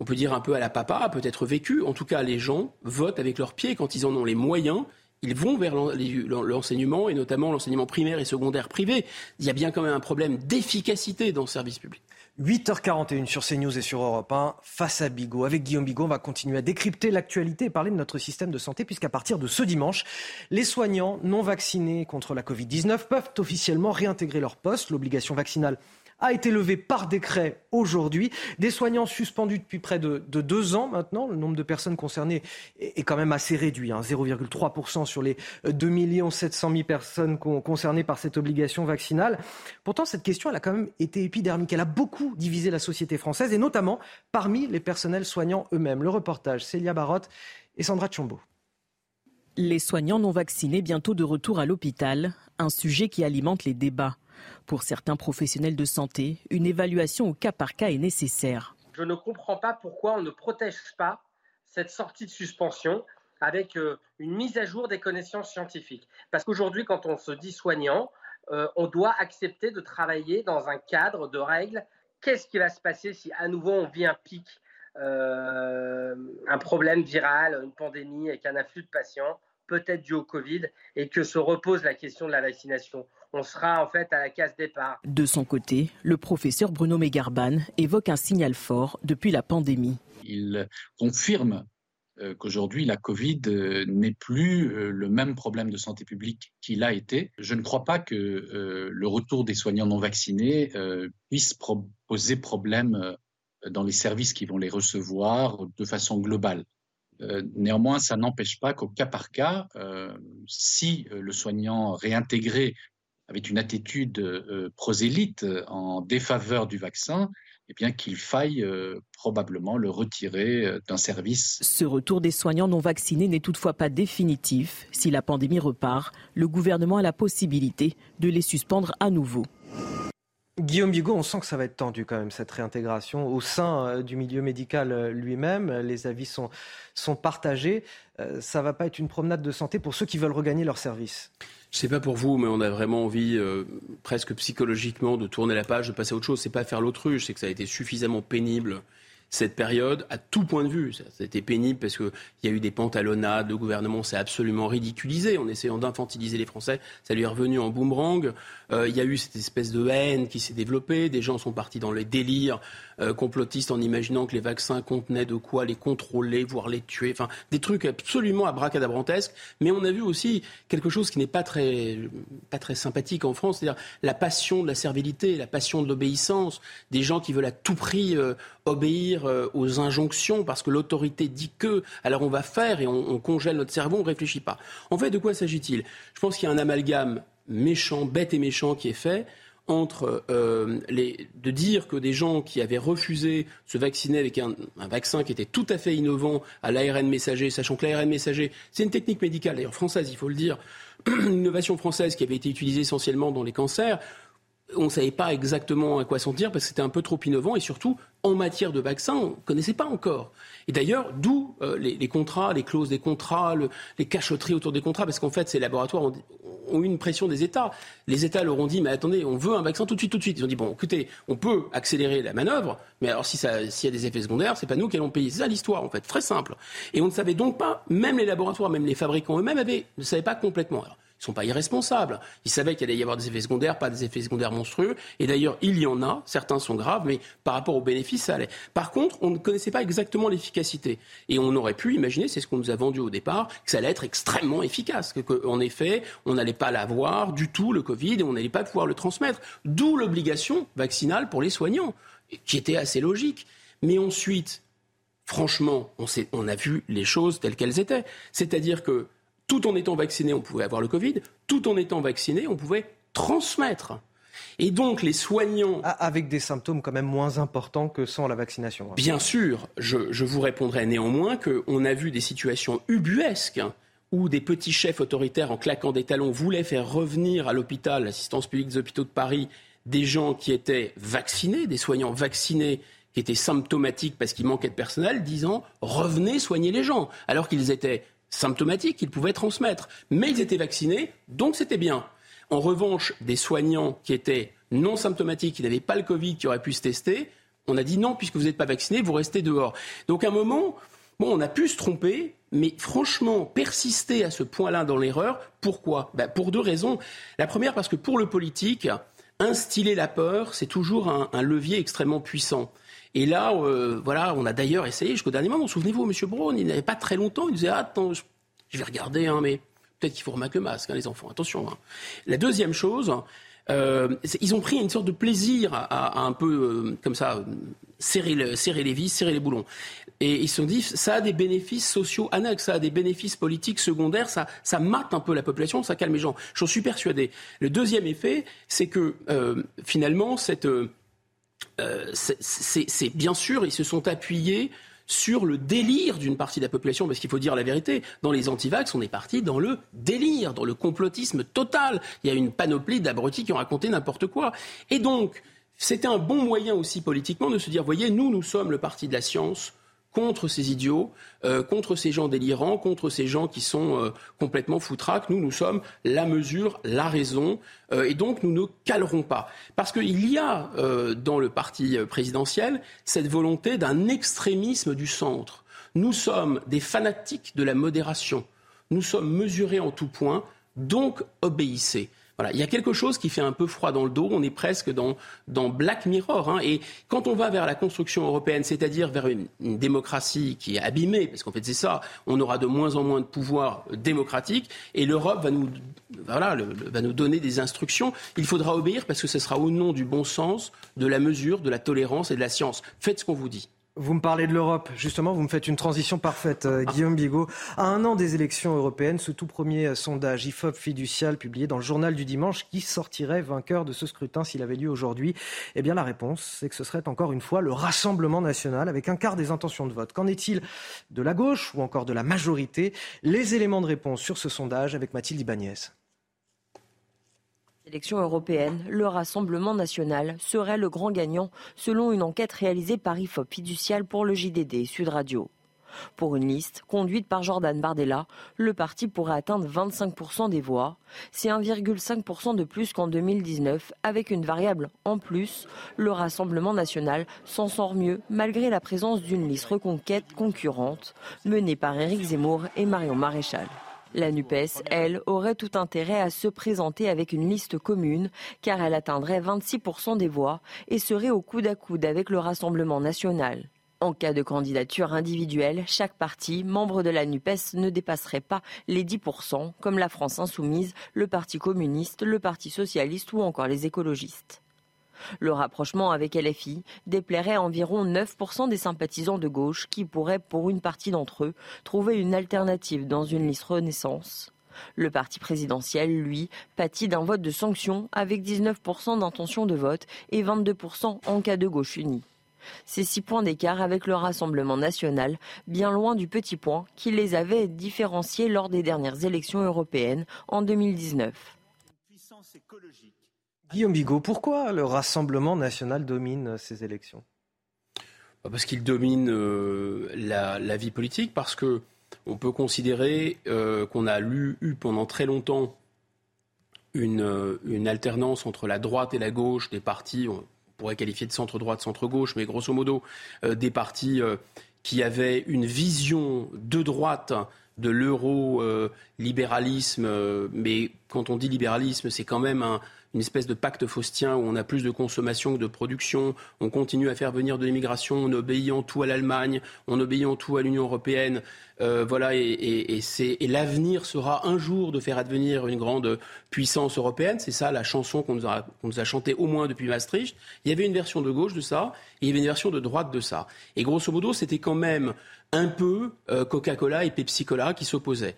on peut dire un peu à la papa, peut être vécue. En tout cas, les gens votent avec leurs pieds quand ils en ont les moyens. Ils vont vers l'enseignement, et notamment l'enseignement primaire et secondaire privé. Il y a bien quand même un problème d'efficacité dans le service public. 8h41 sur CNews et sur Europe 1, face à Bigot. Avec Guillaume Bigot, on va continuer à décrypter l'actualité et parler de notre système de santé, puisqu'à partir de ce dimanche, les soignants non vaccinés contre la Covid-19 peuvent officiellement réintégrer leur poste. L'obligation vaccinale a été levé par décret aujourd'hui. Des soignants suspendus depuis près de, deux ans maintenant. Le nombre de personnes concernées est, quand même assez réduit, 0,3% hein. sur les 2 700 000 personnes concernées par cette obligation vaccinale. Pourtant, cette question, elle a quand même été épidermique. Elle a beaucoup divisé la société française et notamment parmi les personnels soignants eux-mêmes. Le reportage, Célia Barotte et Sandra Tchombo. Les soignants non vaccinés bientôt de retour à l'hôpital, un sujet qui alimente les débats. Pour certains professionnels de santé, une évaluation au cas par cas est nécessaire. Je ne comprends pas pourquoi on ne protège pas cette sortie de suspension avec euh, une mise à jour des connaissances scientifiques. Parce qu'aujourd'hui, quand on se dit soignant, euh, on doit accepter de travailler dans un cadre de règles. Qu'est-ce qui va se passer si à nouveau on vit un pic, euh, un problème viral, une pandémie avec un afflux de patients? Peut-être dû au Covid, et que se repose la question de la vaccination. On sera en fait à la case départ. De son côté, le professeur Bruno Megarban évoque un signal fort depuis la pandémie. Il confirme euh, qu'aujourd'hui la Covid euh, n'est plus euh, le même problème de santé publique qu'il a été. Je ne crois pas que le retour des soignants non vaccinés puisse poser problème dans les services qui vont les recevoir de façon globale. Néanmoins, ça n'empêche pas qu'au cas par cas, si le soignant réintégré avec une attitude prosélyte en défaveur du vaccin, eh bien qu'il faille euh, probablement le retirer euh, d'un service. Ce retour des soignants non vaccinés n'est toutefois pas définitif. Si la pandémie repart, le gouvernement a la possibilité de les suspendre à nouveau. Guillaume Bigot, on sent que ça va être tendu quand même, cette réintégration au sein euh, du milieu médical lui-même. Les avis sont, partagés. Ça ne va pas être une promenade de santé pour ceux qui veulent regagner leur service. Je sais pas pour vous, mais on a vraiment envie, euh, presque psychologiquement, de tourner la page, de passer à autre chose. C'est pas faire l'autruche, c'est que ça a été suffisamment pénible cette période à tout point de vue. Été pénible parce qu'il y a eu des pantalonnades, le gouvernement s'est absolument ridiculisé en essayant d'infantiliser les Français. Ça lui est revenu en boomerang. Euh, il y a eu cette espèce de haine qui s'est développée. Des gens sont partis dans les délires euh, complotistes en imaginant que les vaccins contenaient de quoi les contrôler, voire les tuer. Enfin, des trucs absolument abracadabrantesques. Mais on a vu aussi quelque chose qui n'est pas très, pas très sympathique en France, c'est-à-dire la passion de la servilité, la passion de l'obéissance. Des gens qui veulent à tout prix euh, obéir aux injonctions parce que l'autorité dit que, alors on va faire et on congèle notre cerveau, on ne réfléchit pas. En fait, de quoi s'agit-il? Je pense qu'il y a un amalgame méchant, bête et méchant qui est fait entre euh, les, de dire que des gens qui avaient refusé se vacciner avec un, vaccin qui était tout à fait innovant à l'ARN messager, sachant que l'ARN messager, c'est une technique médicale, d'ailleurs française, il faut le dire, une innovation française qui avait été utilisée essentiellement dans les cancers, on ne savait pas exactement à quoi s'en dire parce que c'était un peu trop innovant et surtout en matière de vaccins, on ne connaissait pas encore. Et d'ailleurs, d'où euh, les, contrats, les clauses des contrats, les cachotteries autour des contrats, parce qu'en fait, ces laboratoires ont, eu une pression des États. Les États leur ont dit, mais attendez, on veut un vaccin tout de suite, tout de suite. Ils ont dit, bon, écoutez, on peut accélérer la manœuvre, mais alors si s'il y a des effets secondaires, c'est pas nous qui allons payer. C'est ça l'histoire, en fait, très simple. Et on ne savait donc pas, même les laboratoires, même les fabricants eux-mêmes ne savaient pas complètement. Ils sont pas irresponsables. Ils savaient qu'il allait y avoir des effets secondaires, pas des effets secondaires monstrueux. Et d'ailleurs, il y en a. Certains sont graves, mais par rapport aux bénéfices, ça allait. Par contre, on ne connaissait pas exactement l'efficacité. Et on aurait pu imaginer, c'est ce qu'on nous a vendu au départ, que ça allait être extrêmement efficace. Qu'en effet, on n'allait pas l'avoir du tout, le Covid, et on n'allait pas pouvoir le transmettre. D'où l'obligation vaccinale pour les soignants, qui était assez logique. Mais ensuite, franchement, on, on a vu les choses telles qu'elles étaient. C'est-à-dire que tout en étant vacciné, on pouvait avoir le Covid, tout en étant vacciné, on pouvait transmettre. Et donc les soignants... Ah, avec des symptômes quand même moins importants que sans la vaccination. Hein. Bien sûr, je, vous répondrai néanmoins qu'on a vu des situations ubuesques où des petits chefs autoritaires en claquant des talons voulaient faire revenir à l'hôpital, l'assistance publique des hôpitaux de Paris, des gens qui étaient vaccinés, des soignants vaccinés qui étaient symptomatiques parce qu'il manquait de personnel, disant revenez soigner les gens, alors qu'ils étaient symptomatiques qu'ils pouvaient transmettre. Mais ils étaient vaccinés, donc c'était bien. En revanche, des soignants qui étaient non symptomatiques, qui n'avaient pas le Covid, qui auraient pu se tester, on a dit non, puisque vous n'êtes pas vacciné, vous restez dehors. Donc à un moment, bon, on a pu se tromper, mais franchement, persister à ce point-là dans l'erreur, pourquoi? Ben, Pour deux raisons. La première, parce que pour le politique, instiller la peur, c'est toujours un levier extrêmement puissant. Et là, euh, voilà, on a d'ailleurs essayé jusqu'au dernier moment. Souvenez-vous, M. Braun, il n'avait pas très longtemps, il disait Attends, je, vais regarder, hein, mais peut-être qu'il faut remettre le masque, hein, les enfants, attention. Hein. La deuxième chose, euh, ils ont pris une sorte de plaisir à, un peu, euh, comme ça, serrer, serrer les vis, serrer les boulons. Et ils se sont dit, ça a des bénéfices sociaux annexes, ça a des bénéfices politiques secondaires, ça, ça mate un peu la population, ça calme les gens. J'en suis persuadé. Le deuxième effet, c'est que finalement, cette euh, c'est bien sûr, ils se sont appuyés sur le délire d'une partie de la population, parce qu'il faut dire la vérité, dans les antivax, on est parti dans le délire, dans le complotisme total. Il y a une panoplie d'abrutis qui ont raconté n'importe quoi. Et donc, c'était un bon moyen aussi politiquement de se dire, voyez, nous, nous sommes le parti de la science, contre ces idiots, euh, contre ces gens délirants, contre ces gens qui sont euh, complètement foutraques. Nous, nous sommes la mesure, la raison, euh, et donc nous ne calerons pas. Parce qu'il y a dans le parti présidentiel cette volonté d'un extrémisme du centre. Nous sommes des fanatiques de la modération. nous sommes mesurés en tout point, donc obéissez. Voilà, il y a quelque chose qui fait un peu froid dans le dos. On est presque dans, dans Black Mirror. Hein. Et quand on va vers la construction européenne, c'est-à-dire vers une, démocratie qui est abîmée, parce qu'en fait c'est ça, on aura de moins en moins de pouvoir démocratique, et l'Europe va voilà, va nous donner des instructions. Il faudra obéir parce que ce sera au nom du bon sens, de la mesure, de la tolérance et de la science. Faites ce qu'on vous dit. Vous me parlez de l'Europe, justement, vous me faites une transition parfaite, euh, Guillaume Bigot. À un an des élections européennes, ce tout premier euh, sondage IFOP fiducial publié dans le journal du dimanche, qui sortirait vainqueur de ce scrutin s'il avait lieu aujourd'hui? Eh bien, la réponse, c'est que ce serait encore une fois le Rassemblement national, avec un quart des intentions de vote. Qu'en est-il de la gauche ou encore de la majorité? Les éléments de réponse sur ce sondage avec Mathilde Ibanez élections européennes, le Rassemblement national serait le grand gagnant selon une enquête réalisée par IFOP fiducial pour le JDD Sud Radio. Pour une liste conduite par Jordan Bardella, le parti pourrait atteindre 25% des voix. C'est 1,5% de plus qu'en 2019, avec une variable en plus. Le Rassemblement national s'en sort mieux malgré la présence d'une liste reconquête concurrente menée par Éric Zemmour et Marion Maréchal. La NUPES, elle, aurait tout intérêt à se présenter avec une liste commune, car elle atteindrait 26% des voix et serait au coude à coude avec le Rassemblement national. En cas de candidature individuelle, chaque parti, membre de la NUPES, ne dépasserait pas les 10%, comme la France insoumise, le Parti communiste, le Parti socialiste ou encore les écologistes. Le rapprochement avec LFI déplairait environ 9% des sympathisants de gauche qui pourraient, pour une partie d'entre eux, trouver une alternative dans une liste Renaissance. Le parti présidentiel, lui, pâtit d'un vote de sanction avec 19% d'intention de vote et 22% en cas de gauche unie. Ces six points d'écart avec le Rassemblement national, bien loin du petit point qui les avait différenciés lors des dernières élections européennes en 2019. Guillaume Bigot, pourquoi le Rassemblement national domine ces élections? Bah, Parce qu'il domine euh, la, vie politique, parce que on peut considérer euh, qu'on a eu pendant très longtemps euh, une, alternance entre la droite et la gauche des partis, on pourrait qualifier de centre-droite, centre-gauche, mais grosso modo des partis qui avaient une vision de droite de l'euro-libéralisme, mais quand on dit libéralisme, c'est quand même un, une espèce de pacte faustien où on a plus de consommation que de production, on continue à faire venir de l'immigration, on obéit tout à l'Allemagne, on obéit tout à l'Union européenne. Euh, voilà, et, l'avenir sera un jour de faire advenir une grande puissance européenne. C'est ça la chanson qu'on nous, a, nous a chantée au moins depuis Maastricht. Il y avait une version de gauche de ça, et il y avait une version de droite de ça. Et grosso modo, c'était quand même un peu euh, Coca-Cola et Pepsi-Cola qui s'opposaient.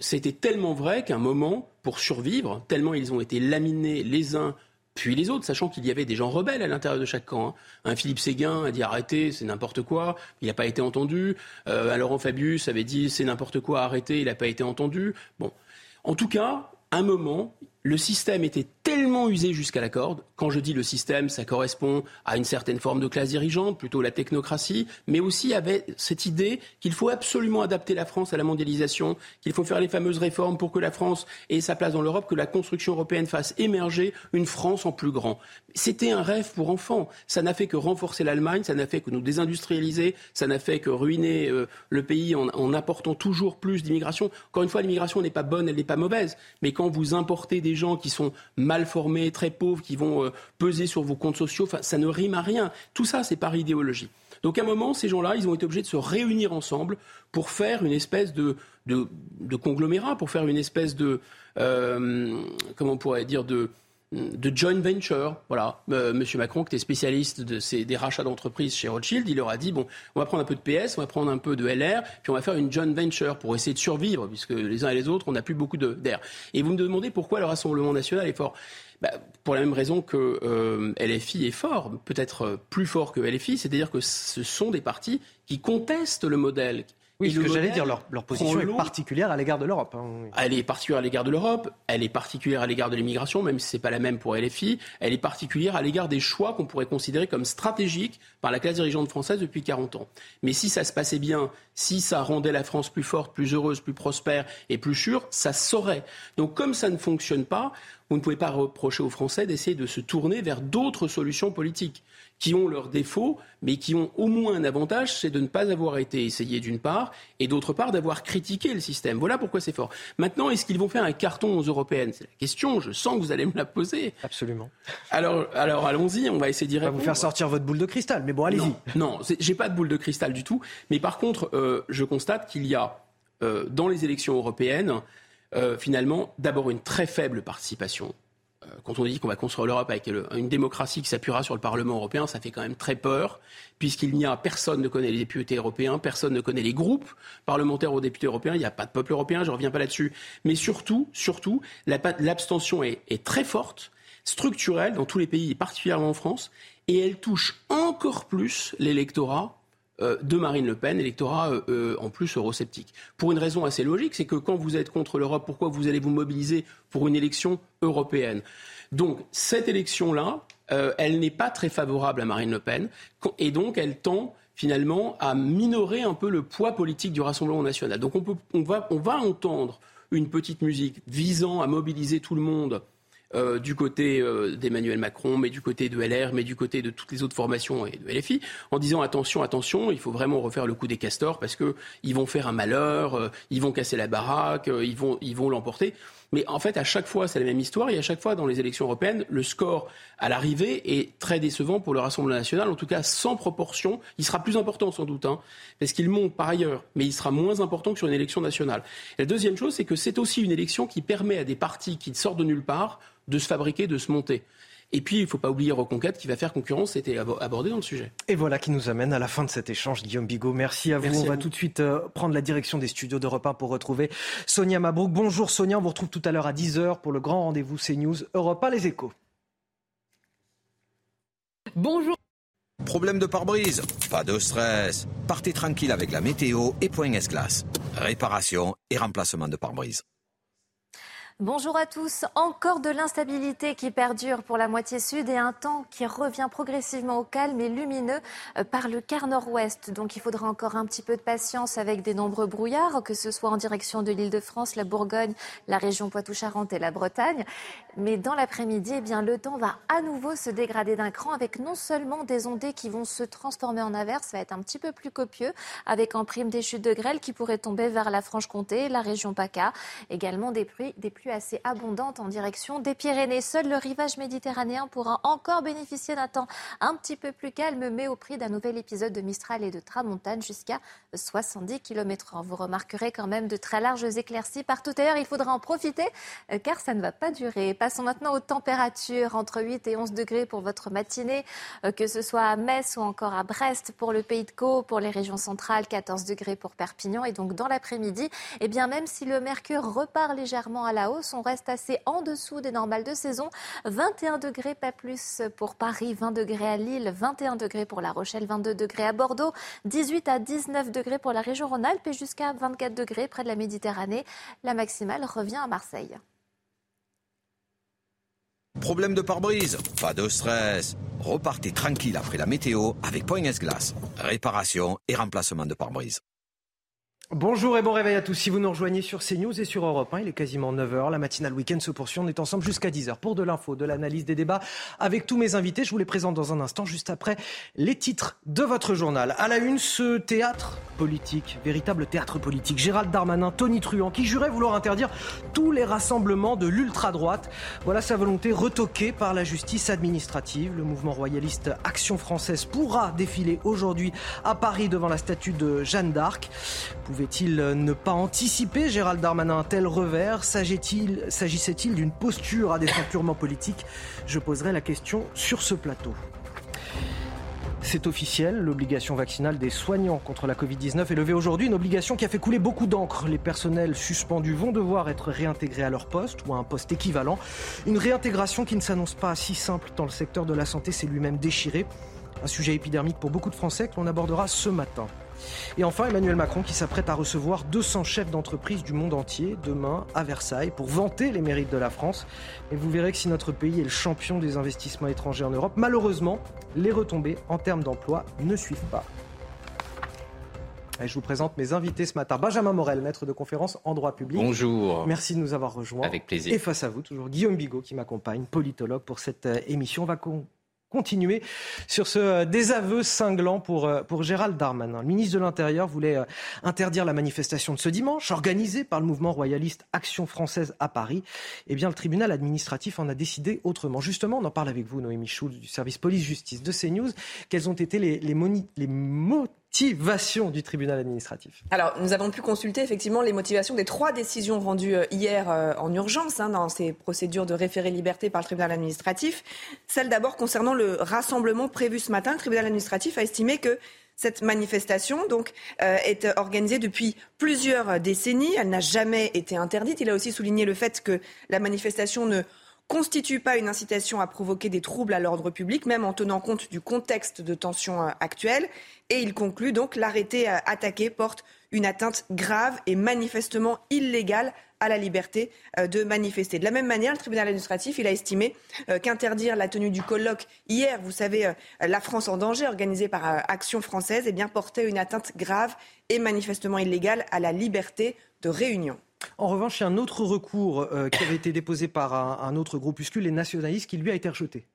C'était tellement vrai qu'à un moment, pour survivre, tellement ils ont été laminés les uns puis les autres, sachant qu'il y avait des gens rebelles à l'intérieur de chaque camp. Hein. Un Philippe Séguin a dit arrêtez, c'est n'importe quoi, il n'a pas été entendu. Euh, un Laurent Fabius avait dit c'est n'importe quoi, arrêtez, il n'a pas été entendu. Bon, en tout cas, un moment, le système était tellement usé jusqu'à la corde. Quand je dis le système, ça correspond à une certaine forme de classe dirigeante, plutôt la technocratie, mais aussi avait cette idée qu'il faut absolument adapter la France à la mondialisation, qu'il faut faire les fameuses réformes pour que la France ait sa place dans l'Europe, que la construction européenne fasse émerger une France en plus grand. C'était un rêve pour enfants. Ça n'a fait que renforcer l'Allemagne, ça n'a fait que nous désindustrialiser, ça n'a fait que ruiner euh, le pays en, en apportant toujours plus d'immigration. Encore une fois, l'immigration n'est pas bonne, elle n'est pas mauvaise, mais quand vous importez des gens qui sont mal formés, très pauvres, qui vont euh, peser sur vos comptes sociaux. ça ne rime à rien. Tout ça, c'est par idéologie. Donc à un moment, ces gens-là, ils ont été obligés de se réunir ensemble pour faire une espèce de, de, conglomérat, pour faire une espèce de, euh, comment on pourrait dire, de, de joint venture. Voilà, euh, Monsieur Macron, qui était spécialiste de ces, des rachats d'entreprises chez Rothschild, il leur a dit bon, on va prendre un peu de PS, on va prendre un peu de LR, puis on va faire une joint venture pour essayer de survivre, puisque les uns et les autres, on n'a plus beaucoup d'air. Et vous me demandez pourquoi le Rassemblement national est fort. Bah, pour la même raison que euh, LFI est fort, peut-être plus fort que LFI, c'est-à-dire que ce sont des partis qui contestent le modèle, oui, ce que j'allais dire, leur, position est particulière à l'égard de l'Europe. Hein, elle est particulière à l'égard de l'Europe, elle est particulière à l'égard de l'immigration, même si ce n'est pas la même pour LFI, elle est particulière à l'égard des choix qu'on pourrait considérer comme stratégiques par la classe dirigeante française depuis 40 ans. Mais si ça se passait bien, si ça rendait la France plus forte, plus heureuse, plus prospère et plus sûre, ça saurait. Donc comme ça ne fonctionne pas, vous ne pouvez pas reprocher aux Français d'essayer de se tourner vers d'autres solutions politiques qui ont leurs défauts, mais qui ont au moins un avantage, c'est de ne pas avoir été essayé d'une part, et d'autre part d'avoir critiqué le système. Voilà pourquoi c'est fort. Maintenant, est-ce qu'ils vont faire un carton aux européennes? C'est la question, je sens que vous allez me la poser. Absolument. Alors, alors allons-y, on va essayer d'y répondre. On va vous faire sortir votre boule de cristal, mais bon, allez-y. Non, non j'ai pas de boule de cristal du tout, mais par contre, euh, je constate qu'il y a, euh, dans les élections européennes, euh, finalement, d'abord une très faible participation quand on dit qu'on va construire l'Europe avec une démocratie qui s'appuiera sur le Parlement européen, ça fait quand même très peur, puisqu'il n'y a personne ne connaît les députés européens, personne ne connaît les groupes parlementaires aux députés européens, il n'y a pas de peuple européen, je ne reviens pas là-dessus. Mais surtout, l'abstention est, est très forte, structurelle dans tous les pays, et particulièrement en France, et elle touche encore plus l'électorat euh, de Marine Le Pen, électorat euh, euh, en plus eurosceptique. Pour une raison assez logique, c'est que quand vous êtes contre l'Europe, pourquoi vous allez vous mobiliser pour une élection européenne? Donc cette élection-là, elle n'est pas très favorable à Marine Le Pen, et donc elle tend finalement à minorer un peu le poids politique du Rassemblement national. Donc on, va, on va entendre une petite musique visant à mobiliser tout le monde euh, du côté euh, d'Emmanuel Macron, mais du côté de LR, mais du côté de toutes les autres formations et de LFI, en disant attention, attention, il faut vraiment refaire le coup des castors parce qu'ils vont faire un malheur, euh, ils vont casser la baraque, ils vont ils vont l'emporter. Mais en fait, à chaque fois, c'est la même histoire. Et à chaque fois, dans les élections européennes, le score à l'arrivée est très décevant pour le Rassemblement national. En tout cas, sans proportion. Il sera plus important, sans doute, hein, parce qu'il monte par ailleurs. Mais il sera moins important que sur une élection nationale. Et la deuxième chose, c'est que c'est aussi une élection qui permet à des partis qui sortent de nulle part de se fabriquer, de se monter. Et puis, il ne faut pas oublier Reconquête qui va faire concurrence, c'était abordé dans le sujet. Et voilà qui nous amène à la fin de cet échange, Guillaume Bigot. Merci à vous. on va tout de suite euh, prendre la direction des studios d'Europe 1 pour retrouver Sonia Mabrouk. Bonjour Sonia, on vous retrouve tout à l'heure à 10h pour le grand rendez-vous CNews Europe 1 Les Échos. Bonjour. Problème de pare-brise Pas de stress. Partez tranquille avec la météo et Point S-Glace. Réparation et remplacement de pare-brise. Bonjour à tous. Encore de l'instabilité qui perdure pour la moitié sud et un temps qui revient progressivement au calme et lumineux euh, par le quart nord-ouest. Donc il faudra encore un petit peu de patience avec des nombreux brouillards, que ce soit en direction de l'île de France, la Bourgogne, la région Poitou-Charentes et la Bretagne. Mais dans l'après-midi, eh bien, le temps va à nouveau se dégrader d'un cran avec non seulement des ondées qui vont se transformer en averses, ça va être un petit peu plus copieux, avec en prime des chutes de grêle qui pourraient tomber vers la Franche-Comté, la région PACA, également des pluies, des pluies assez abondante en direction des Pyrénées. Seul le rivage méditerranéen pourra encore bénéficier d'un temps un petit peu plus calme, mais au prix d'un nouvel épisode de Mistral et de Tramontane jusqu'à 70 km/h. Vous remarquerez quand même de très larges éclaircies partout ailleurs. Il faudra en profiter euh, car ça ne va pas durer. Passons maintenant aux températures entre 8 et 11 degrés pour votre matinée, euh, que ce soit à Metz ou encore à Brest pour le Pays de Caux, pour les régions centrales, 14 degrés pour Perpignan. Et donc dans l'après-midi, eh bien même si le mercure repart légèrement à la hausse, on reste assez en dessous des normales de saison. 21 degrés, pas plus pour Paris, 20 degrés à Lille, 21 degrés pour La Rochelle, 22 degrés à Bordeaux, 18 à 19 degrés pour la région Rhône-Alpes et jusqu'à 24 degrés près de la Méditerranée. La maximale revient à Marseille. Problème de pare-brise? Pas de stress. Repartez tranquille après la météo avec Point S-Glace. Réparation et remplacement de pare-brise. Bonjour et bon réveil à tous. Si vous nous rejoignez sur CNews et sur Europe 1, il est quasiment 9h. La matinale week-end se poursuit. On est ensemble jusqu'à 10h pour de l'info, de l'analyse, des débats avec tous mes invités. Je vous les présente dans un instant, juste après les titres de votre journal. À la une, ce théâtre politique, véritable théâtre politique. Gérald Darmanin, Tony Truant, qui jurait vouloir interdire tous les rassemblements de l'ultra-droite. Voilà sa volonté retoquée par la justice administrative. Le mouvement royaliste Action française pourra défiler aujourd'hui à Paris devant la statue de Jeanne d'Arc. Pouvait-il ne pas anticiper Gérald Darmanin un tel revers? S'agissait-il d'une posture à des fins purement politiques Je poserai la question sur ce plateau. C'est officiel, l'obligation vaccinale des soignants contre la Covid-19 est levée aujourd'hui, une obligation qui a fait couler beaucoup d'encre. Les personnels suspendus vont devoir être réintégrés à leur poste ou à un poste équivalent. Une réintégration qui ne s'annonce pas si simple dans le secteur de la santé, c'est lui-même déchiré. Un sujet épidermique pour beaucoup de Français que l'on abordera ce matin. Et enfin, Emmanuel Macron qui s'apprête à recevoir 200 chefs d'entreprise du monde entier demain à Versailles pour vanter les mérites de la France. Et vous verrez que si notre pays est le champion des investissements étrangers en Europe, malheureusement, les retombées en termes d'emploi ne suivent pas. je vous présente mes invités ce matin. Benjamin Morel, maître de conférence en droit public. Bonjour. Merci de nous avoir rejoints. Avec plaisir. Et face à vous, toujours Guillaume Bigot qui m'accompagne, politologue pour cette euh, émission. On va continuer sur ce euh, désaveu cinglant pour, euh, pour Gérald Darmanin. Le ministre de l'Intérieur voulait interdire la manifestation de ce dimanche, organisée par le mouvement royaliste Action française à Paris. Eh bien, le tribunal administratif en a décidé autrement. Justement, on en parle avec vous, Noémie Schulz, du service police-justice de CNews. Quels ont été les, les, les mots motivation du tribunal administratif Alors, nous avons pu consulter effectivement les motivations des trois décisions rendues euh, hier euh, en urgence hein, dans ces procédures de référé liberté par le tribunal administratif. Celle d'abord concernant le rassemblement prévu ce matin. Le tribunal administratif a estimé que cette manifestation euh, est organisée depuis plusieurs décennies. Elle n'a jamais été interdite. Il a aussi souligné le fait que la manifestation ne constitue pas une incitation à provoquer des troubles à l'ordre public, même en tenant compte du contexte de tension euh, actuel. Et il conclut donc l'arrêté euh, attaqué porte une atteinte grave et manifestement illégale à la liberté euh, de manifester. De la même manière, le tribunal administratif, il a estimé qu'interdire la tenue du colloque hier, vous savez, la France en danger, organisé par Action française, eh bien, portait une atteinte grave et manifestement illégale à la liberté de réunion. En revanche, il y a un autre recours euh, qui avait été déposé par un, autre groupuscule, les nationalistes, qui lui a été rejeté.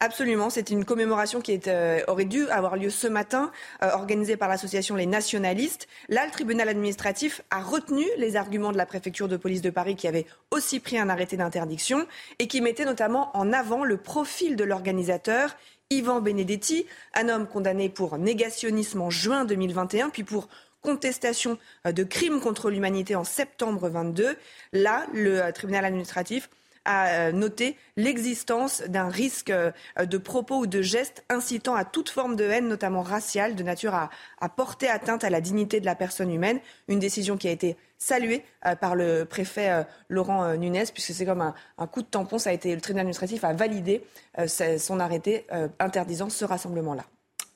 Absolument, c'est une commémoration qui euh, aurait dû avoir lieu ce matin, euh, organisée par l'association Les Nationalistes. Là, le tribunal administratif a retenu les arguments de la préfecture de police de Paris qui avait aussi pris un arrêté d'interdiction et qui mettait notamment en avant le profil de l'organisateur, Ivan Benedetti, un homme condamné pour négationnisme en juin 2021, puis pour contestation euh, de crimes contre l'humanité en septembre 22. Là, le euh, tribunal administratif a euh, noté l'existence d'un risque de propos ou de gestes incitant à toute forme de haine, notamment raciale, de nature à, porter atteinte à la dignité de la personne humaine. Une décision qui a été saluée par le préfet Laurent Nunez, puisque c'est comme un, un, coup de tampon. Ça a été le tribunal administratif a validé son arrêté interdisant ce rassemblement-là.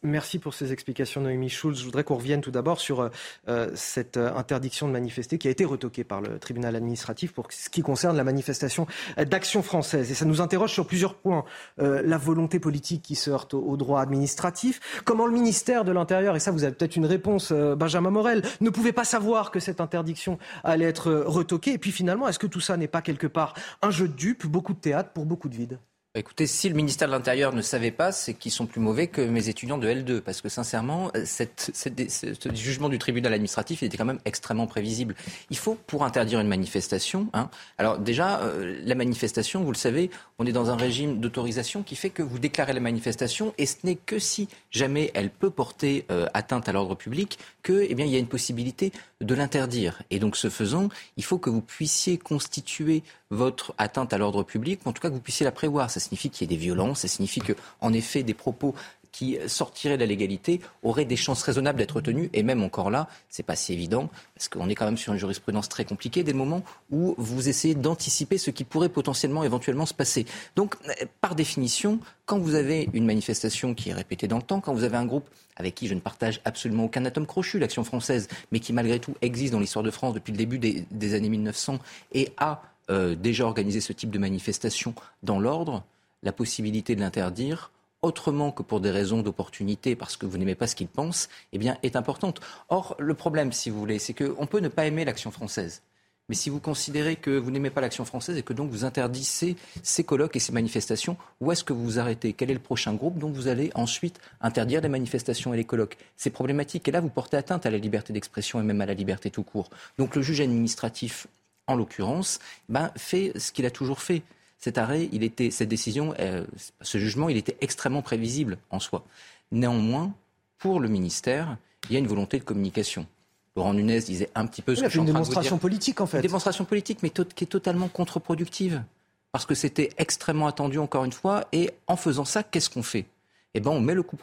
Merci pour ces explications, Noémie Schulz. Je voudrais qu'on revienne tout d'abord sur euh, euh, cette euh, interdiction de manifester qui a été retoquée par le tribunal administratif pour ce qui concerne la manifestation d'action française. Et ça nous interroge sur plusieurs points. la volonté politique qui se heurte au, droit administratif. Comment le ministère de l'Intérieur, et ça vous avez peut-être une réponse, Benjamin Morel, ne pouvait pas savoir que cette interdiction allait être retoquée. Et puis finalement, est-ce que tout ça n'est pas quelque part un jeu de dupes, beaucoup de théâtre pour beaucoup de vide Écoutez, si le ministère de l'Intérieur ne savait pas, c'est qu'ils sont plus mauvais que mes étudiants de L2. Parce que sincèrement, euh, ce jugement du tribunal administratif était quand même extrêmement prévisible. Il faut, pour interdire une manifestation, hein, alors déjà, euh, la manifestation, vous le savez, on est dans un régime d'autorisation qui fait que vous déclarez la manifestation et ce n'est que si jamais elle peut porter euh, atteinte à l'ordre public que, eh bien, il y a une possibilité de l'interdire. Et donc, ce faisant, il faut que vous puissiez constituer votre atteinte à l'ordre public, en tout cas que vous puissiez la prévoir. Ça signifie qu'il y ait des violences, ça signifie que, en effet, des propos qui sortiraient de la légalité auraient des chances raisonnables d'être tenus. Et même encore là, c'est pas si évident, parce qu'on est quand même sur une jurisprudence très compliquée dès le moment où vous essayez d'anticiper ce qui pourrait potentiellement, éventuellement se passer. Donc, par définition, quand vous avez une manifestation qui est répétée dans le temps, quand vous avez un groupe avec qui je ne partage absolument aucun atome crochu, l'action française, mais qui malgré tout existe dans l'histoire de France depuis le début des, des années 1900 et a euh, déjà organisé ce type de manifestation dans l'ordre, la possibilité de l'interdire autrement que pour des raisons d'opportunité, parce que vous n'aimez pas ce qu'ils pensent, eh bien, est importante. Or, le problème, si vous voulez, c'est qu'on peut ne pas aimer l'action française. Mais si vous considérez que vous n'aimez pas l'action française et que donc vous interdisez ces colloques et ces manifestations, où est-ce que vous vous arrêtez? Quel est le prochain groupe dont vous allez ensuite interdire les manifestations et les colloques? C'est problématique. Et là, vous portez atteinte à la liberté d'expression et même à la liberté tout court. Donc le juge administratif en l'occurrence, ben, fait ce qu'il a toujours fait. Cet arrêt, il était, cette décision, euh, ce jugement, il était extrêmement prévisible en soi. Néanmoins, pour le ministère, il y a une volonté de communication. Laurent Nunez disait un petit peu ce que je suis une démonstration politique, en fait. Une démonstration politique, mais qui est totalement contre-productive. Parce que c'était extrêmement attendu, encore une fois. Et en faisant ça, qu'est-ce qu'on fait? Eh ben, on met le coup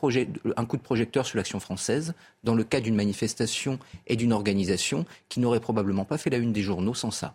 un coup de projecteur sur l'action française dans le cas d'une manifestation et d'une organisation qui n'aurait probablement pas fait la une des journaux sans ça.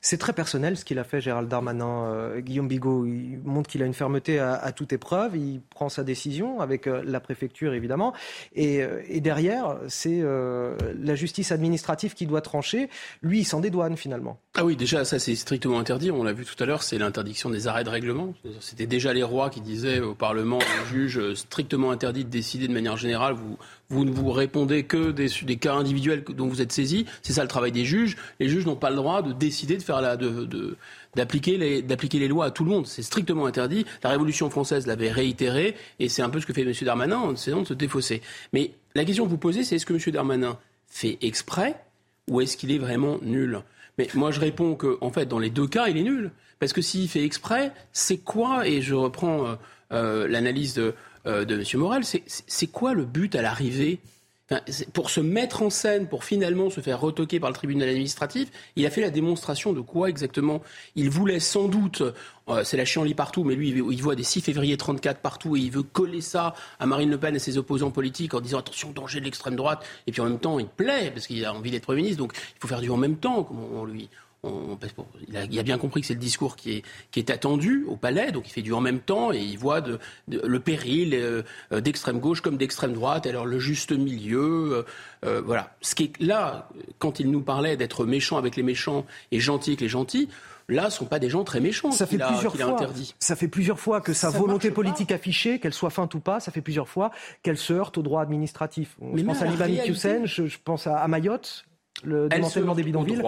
C'est très personnel ce qu'il a fait, Gérald Darmanin. Euh, Guillaume Bigot, il montre qu'il a une fermeté à, toute épreuve. Il prend sa décision avec euh, la préfecture, évidemment. Et, euh, derrière, c'est la justice administrative qui doit trancher. Lui, il s'en dédouane finalement. Ah oui, déjà, ça c'est strictement interdit. On l'a vu tout à l'heure, c'est l'interdiction des arrêts de règlement. C'était déjà les rois qui disaient au Parlement, aux juges, strictement interdit de décider de manière générale. Vous, vous ne vous répondez que des, cas individuels dont vous êtes saisi. C'est ça le travail des juges. Les juges n'ont pas le droit de décider de faire de, d'appliquer les, d'appliquer les lois à tout le monde. C'est strictement interdit. La Révolution française l'avait réitéré et c'est un peu ce que fait M. Darmanin en essayant de se défausser. Mais la question que vous posez, c'est est-ce que M. Darmanin fait exprès ou est-ce qu'il est vraiment nul? Mais moi, je réponds que, en fait, dans les deux cas, il est nul. Parce que s'il fait exprès, c'est quoi? Et je reprends euh, euh, l'analyse de, euh, de M. Morel, c'est quoi le but à l'arrivée? Pour se mettre en scène, pour finalement se faire retoquer par le tribunal administratif, il a fait la démonstration de quoi exactement? Il voulait sans doute, euh, c'est la chienlit partout, mais lui, il voit des 6 février 34 partout et il veut coller ça à Marine Le Pen et ses opposants politiques en disant attention, danger de l'extrême droite. Et puis en même temps, il plaît parce qu'il a envie d'être Premier ministre, donc il faut faire du en même temps, comme on lui, il, a, bien compris que c'est le discours qui est, qui est, attendu au palais, donc il fait du en même temps et il voit de, le péril euh, d'extrême gauche comme d'extrême droite, alors le juste milieu. Euh, euh, voilà. Ce qui est là, quand il nous parlait d'être méchant avec les méchants et gentil avec les gentils, là, ce ne sont pas des gens très méchants ça fait plusieurs fois, interdit. Ça fait plusieurs fois que sa volonté politique affichée, qu'elle soit feinte ou pas, ça fait plusieurs fois qu'elle se heurte au droit administratif. je pense à Liban Hussein, je, je, pense à, Mayotte, le démantèlement des bidonvilles.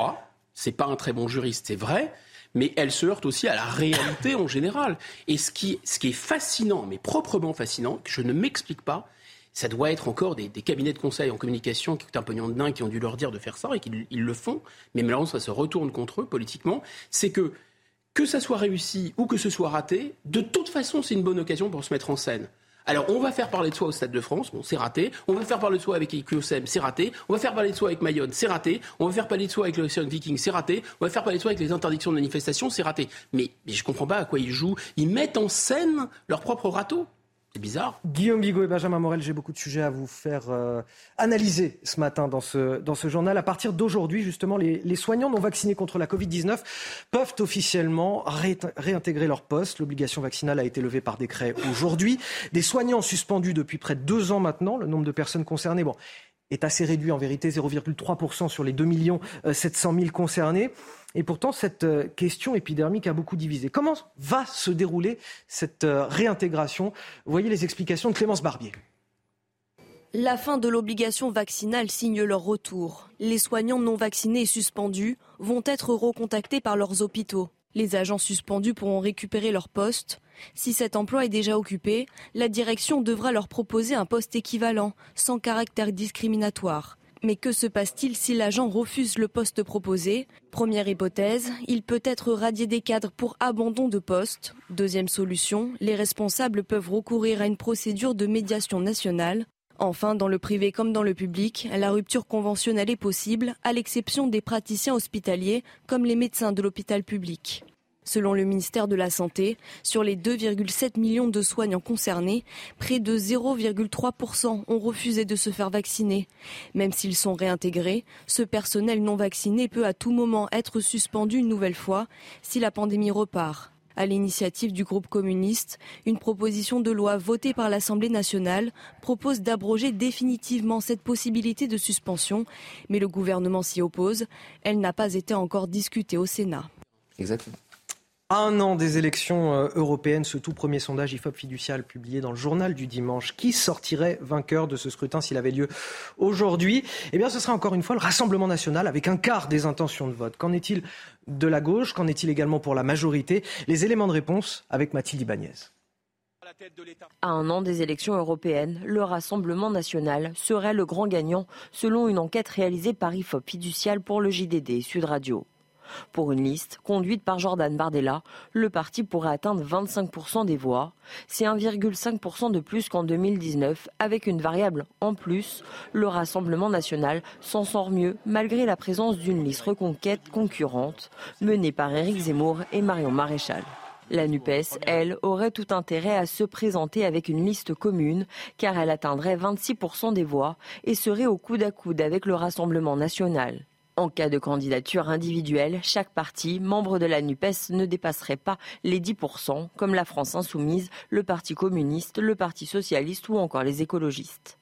C'est pas un très bon juriste, c'est vrai, mais elle se heurte aussi à la réalité en général. Et ce qui, ce qui est fascinant, mais proprement fascinant, que je ne m'explique pas, ça doit être encore des, cabinets de conseil en communication qui coûtent un pognon de dingue, qui ont dû leur dire de faire ça et qu'ils le font, mais malheureusement ça se retourne contre eux politiquement, c'est que que ça soit réussi ou que ce soit raté, de toute façon c'est une bonne occasion pour se mettre en scène. Alors, on va faire parler de soi au Stade de France, bon, c'est raté. On va faire parler de soi avec IQSM, c'est raté. On va faire parler de soi avec Mayonne, c'est raté. On va faire parler de soi avec l'Ocean Viking, c'est raté. On va faire parler de soi avec les interdictions de manifestation, c'est raté. Mais, mais je comprends pas à quoi ils jouent. Ils mettent en scène leur propre râteau. C'est bizarre. Guillaume Bigot et Benjamin Morel, j'ai beaucoup de sujets à vous faire euh, analyser ce matin dans ce, dans ce journal. À partir d'aujourd'hui, justement, les, soignants non vaccinés contre la Covid-19 peuvent officiellement réintégrer leur poste. L'obligation vaccinale a été levée par décret aujourd'hui. Des soignants suspendus depuis près de deux ans maintenant. Le nombre de personnes concernées, est assez réduit en vérité, 0,3% sur les 2 700 000 concernés. Et pourtant, cette euh, question épidermique a beaucoup divisé. Comment va se dérouler cette euh, réintégration? Voyez les explications de Clémence Barbier. La fin de l'obligation vaccinale signe leur retour. Les soignants non vaccinés et suspendus vont être recontactés par leurs hôpitaux. Les agents suspendus pourront récupérer leur poste. Si cet emploi est déjà occupé, la direction devra leur proposer un poste équivalent, sans caractère discriminatoire. Mais que se passe-t-il si l'agent refuse le poste proposé? Première hypothèse, il peut être radié des cadres pour abandon de poste. Deuxième solution, les responsables peuvent recourir à une procédure de médiation nationale. Enfin, dans le privé comme dans le public, la rupture conventionnelle est possible, à l'exception des praticiens hospitaliers comme les médecins de l'hôpital public. Selon le ministère de la Santé, sur les 2,7 millions de soignants concernés, près de 0,3% ont refusé de se faire vacciner. Même s'ils sont réintégrés, ce personnel non vacciné peut à tout moment être suspendu une nouvelle fois si la pandémie repart. À l'initiative du groupe communiste, une proposition de loi votée par l'Assemblée nationale propose d'abroger définitivement cette possibilité de suspension, mais le gouvernement s'y oppose. Elle n'a pas été encore discutée au Sénat. Exactement un an des élections euh, européennes, ce tout premier sondage IFOP fiducial publié dans le journal du dimanche, qui sortirait vainqueur de ce scrutin s'il avait lieu aujourd'hui? Eh bien, ce sera encore une fois le Rassemblement national avec un quart des intentions de vote. Qu'en est-il de la gauche? Qu'en est-il également pour la majorité? Les éléments de réponse avec Mathilde Ibanez. À un an des élections européennes, le Rassemblement national serait le grand gagnant selon une enquête réalisée par IFOP fiducial pour le JDD Sud Radio. Pour une liste conduite par Jordan Bardella, le parti pourrait atteindre 25% des voix. C'est 1,5% de plus qu'en 2019, avec une variable en plus. Le Rassemblement national s'en sort mieux malgré la présence d'une liste reconquête concurrente, menée par Éric Zemmour et Marion Maréchal. La NUPES, elle, aurait tout intérêt à se présenter avec une liste commune, car elle atteindrait 26% des voix et serait au coude à coude avec le Rassemblement national. En cas de candidature individuelle, chaque parti, membre de la NUPES, ne dépasserait pas les 10%, comme la France insoumise, le Parti communiste, le Parti socialiste ou encore les écologistes.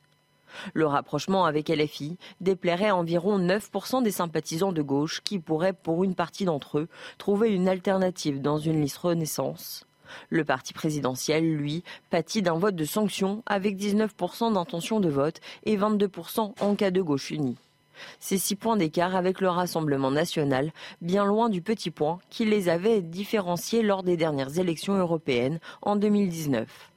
Le rapprochement avec LFI déplairait environ 9% des sympathisants de gauche qui pourraient, pour une partie d'entre eux, trouver une alternative dans une liste Renaissance. Le parti présidentiel, lui, pâtit d'un vote de sanction avec 19% d'intention de vote et 22% en cas de gauche unie. Ces six points d'écart avec le Rassemblement national, bien loin du petit point qui les avait différenciés lors des dernières élections européennes en 2019.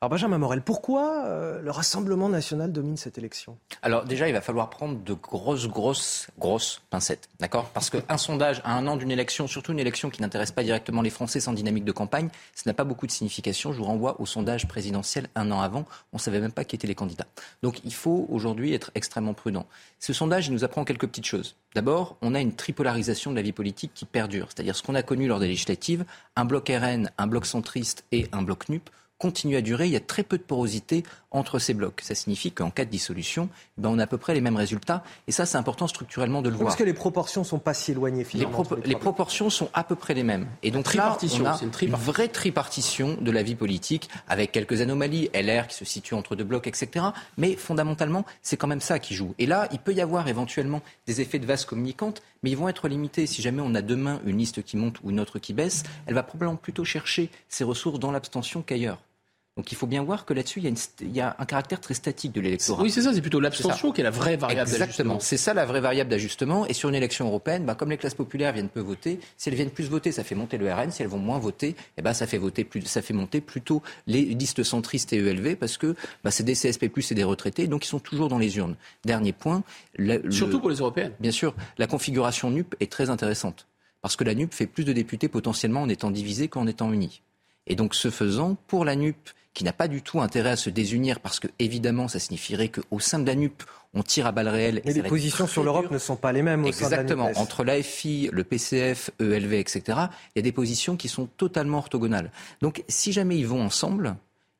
Alors Benjamin Morel, pourquoi euh, le Rassemblement national domine cette élection? Alors déjà, il va falloir prendre de grosses, grosses, grosses pincettes, d'accord? Parce qu'un sondage à un an d'une élection, surtout une élection qui n'intéresse pas directement les Français sans dynamique de campagne, ça n'a pas beaucoup de signification. Je vous renvoie au sondage présidentiel un an avant, on ne savait même pas qui étaient les candidats. Donc il faut aujourd'hui être extrêmement prudent. Ce sondage, il nous apprend quelques petites choses. D'abord, on a une tripolarisation de la vie politique qui perdure, c'est-à-dire ce qu'on a connu lors des législatives, un bloc RN, un bloc centriste et un bloc NUP continue à durer. Il y a très peu de porosité entre ces blocs. Ça signifie qu'en cas de dissolution, eh ben on a à peu près les mêmes résultats. Et ça, c'est important structurellement de le voir. Parce que les proportions sont pas si éloignées finalement. Les, proportions sont à peu près les mêmes. Et donc là, on a une, une, vraie tripartition de la vie politique, avec quelques anomalies, LR qui se situe entre deux blocs, etc. Mais fondamentalement, c'est quand même ça qui joue. Et là, il peut y avoir éventuellement des effets de vase communicante, mais ils vont être limités. Si jamais on a demain une liste qui monte ou une autre qui baisse, elle va probablement plutôt chercher ses ressources dans l'abstention qu'ailleurs. Donc il faut bien voir que là-dessus, il, y a un caractère très statique de l'électorat. Oui, c'est ça, c'est plutôt l'abstention qui est la vraie variable d'ajustement. Exactement, c'est ça la vraie variable d'ajustement. Et sur une élection européenne, bah, comme les classes populaires viennent peu voter, si elles viennent plus voter, ça fait monter le RN. Si elles vont moins voter, eh ben, ça, fait voter plus, ça fait monter plutôt les listes centristes et ELV parce que bah, c'est des CSP+, et des retraités, donc ils sont toujours dans les urnes. Dernier point. Surtout pour les européennes. Bien sûr, la configuration NUP est très intéressante. Parce que la NUP fait plus de députés potentiellement en étant divisée qu'en étant unie. Et donc, ce faisant, pour la NUP, qui n'a pas du tout intérêt à se désunir parce que, évidemment, ça signifierait qu'au sein de la NUP, on tire à balles réelles. Mais les positions sur l'Europe ne sont pas les mêmes au Exactement. sein de la Entre l'AFI, le PCF, ELV, etc., il y a des positions qui sont totalement orthogonales. Donc, si jamais ils vont ensemble,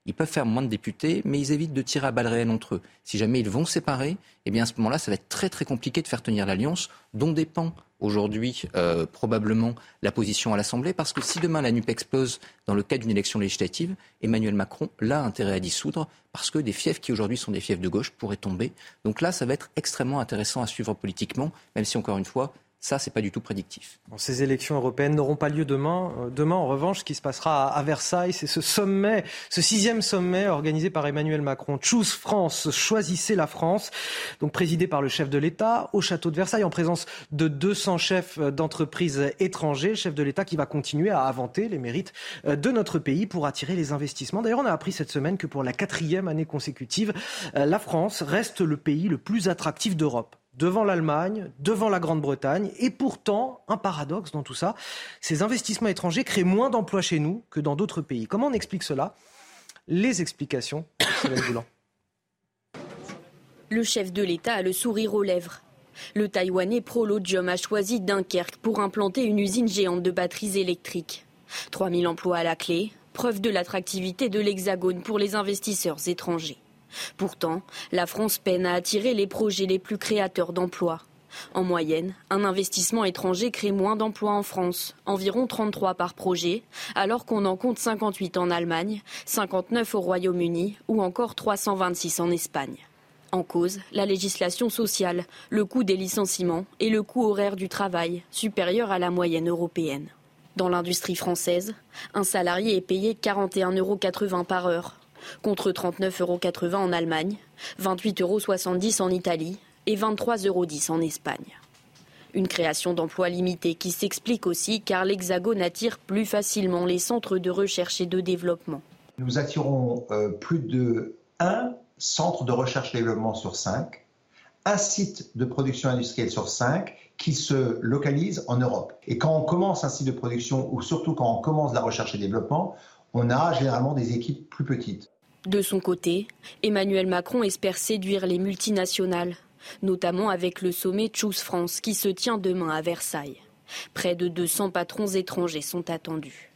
ils peuvent faire moins de députés, mais ils évitent de tirer à balles réelles entre eux. Si jamais ils vont séparer, eh bien à ce moment-là, ça va être très très compliqué de faire tenir l'alliance, dont dépend aujourd'hui euh, probablement la position à l'Assemblée, parce que si demain la NUP explose dans le cadre d'une élection législative, Emmanuel Macron l'a intérêt à dissoudre, parce que des fiefs qui aujourd'hui sont des fiefs de gauche pourraient tomber. Donc là, ça va être extrêmement intéressant à suivre politiquement, même si encore une fois, ça, c'est pas du tout prédictif. ces élections européennes n'auront pas lieu demain. Euh, demain, en revanche, ce qui se passera à Versailles, c'est ce sommet, ce sixième sommet organisé par Emmanuel Macron. Choose France, choisissez la France, donc présidé par le chef de l'État au château de Versailles, en présence de 200 chefs d'entreprises étrangers. Chef de l'État qui va continuer à inventer les mérites euh, de notre pays pour attirer les investissements. D'ailleurs, on a appris cette semaine que pour la quatrième année consécutive, euh, la France reste le pays le plus attractif d'Europe devant l'Allemagne, devant la Grande-Bretagne. Et pourtant, un paradoxe dans tout ça, ces investissements étrangers créent moins d'emplois chez nous que dans d'autres pays. Comment on explique cela? Les explications. Le chef de l'État a le sourire aux lèvres. Le Taïwanais Prolodium a choisi Dunkerque pour implanter une usine géante de batteries électriques. 3000 emplois à la clé, preuve de l'attractivité de l'Hexagone pour les investisseurs étrangers. Pourtant, la France peine à attirer les projets les plus créateurs d'emplois. En moyenne, un investissement étranger crée moins d'emplois en France, environ 33 par projet, alors qu'on en compte 58 en Allemagne, 59 au Royaume-Uni ou encore 326 en Espagne. En cause, la législation sociale, le coût des licenciements et le coût horaire du travail, supérieur à la moyenne européenne. Dans l'industrie française, un salarié est payé 41,80 euros par heure, contre 39,80 euros en Allemagne, 28,70 euros en Italie et 23,10 euros en Espagne. Une création d'emplois limitée qui s'explique aussi car l'Hexagone attire plus facilement les centres de recherche et de développement. Nous attirons euh, plus de un centre de recherche et développement sur cinq, un site de production industrielle sur cinq qui se localise en Europe. Et quand on commence un site de production, ou surtout quand on commence la recherche et développement, on a généralement des équipes plus petites. De son côté, Emmanuel Macron espère séduire les multinationales, notamment avec le sommet Choose France qui se tient demain à Versailles. Près de 200 patrons étrangers sont attendus.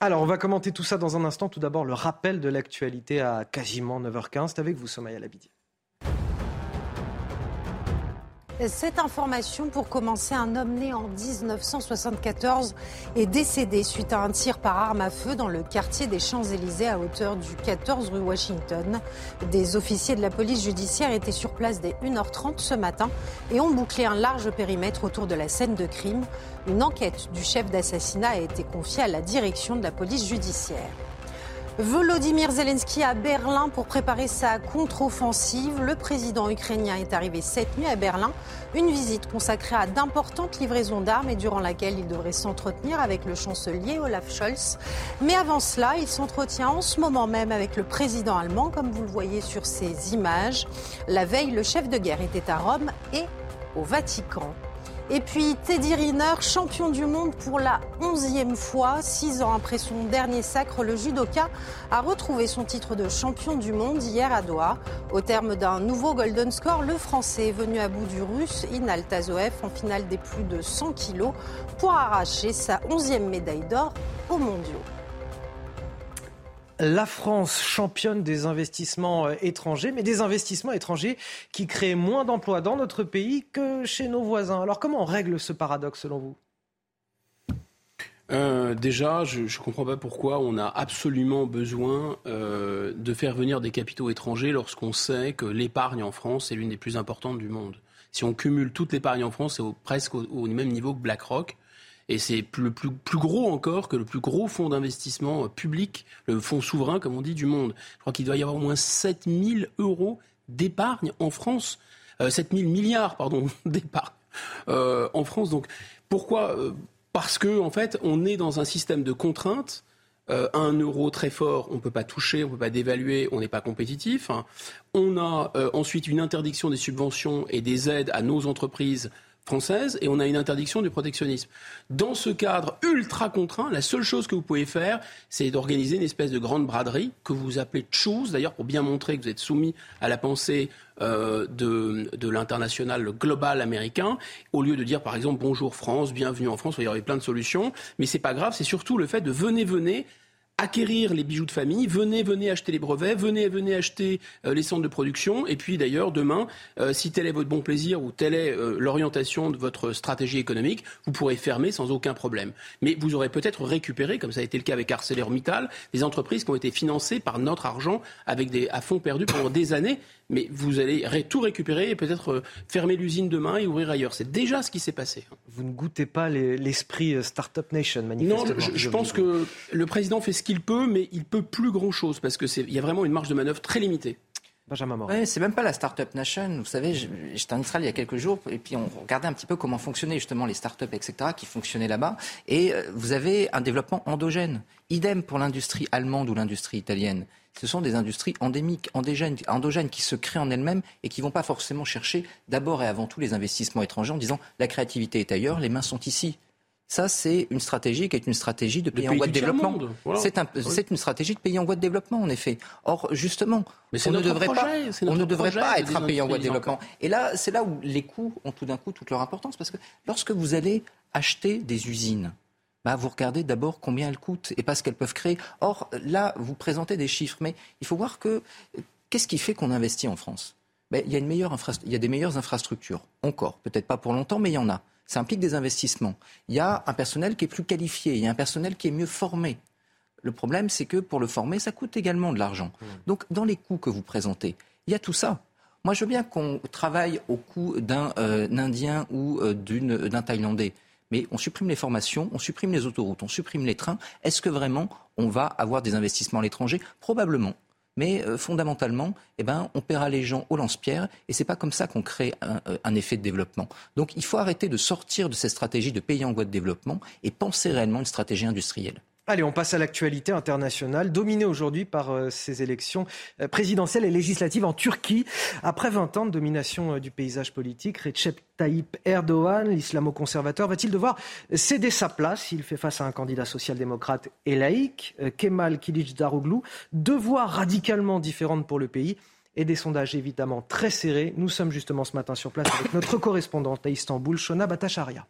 Alors, on va commenter tout ça dans un instant. Tout d'abord, le rappel de l'actualité à quasiment 9h15. C'est avec vous, Somaya Labidi. Cette information, pour commencer, un homme né en 1974 est décédé suite à un tir par arme à feu dans le quartier des Champs-Élysées à hauteur du 14 rue Washington. Des officiers de la police judiciaire étaient sur place dès 1h30 ce matin et ont bouclé un large périmètre autour de la scène de crime. Une enquête du chef d'assassinat a été confiée à la direction de la police judiciaire. Volodymyr Zelensky à Berlin pour préparer sa contre-offensive. Le président ukrainien est arrivé cette nuit à Berlin. Une visite consacrée à d'importantes livraisons d'armes et durant laquelle il devrait s'entretenir avec le chancelier Olaf Scholz. Mais avant cela, il s'entretient en ce moment même avec le président allemand, comme vous le voyez sur ces images. La veille, le chef de guerre était à Rome et au Vatican. Et puis Teddy Riner, champion du monde pour la onzième fois. Six ans après son dernier sacre, le judoka a retrouvé son titre de champion du monde hier à Doha. Au terme d'un nouveau Golden Score, le Français est venu à bout du Russe Inal Tazoev en finale des plus de 100 kilos pour arracher sa onzième médaille d'or aux mondiaux. La France championne des investissements euh, étrangers, mais des investissements étrangers qui créent moins d'emplois dans notre pays que chez nos voisins. Alors comment on règle ce paradoxe selon vous? Euh, déjà, je ne comprends pas pourquoi on a absolument besoin euh, de faire venir des capitaux étrangers lorsqu'on sait que l'épargne en France est l'une des plus importantes du monde. Si on cumule toute l'épargne en France, c'est presque au, même niveau que BlackRock. Et c'est le plus, plus, gros encore que le plus gros fonds d'investissement euh, public, le fonds souverain, comme on dit, du monde. Je crois qu'il doit y avoir au moins 7000 euros d'épargne en France. Euh, 7000 milliards, pardon, d'épargne euh, en France. Donc, pourquoi euh, Parce que, en fait, on est dans un système de contraintes. un euro très fort, on ne peut pas toucher, on ne peut pas dévaluer, on n'est pas compétitif. On a ensuite une interdiction des subventions et des aides à nos entreprises française et on a une interdiction du protectionnisme. Dans ce cadre ultra contraint, la seule chose que vous pouvez faire, c'est d'organiser une espèce de grande braderie que vous appelez chose, d'ailleurs pour bien montrer que vous êtes soumis à la pensée euh, de, de l'international global américain, au lieu de dire par exemple bonjour France, bienvenue en France, il y aurait plein de solutions, mais c'est pas grave, c'est surtout le fait de venez, venez, acquérir les bijoux de famille, venez, venez acheter les brevets, venez, venez acheter euh, les centres de production. Et puis d'ailleurs, demain, euh, si tel est votre bon plaisir ou telle est euh, l'orientation de votre stratégie économique, vous pourrez fermer sans aucun problème. Mais vous aurez peut-être récupéré, comme ça a été le cas avec ArcelorMittal, des entreprises qui ont été financées par notre argent avec des, à fonds perdus pendant des années mais vous allez tout récupérer et peut-être fermer l'usine demain et ouvrir ailleurs. C'est déjà ce qui s'est passé. Vous ne goûtez pas l'esprit Startup Nation, manifestement. Non, je, pense que le président fait ce qu'il peut, mais il peut plus grand-chose parce qu'il y a vraiment une marge de manœuvre très limitée. Benjamin Ouais, c'est même pas la Startup Nation. Vous savez, j'étais en Israël il y a quelques jours et puis on regardait un petit peu comment fonctionnaient justement les startups, etc., qui fonctionnaient là-bas. Et euh, vous avez un développement endogène. Idem pour l'industrie allemande ou l'industrie italienne ce sont des industries endémiques, endogènes, endogènes qui se créent en elles-mêmes et qui ne vont pas forcément chercher d'abord et avant tout les investissements étrangers en disant la créativité est ailleurs, les mains sont ici. Ça, c'est une stratégie qui est une stratégie de pays, en voie de développement. C'est une stratégie de pays en voie de développement, en effet. Or, justement, on ne devrait pas, on ne devrait pas être un pays en voie de développement. Et là, c'est là où les coûts ont tout d'un coup toute leur importance, parce que lorsque vous allez acheter des usines, bah, vous regardez d'abord combien elles coûtent et pas ce qu'elles peuvent créer. Or, là, vous présentez des chiffres, mais il faut voir que qu'est-ce qui fait qu'on investit en France? Ben, il, y a une meilleure il y a des meilleures infrastructures, encore, peut-être pas pour longtemps, mais il y en a. Ça implique des investissements. Il y a un personnel qui est plus qualifié, il y a un personnel qui est mieux formé. Le problème, c'est que pour le former, ça coûte également de l'argent. Mmh. Donc, dans les coûts que vous présentez, il y a tout ça. Moi, je veux bien qu'on travaille au coût d'un euh, Indien ou euh, d'un Thaïlandais mais on supprime les formations, on supprime les autoroutes, on supprime les trains. Est-ce que vraiment on va avoir des investissements à l'étranger? Probablement. Mais euh, fondamentalement, eh ben, on paiera les gens au lance-pierre et c'est pas comme ça qu'on crée un, euh, un, effet de développement. Donc il faut arrêter de sortir de cette stratégie de pays en voie de développement et penser réellement une stratégie industrielle. Allez, on passe à l'actualité internationale, dominée aujourd'hui par euh, ces élections euh, présidentielles et législatives en Turquie. Après 20 ans de domination euh, du paysage politique, Recep Tayyip Erdogan, l'islamo-conservateur, va-t-il devoir céder sa place Il fait face à un candidat social-démocrate et laïque, Kemal Kılıçdaroğlu. Deux voix radicalement différentes pour le pays et des sondages évidemment très serrés. Nous sommes justement ce matin sur place avec notre correspondante à Istanbul, Shona Batacharia.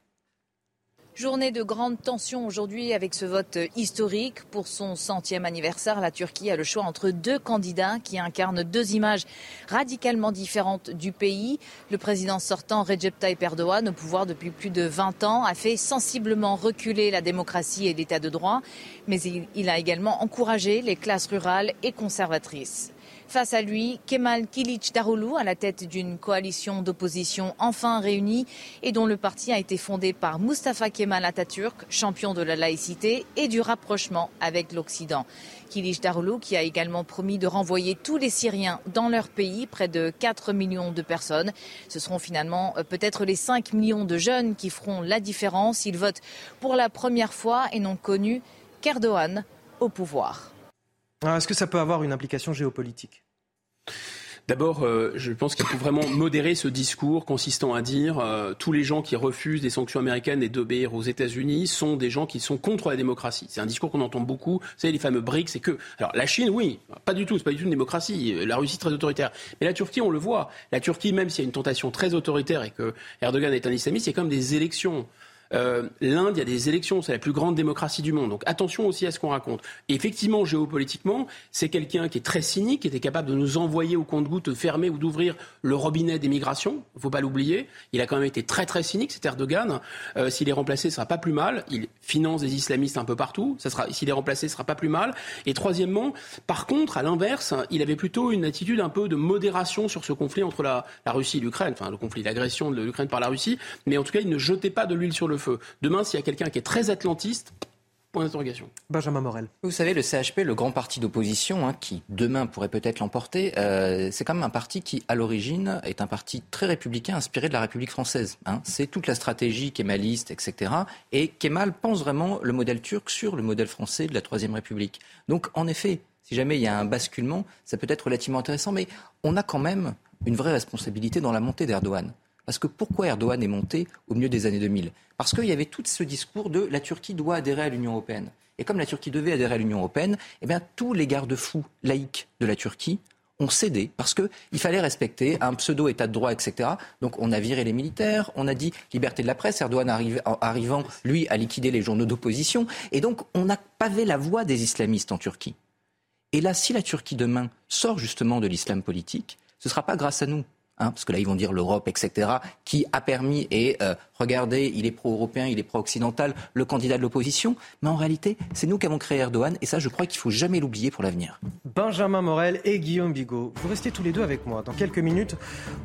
Journée de grande tension aujourd'hui avec ce vote historique. Pour son centième anniversaire, la Turquie a le choix entre deux candidats qui incarnent deux images radicalement différentes du pays. Le président sortant, Recep Tayyip Erdogan, au pouvoir depuis plus de 20 ans, a fait sensiblement reculer la démocratie et l'état de droit, mais il a également encouragé les classes rurales et conservatrices. Face à lui, Kemal Kilic Darulu, à la tête d'une coalition d'opposition enfin réunie et dont le parti a été fondé par Mustafa Kemal Atatürk, champion de la laïcité et du rapprochement avec l'Occident. Kilic Darulu qui a également promis de renvoyer tous les Syriens dans leur pays, près de 4 millions de personnes. Ce seront finalement euh, peut-être les 5 millions de jeunes qui feront la différence. Ils votent pour la première fois et n'ont connu qu'Erdogan au pouvoir. Est-ce que ça peut avoir une implication géopolitique? D'abord, euh, je pense qu'il faut vraiment modérer ce discours consistant à dire euh, tous les gens qui refusent des sanctions américaines et d'obéir aux États-Unis sont des gens qui sont contre la démocratie. C'est un discours qu'on entend beaucoup. Vous savez, les fameux BRICS, c'est que. Alors, la Chine, oui, pas du tout, c'est pas du tout une démocratie. La Russie, très autoritaire. Mais la Turquie, on le voit. La Turquie, même s'il y a une tentation très autoritaire et que Erdogan est un islamiste, il y a quand même des élections. Euh, L'Inde, il y a des élections, c'est la plus grande démocratie du monde. Donc attention aussi à ce qu'on raconte. Et effectivement, géopolitiquement, c'est quelqu'un qui est très cynique, qui était capable de nous envoyer au compte-goutte, de fermer ou d'ouvrir le robinet des migrations. Il ne faut pas l'oublier. Il a quand même été très très cynique, cet Erdogan. Euh, s'il est remplacé, ce sera pas plus mal. Il finance des islamistes un peu partout. S'il est remplacé, ce sera pas plus mal. Et troisièmement, par contre, à l'inverse, il avait plutôt une attitude un peu de modération sur ce conflit entre la, Russie et l'Ukraine, enfin le conflit d'agression de l'Ukraine par la Russie. Mais en tout cas, il ne jetait pas de l'huile sur le feu. Demain, s'il y a quelqu'un qui est très atlantiste, Point d'interrogation. Benjamin Morel. Vous savez, le CHP, le grand parti d'opposition, hein, qui demain pourrait peut-être l'emporter, euh, c'est quand même un parti qui, à l'origine, est un parti très républicain, inspiré de la République française. Hein. C'est toute la stratégie kémaliste, etc. Et Kemal pense vraiment le modèle turc sur le modèle français de la Troisième République. Donc, en effet, si jamais il y a un basculement, ça peut être relativement intéressant, mais on a quand même une vraie responsabilité dans la montée d'Erdogan. Parce que pourquoi Erdogan est monté au milieu des années 2000 Parce qu'il y avait tout ce discours de la Turquie doit adhérer à l'Union européenne. Et comme la Turquie devait adhérer à l'Union européenne, eh bien, tous les garde-fous laïcs de la Turquie ont cédé parce qu'il fallait respecter un pseudo-état de droit, etc. Donc on a viré les militaires, on a dit liberté de la presse, Erdogan arrivant, lui, à liquider les journaux d'opposition. Et donc on a pavé la voie des islamistes en Turquie. Et là, si la Turquie demain sort justement de l'islam politique, ce ne sera pas grâce à nous. Hein, parce que là ils vont dire l'Europe, etc., qui a permis, et euh, regardez, il est pro-européen, il est pro-occidental, le candidat de l'opposition, mais en réalité, c'est nous qui avons créé Erdogan, et ça, je crois qu'il faut jamais l'oublier pour l'avenir. Benjamin Morel et Guillaume Bigot, vous restez tous les deux avec moi. Dans quelques minutes,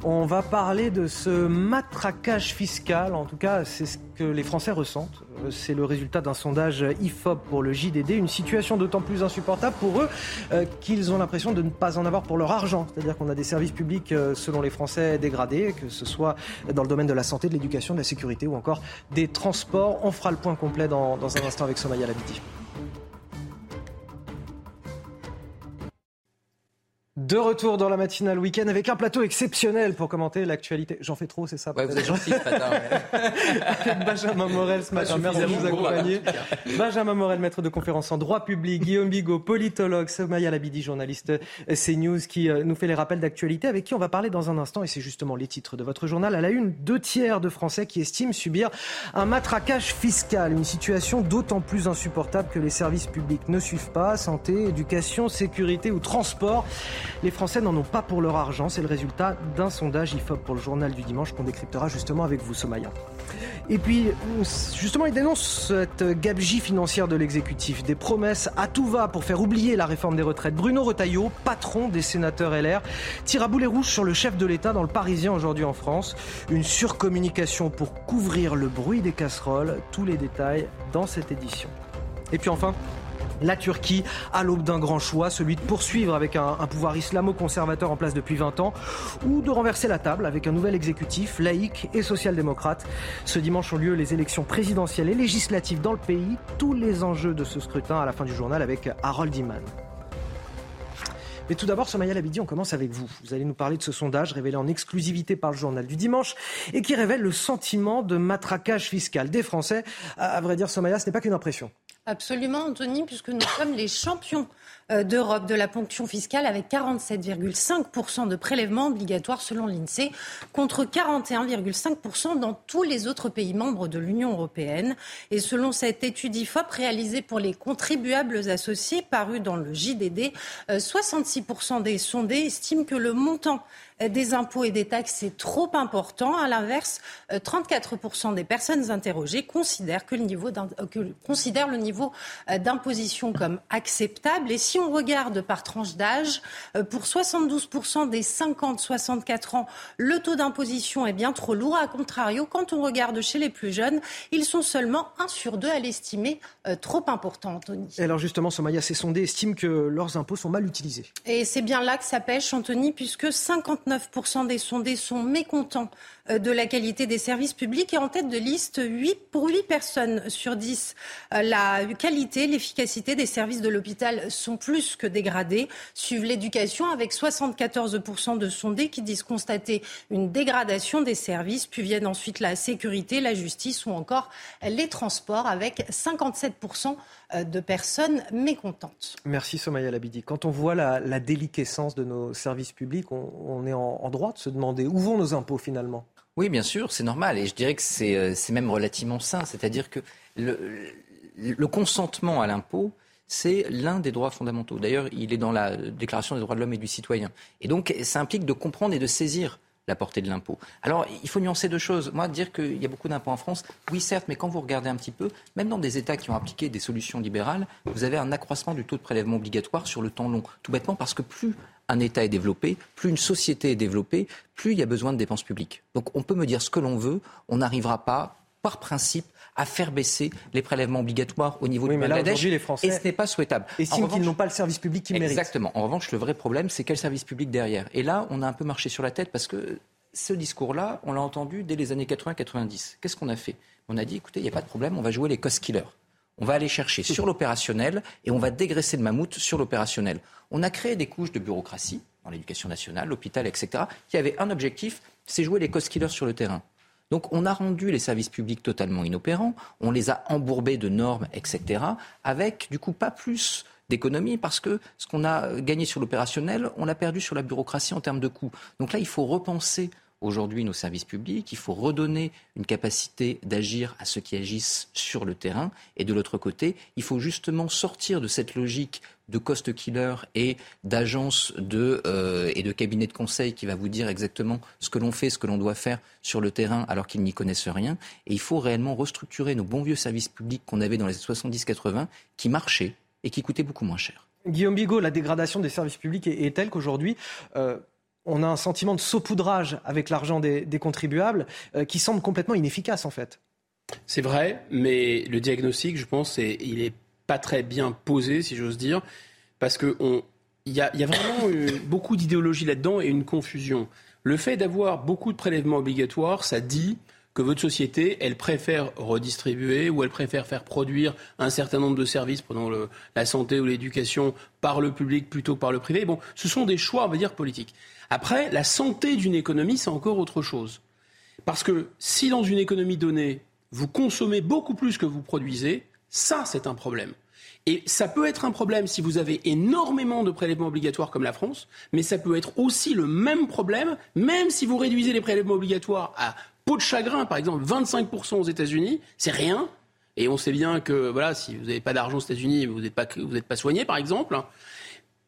on va parler de ce matraquage fiscal, en tout cas, c'est ce que les Français ressentent. Euh, c'est le résultat d'un sondage IFOP pour le JDD, une situation d'autant plus insupportable pour eux euh, qu'ils ont l'impression de ne pas en avoir pour leur argent. C'est-à-dire qu'on a des services publics, selon les Français dégradés, que ce soit dans le domaine de la santé, de l'éducation, de la sécurité ou encore des transports. On fera le point complet dans, un instant avec Somaya Labidi. De retour dans la matinale week-end avec un plateau exceptionnel pour commenter l'actualité. J'en fais trop, c'est ça ouais, Vous êtes gentil ce matin. Benjamin Morel ce matin. Merci de nous accompagner. Benjamin Morel, maître de conférence en droit public. Guillaume Bigot, politologue. Somaya Labidi, journaliste CNews, qui euh, nous fait les rappels d'actualité, avec qui on va parler dans un instant. Et c'est justement les titres de votre journal. À la une, deux tiers de Français qui estiment subir un matraquage fiscal. Une situation d'autant plus insupportable que les services publics ne suivent pas. Santé, éducation, sécurité ou transport. Les Français n'en ont pas pour leur argent. C'est le résultat d'un sondage IFOP pour le journal du dimanche qu'on décryptera justement avec vous, Somaya. Et puis, justement, il dénonce cette gabegie financière de l'exécutif. Des promesses à tout va pour faire oublier la réforme des retraites. Bruno Retailleau, patron des sénateurs LR, tire à boulet rouge sur le chef de l'État dans le Parisien aujourd'hui en France. Une surcommunication pour couvrir le bruit des casseroles. Tous les détails dans cette édition. Et puis enfin, la Turquie à l'aube d'un grand choix, celui de poursuivre avec un, pouvoir islamo-conservateur en place depuis 20 ans, ou de renverser la table avec un nouvel exécutif laïque et social-démocrate. Ce dimanche ont lieu les élections présidentielles et législatives dans le pays. Tous les enjeux de ce scrutin à la fin du journal avec Harold Iman. Mais tout d'abord, Somaya Labidi, on commence avec vous. Vous allez nous parler de ce sondage révélé en exclusivité par le journal du dimanche et qui révèle le sentiment de matraquage fiscal des Français. À vrai dire, Somaya, ce n'est pas qu'une impression. Absolument, Anthony, puisque nous sommes les champions euh, d'Europe de la ponction fiscale avec 47,5% de prélèvements obligatoires selon l'INSEE contre 41,5% dans tous les autres pays membres de l'Union européenne. Et selon cette étude IFOP réalisée pour les contribuables associés parue dans le JDD, 66% des sondés estiment que le montant des impôts et des taxes est trop important. À l'inverse, 34% des personnes interrogées considèrent, que le niveau euh, considèrent le niveau euh, d'imposition comme acceptable. Et si on regarde par tranche d'âge, euh, pour 72% des 50-64 ans, le taux d'imposition est bien trop lourd. A contrario, quand on regarde chez les plus jeunes, ils sont seulement 1 sur 2 à l'estimer trop important, Anthony. Et alors justement, Somaya, ces sondés estiment que leurs impôts sont mal utilisés. Et c'est bien là que ça pêche, Anthony, puisque 59% des sondés sont mécontents euh, de la qualité des services publics et en tête de liste, 8, pour 8 personnes sur 10, euh, la qualité, l'efficacité des services de l'hôpital sont plus que dégradées. Suivent l'éducation avec 74% de sondés qui disent constater une dégradation des services, puis viennent ensuite la sécurité, la justice ou encore les transports avec 57% euh, de personnes mécontentes. Merci Somaya Labidi. Quand on voit la, déliquescence de nos services publics, on, est en droit de se demander où vont nos impôts finalement? Oui, bien sûr, c'est normal. Et je dirais que c'est euh, même relativement sain. C'est-à-dire que le, consentement à l'impôt, c'est l'un des droits fondamentaux. D'ailleurs, il est dans la Déclaration des droits de l'homme et du citoyen. Et donc, ça implique de comprendre et de saisir la portée de l'impôt. Alors, il faut nuancer deux choses. Moi, dire qu'il y a beaucoup d'impôts en France, oui, certes, mais quand vous regardez un petit peu, même dans des États qui ont appliqué des solutions libérales, vous avez un accroissement du taux de prélèvement obligatoire sur le temps long. Tout bêtement parce que plus un État est développé, plus une société est développée, plus il y a besoin de dépenses publiques. Donc on peut me dire ce que l'on veut, on n'arrivera pas, par principe, à faire baisser les prélèvements obligatoires au niveau du Bangladesh. les Français et ce n'est pas souhaitable. Estiment qu'ils n'ont pas le service public qu'ils méritent. Exactement. En revanche, le vrai problème, c'est quel service public derrière. Et là, on a un peu marché sur la tête parce que ce discours-là, on l'a entendu dès les années 80-90. Qu'est-ce qu'on a fait? On a dit, écoutez, il n'y a pas de problème, on va jouer les cost killers. On va aller chercher sur l'opérationnel et on va dégraisser le mammouth sur l'opérationnel. On a créé des couches de bureaucratie dans l'éducation nationale, l'hôpital, etc., qui avaient un objectif, c'est jouer les cost killers sur le terrain. Donc on a rendu les services publics totalement inopérants, on les a embourbés de normes, etc., avec du coup pas plus d'économies parce que ce qu'on a gagné sur l'opérationnel, on l'a perdu sur la bureaucratie en termes de coûts. Donc là, il faut repenser aujourd'hui nos services publics, il faut redonner une capacité d'agir à ceux qui agissent sur le terrain. Et de l'autre côté, il faut justement sortir de cette logique de cost killer et d'agences de, euh, et de cabinets de conseil qui va vous dire exactement ce que l'on fait, ce que l'on doit faire sur le terrain alors qu'ils n'y connaissent rien. Et il faut réellement restructurer nos bons vieux services publics qu'on avait dans les 70-80 qui marchaient et qui coûtaient beaucoup moins cher. Guillaume Bigot, la dégradation des services publics est, telle qu'aujourd'hui, euh, on a un sentiment de saupoudrage avec l'argent des, contribuables euh, qui semble complètement inefficace en fait. C'est vrai, mais le diagnostic, je pense, il n'est pas très bien posé, si j'ose dire, parce qu'il y a, vraiment beaucoup d'idéologie là-dedans et une confusion. Le fait d'avoir beaucoup de prélèvements obligatoires, ça dit que votre société, elle préfère redistribuer ou elle préfère faire produire un certain nombre de services, pendant la santé ou l'éducation, par le public plutôt que par le privé. Bon, ce sont des choix, on va dire, politiques. Après, la santé d'une économie, c'est encore autre chose. Parce que si dans une économie donnée, vous consommez beaucoup plus que vous produisez, ça, c'est un problème. Et ça peut être un problème si vous avez énormément de prélèvements obligatoires comme la France, mais ça peut être aussi le même problème, même si vous réduisez les prélèvements obligatoires à peau de chagrin, par exemple 25% aux États-Unis, c'est rien. Et on sait bien que voilà, si vous n'avez pas d'argent aux États-Unis, vous n'êtes pas, soigné, par exemple.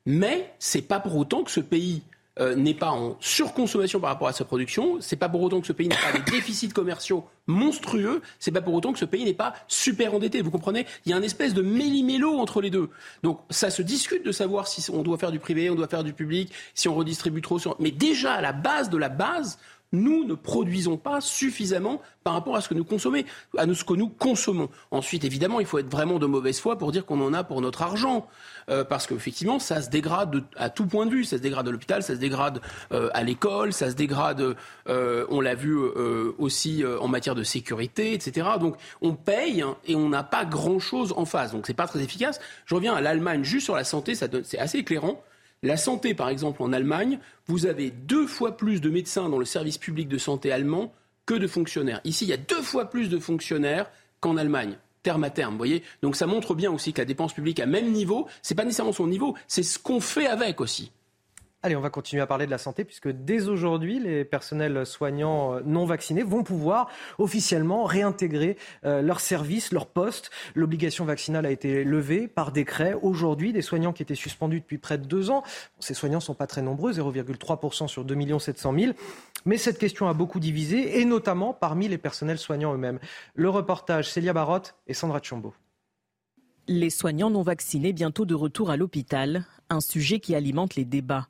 Mais c'est pas pour autant que ce pays euh, n'est pas en surconsommation par rapport à sa production, c'est pas pour autant que ce pays n'a pas des déficits commerciaux monstrueux, c'est pas pour autant que ce pays n'est pas super endetté. Vous comprenez? Il y a une espèce de méli-mélo entre les deux. Donc ça se discute de savoir si on doit faire du privé, on doit faire du public, si on redistribue trop. Mais déjà à la base de la base, nous ne produisons pas suffisamment par rapport à ce que nous consommons, à ce que nous consommons. Ensuite, évidemment, il faut être vraiment de mauvaise foi pour dire qu'on en a pour notre argent, euh, parce qu'effectivement, ça se dégrade à tout point de vue. Ça se dégrade à l'hôpital, ça se dégrade euh, à l'école, ça se dégrade, euh, on l'a vu aussi en matière de sécurité, etc. Donc, on paye et on n'a pas grand-chose en face. Donc, c'est pas très efficace. Je reviens à l'Allemagne juste sur la santé, c'est assez éclairant. La santé, par exemple, en Allemagne, vous avez deux fois plus de médecins dans le service public de santé allemand que de fonctionnaires. Ici, il y a deux fois plus de fonctionnaires qu'en Allemagne. terme à terme. Vous voyez Donc ça montre bien aussi que la dépense publique à même niveau, c'est pas nécessairement son niveau, c'est ce qu'on fait avec aussi. Allez, on va continuer à parler de la santé puisque dès aujourd'hui, les personnels soignants euh, non vaccinés vont pouvoir officiellement réintégrer euh, leurs services, leurs postes. L'obligation vaccinale a été levée par décret. Aujourd'hui, des soignants qui étaient suspendus depuis près de deux ans, ces soignants ne sont pas très nombreux, 0,3% sur 2 700 000. Mais cette question a beaucoup divisé, et notamment parmi les personnels soignants eux-mêmes. Le reportage, Célia Barotte et Sandra Chambaud. Les soignants non vaccinés bientôt de retour à l'hôpital, un sujet qui alimente les débats.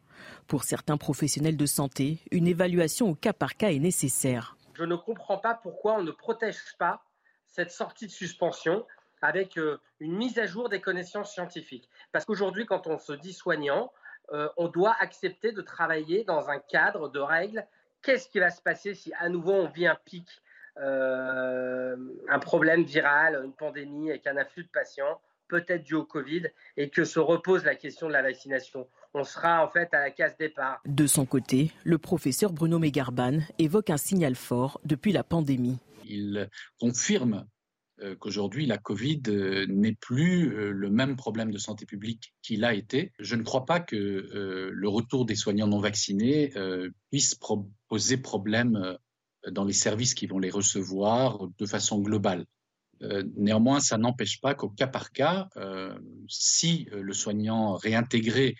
Pour certains professionnels de santé, une évaluation au cas par cas est nécessaire. Je ne comprends pas pourquoi on ne protège pas cette sortie de suspension avec euh, une mise à jour des connaissances scientifiques. Parce qu'aujourd'hui, quand on se dit soignant, euh, on doit accepter de travailler dans un cadre de règles. Qu'est-ce qui va se passer si à nouveau on vit un pic, euh, un problème viral, une pandémie avec un afflux de patients, peut-être dû au Covid, et que se repose la question de la vaccination on sera en fait à la case départ. De son côté, le professeur Bruno Mégarban évoque un signal fort depuis la pandémie. Il confirme euh, qu'aujourd'hui la Covid euh, n'est plus euh, le même problème de santé publique qu'il a été. Je ne crois pas que le retour des soignants non vaccinés puisse poser problème dans les services qui vont les recevoir de façon globale. Néanmoins, ça n'empêche pas qu'au cas par cas, si le soignant réintégré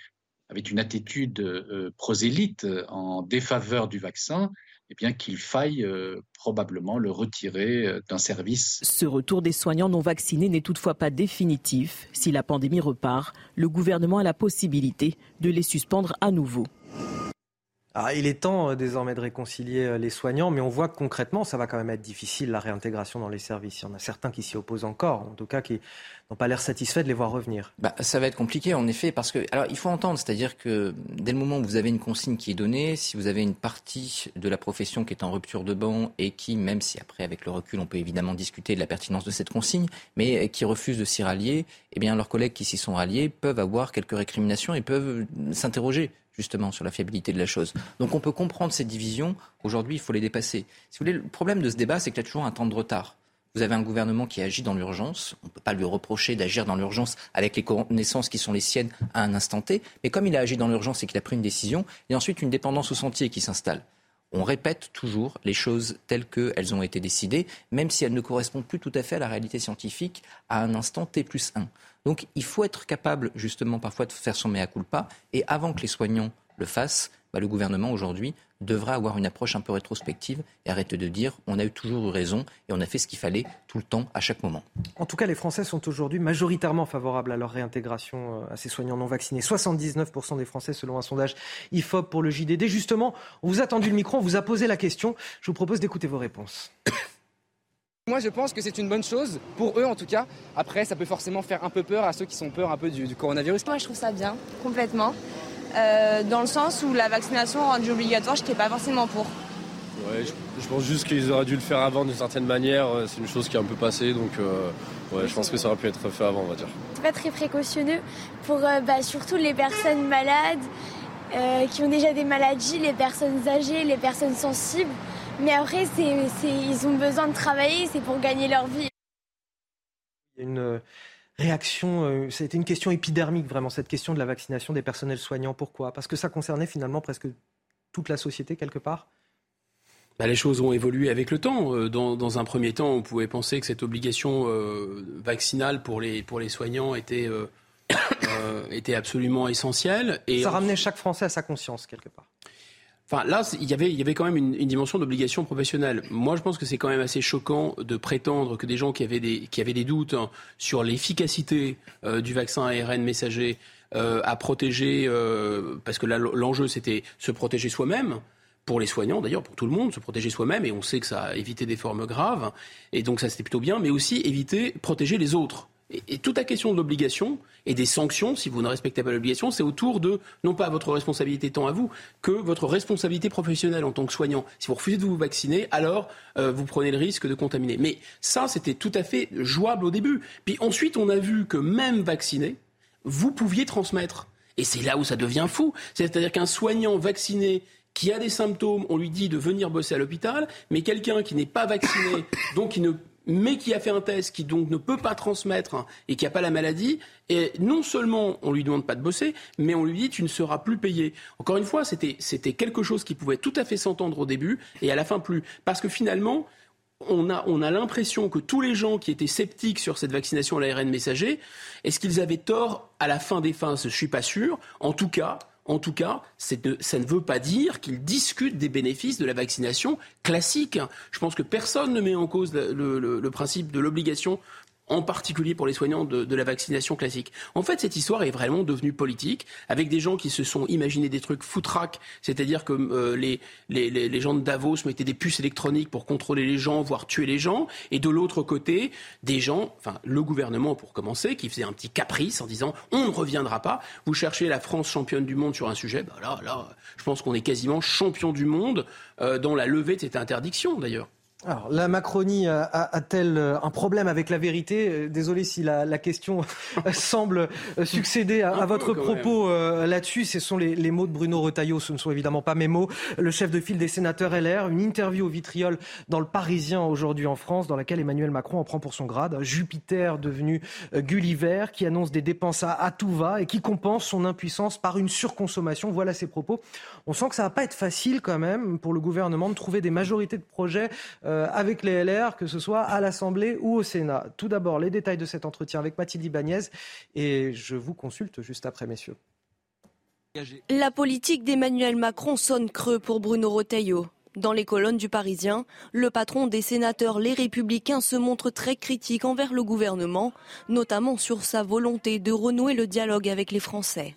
avec une attitude euh, prosélyte en défaveur du vaccin, eh bien qu'il faille euh, probablement le retirer euh, d'un service. Ce retour des soignants non vaccinés n'est toutefois pas définitif. Si la pandémie repart, le gouvernement a la possibilité de les suspendre à nouveau. Ah, il est temps désormais de réconcilier les soignants, mais on voit que concrètement, ça va quand même être difficile, la réintégration dans les services. Il y en a certains qui s'y opposent encore, en tout cas qui n'ont pas l'air satisfaits de les voir revenir. Bah, ça va être compliqué en effet parce que alors il faut entendre, c'est-à-dire que dès le moment où vous avez une consigne qui est donnée, si vous avez une partie de la profession qui est en rupture de banc et qui, même si après avec le recul on peut évidemment discuter de la pertinence de cette consigne, mais qui refuse de s'y rallier, eh bien leurs collègues qui s'y sont ralliés peuvent avoir quelques récriminations et peuvent s'interroger justement sur la fiabilité de la chose. Donc on peut comprendre ces divisions. Aujourd'hui, il faut les dépasser. Si le problème de ce débat, c'est qu'il y a toujours un temps de retard. Vous avez un gouvernement qui agit dans l'urgence. On ne peut pas lui reprocher d'agir dans l'urgence avec les connaissances qui sont les siennes à un instant T. Mais comme il a agi dans l'urgence et qu'il a pris une décision, il y a ensuite une dépendance au sentier qui s'installe. On répète toujours les choses telles qu'elles ont été décidées, même si elles ne correspondent plus tout à fait à la réalité scientifique à un instant T plus 1. Donc il faut être capable justement parfois de faire son mea culpa. Et avant que les soignants le fassent, bah, le gouvernement aujourd'hui devra avoir une approche un peu rétrospective et arrêter de dire on a eu toujours eu raison et on a fait ce qu'il fallait tout le temps, à chaque moment. En tout cas, les Français sont aujourd'hui majoritairement favorables à leur réintégration euh, à ces soignants non vaccinés. 79% des Français selon un sondage IFOP pour le JDD. Justement, on vous a tendu le micro, on vous a posé la question. Je vous propose d'écouter vos réponses. Moi, je pense que c'est une bonne chose, pour eux en tout cas. Après, ça peut forcément faire un peu peur à ceux qui sont peur un peu du, du coronavirus. Moi, je trouve ça bien, complètement. Euh, dans le sens où la vaccination rendue obligatoire, je n'étais pas forcément pour. Ouais, je, pense juste qu'ils auraient dû le faire avant d'une certaine manière. Euh, c'est une chose qui est un peu passée, donc euh, ouais, je pense que ça aurait pu être fait avant, on va dire. C'est pas très précautionneux pour bah, surtout les personnes malades, qui ont déjà des maladies, les personnes âgées, les personnes sensibles. Mais après, ils ont besoin de travailler, c'est pour gagner leur vie. Il y a une réaction, euh, ça a été une question épidermique vraiment, cette question de la vaccination des personnels soignants. Pourquoi? Parce que ça concernait finalement presque toute la société quelque part bah, les choses ont évolué avec le temps. Euh, dans, un premier temps, on pouvait penser que cette obligation euh, vaccinale pour les, pour les soignants était, était absolument essentielle. Et ça ramenait chaque Français à sa conscience quelque part. Enfin, là, il y avait, y avait quand même une, dimension d'obligation professionnelle. Moi, je pense que c'est quand même assez choquant de prétendre que des gens qui avaient des, qui avaient des doutes hein, sur l'efficacité euh, du vaccin ARN messager euh, à protéger, euh, parce que là, l'enjeu, c'était se protéger soi-même pour les soignants d'ailleurs, pour tout le monde, se protéger soi-même, et on sait que ça a évité des formes graves, et donc ça c'était plutôt bien, mais aussi éviter, protéger les autres. Et, toute la question de l'obligation et des sanctions, si vous ne respectez pas l'obligation, c'est autour de, non pas votre responsabilité tant à vous, que votre responsabilité professionnelle en tant que soignant. Si vous refusez de vous vacciner, alors euh, vous prenez le risque de contaminer. Mais ça, c'était tout à fait jouable au début. Puis ensuite, on a vu que même vacciné, vous pouviez transmettre. Et c'est là où ça devient fou. C'est-à-dire qu'un soignant vacciné qui a des symptômes, on lui dit de venir bosser à l'hôpital, mais quelqu'un qui n'est pas vacciné, donc qui ne mais qui a fait un test, qui donc ne peut pas transmettre hein, et qui n'a pas la maladie, et non seulement on lui demande pas de bosser, mais on lui dit tu ne seras plus payé. Encore une fois, c'était quelque chose qui pouvait tout à fait s'entendre au début et à la fin plus, parce que finalement on a, on a l'impression que tous les gens qui étaient sceptiques sur cette vaccination à l'ARN messager, est-ce qu'ils avaient tort à la fin des fins? Je ne suis pas sûr. En tout cas, en tout cas, ça ne veut pas dire qu'ils discutent des bénéfices de la vaccination classique. Je pense que personne ne met en cause le principe de l'obligation en particulier pour les soignants de, la vaccination classique. En fait, cette histoire est vraiment devenue politique, avec des gens qui se sont imaginés des trucs foutraques, c'est-à-dire que euh, les, les, les, gens de Davos mettaient des puces électroniques pour contrôler les gens, voire tuer les gens, et de l'autre côté, des gens, enfin le gouvernement pour commencer, qui faisait un petit caprice en disant on ne reviendra pas. Vous cherchez la France championne du monde sur un sujet, bah là, là, je pense qu'on est quasiment champion du monde euh, dans la levée de cette interdiction d'ailleurs. Alors, la Macronie a-t-elle euh, un problème avec la vérité? Euh, Désolé si la, question semble euh, succéder à, votre propos là-dessus. Ce sont les, mots de Bruno Retailleau, ce ne sont évidemment pas mes mots. Le chef de file des sénateurs LR, une interview au vitriol dans le Parisien aujourd'hui en France, dans laquelle Emmanuel Macron en prend pour son grade. Jupiter devenu Gulliver, qui annonce des dépenses à, tout va et qui compense son impuissance par une surconsommation. Voilà ses propos. On sent que ça va pas être facile quand même pour le gouvernement de trouver des majorités de projets euh, avec les LR, que ce soit à l'Assemblée ou au Sénat. Tout d'abord, les détails de cet entretien avec Mathilde Ibanez et je vous consulte juste après, messieurs. La politique d'Emmanuel Macron sonne creux pour Bruno Retailleau. Dans les colonnes du Parisien, le patron des sénateurs Les Républicains se montre très critique envers le gouvernement, notamment sur sa volonté de renouer le dialogue avec les Français.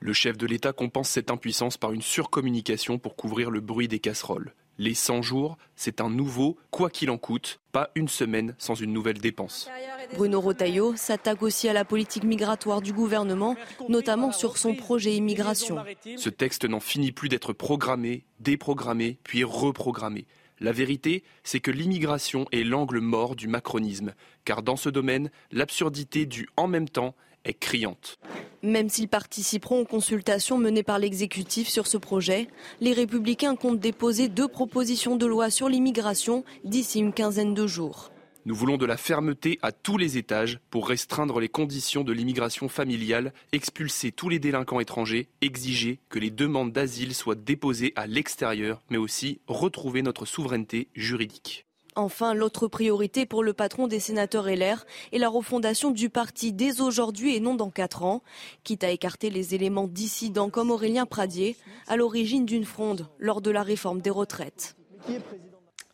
Le chef de l'État compense cette impuissance par une surcommunication pour couvrir le bruit des casseroles. Les 100 jours, c'est un nouveau quoi qu'il en coûte, pas une semaine sans une nouvelle dépense. Bruno Rotaillot s'attaque aussi à la politique migratoire du gouvernement, notamment sur son projet immigration. Ce texte n'en finit plus d'être programmé, déprogrammé, puis reprogrammé. La vérité, c'est que l'immigration est l'angle mort du macronisme, car dans ce domaine, l'absurdité du en même temps est criante. Même s'ils participeront aux consultations menées par l'exécutif sur ce projet, les républicains comptent déposer deux propositions de loi sur l'immigration d'ici une quinzaine de jours. Nous voulons de la fermeté à tous les étages pour restreindre les conditions de l'immigration familiale, expulser tous les délinquants étrangers, exiger que les demandes d'asile soient déposées à l'extérieur, mais aussi retrouver notre souveraineté juridique. Enfin, l'autre priorité pour le patron des sénateurs LR est la refondation du parti dès aujourd'hui et non dans quatre ans, quitte à écarter les éléments dissidents comme Aurélien Pradier, à l'origine d'une fronde lors de la réforme des retraites.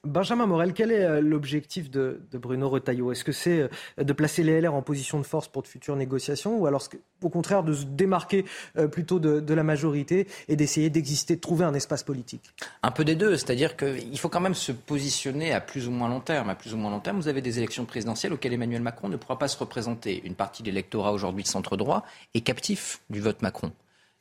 Benjamin Morel, quel est euh, l'objectif de, Bruno Retailleau? Est-ce que c'est euh, de placer les LR en position de force pour de futures négociations ou alors au contraire de se démarquer euh, plutôt de, la majorité et d'essayer d'exister, de trouver un espace politique? Un peu des deux, c'est-à-dire qu'il faut quand même se positionner à plus ou moins long terme. À plus ou moins long terme, vous avez des élections présidentielles auxquelles Emmanuel Macron ne pourra pas se représenter. Une partie de l'électorat aujourd'hui de centre droit est captif du vote Macron.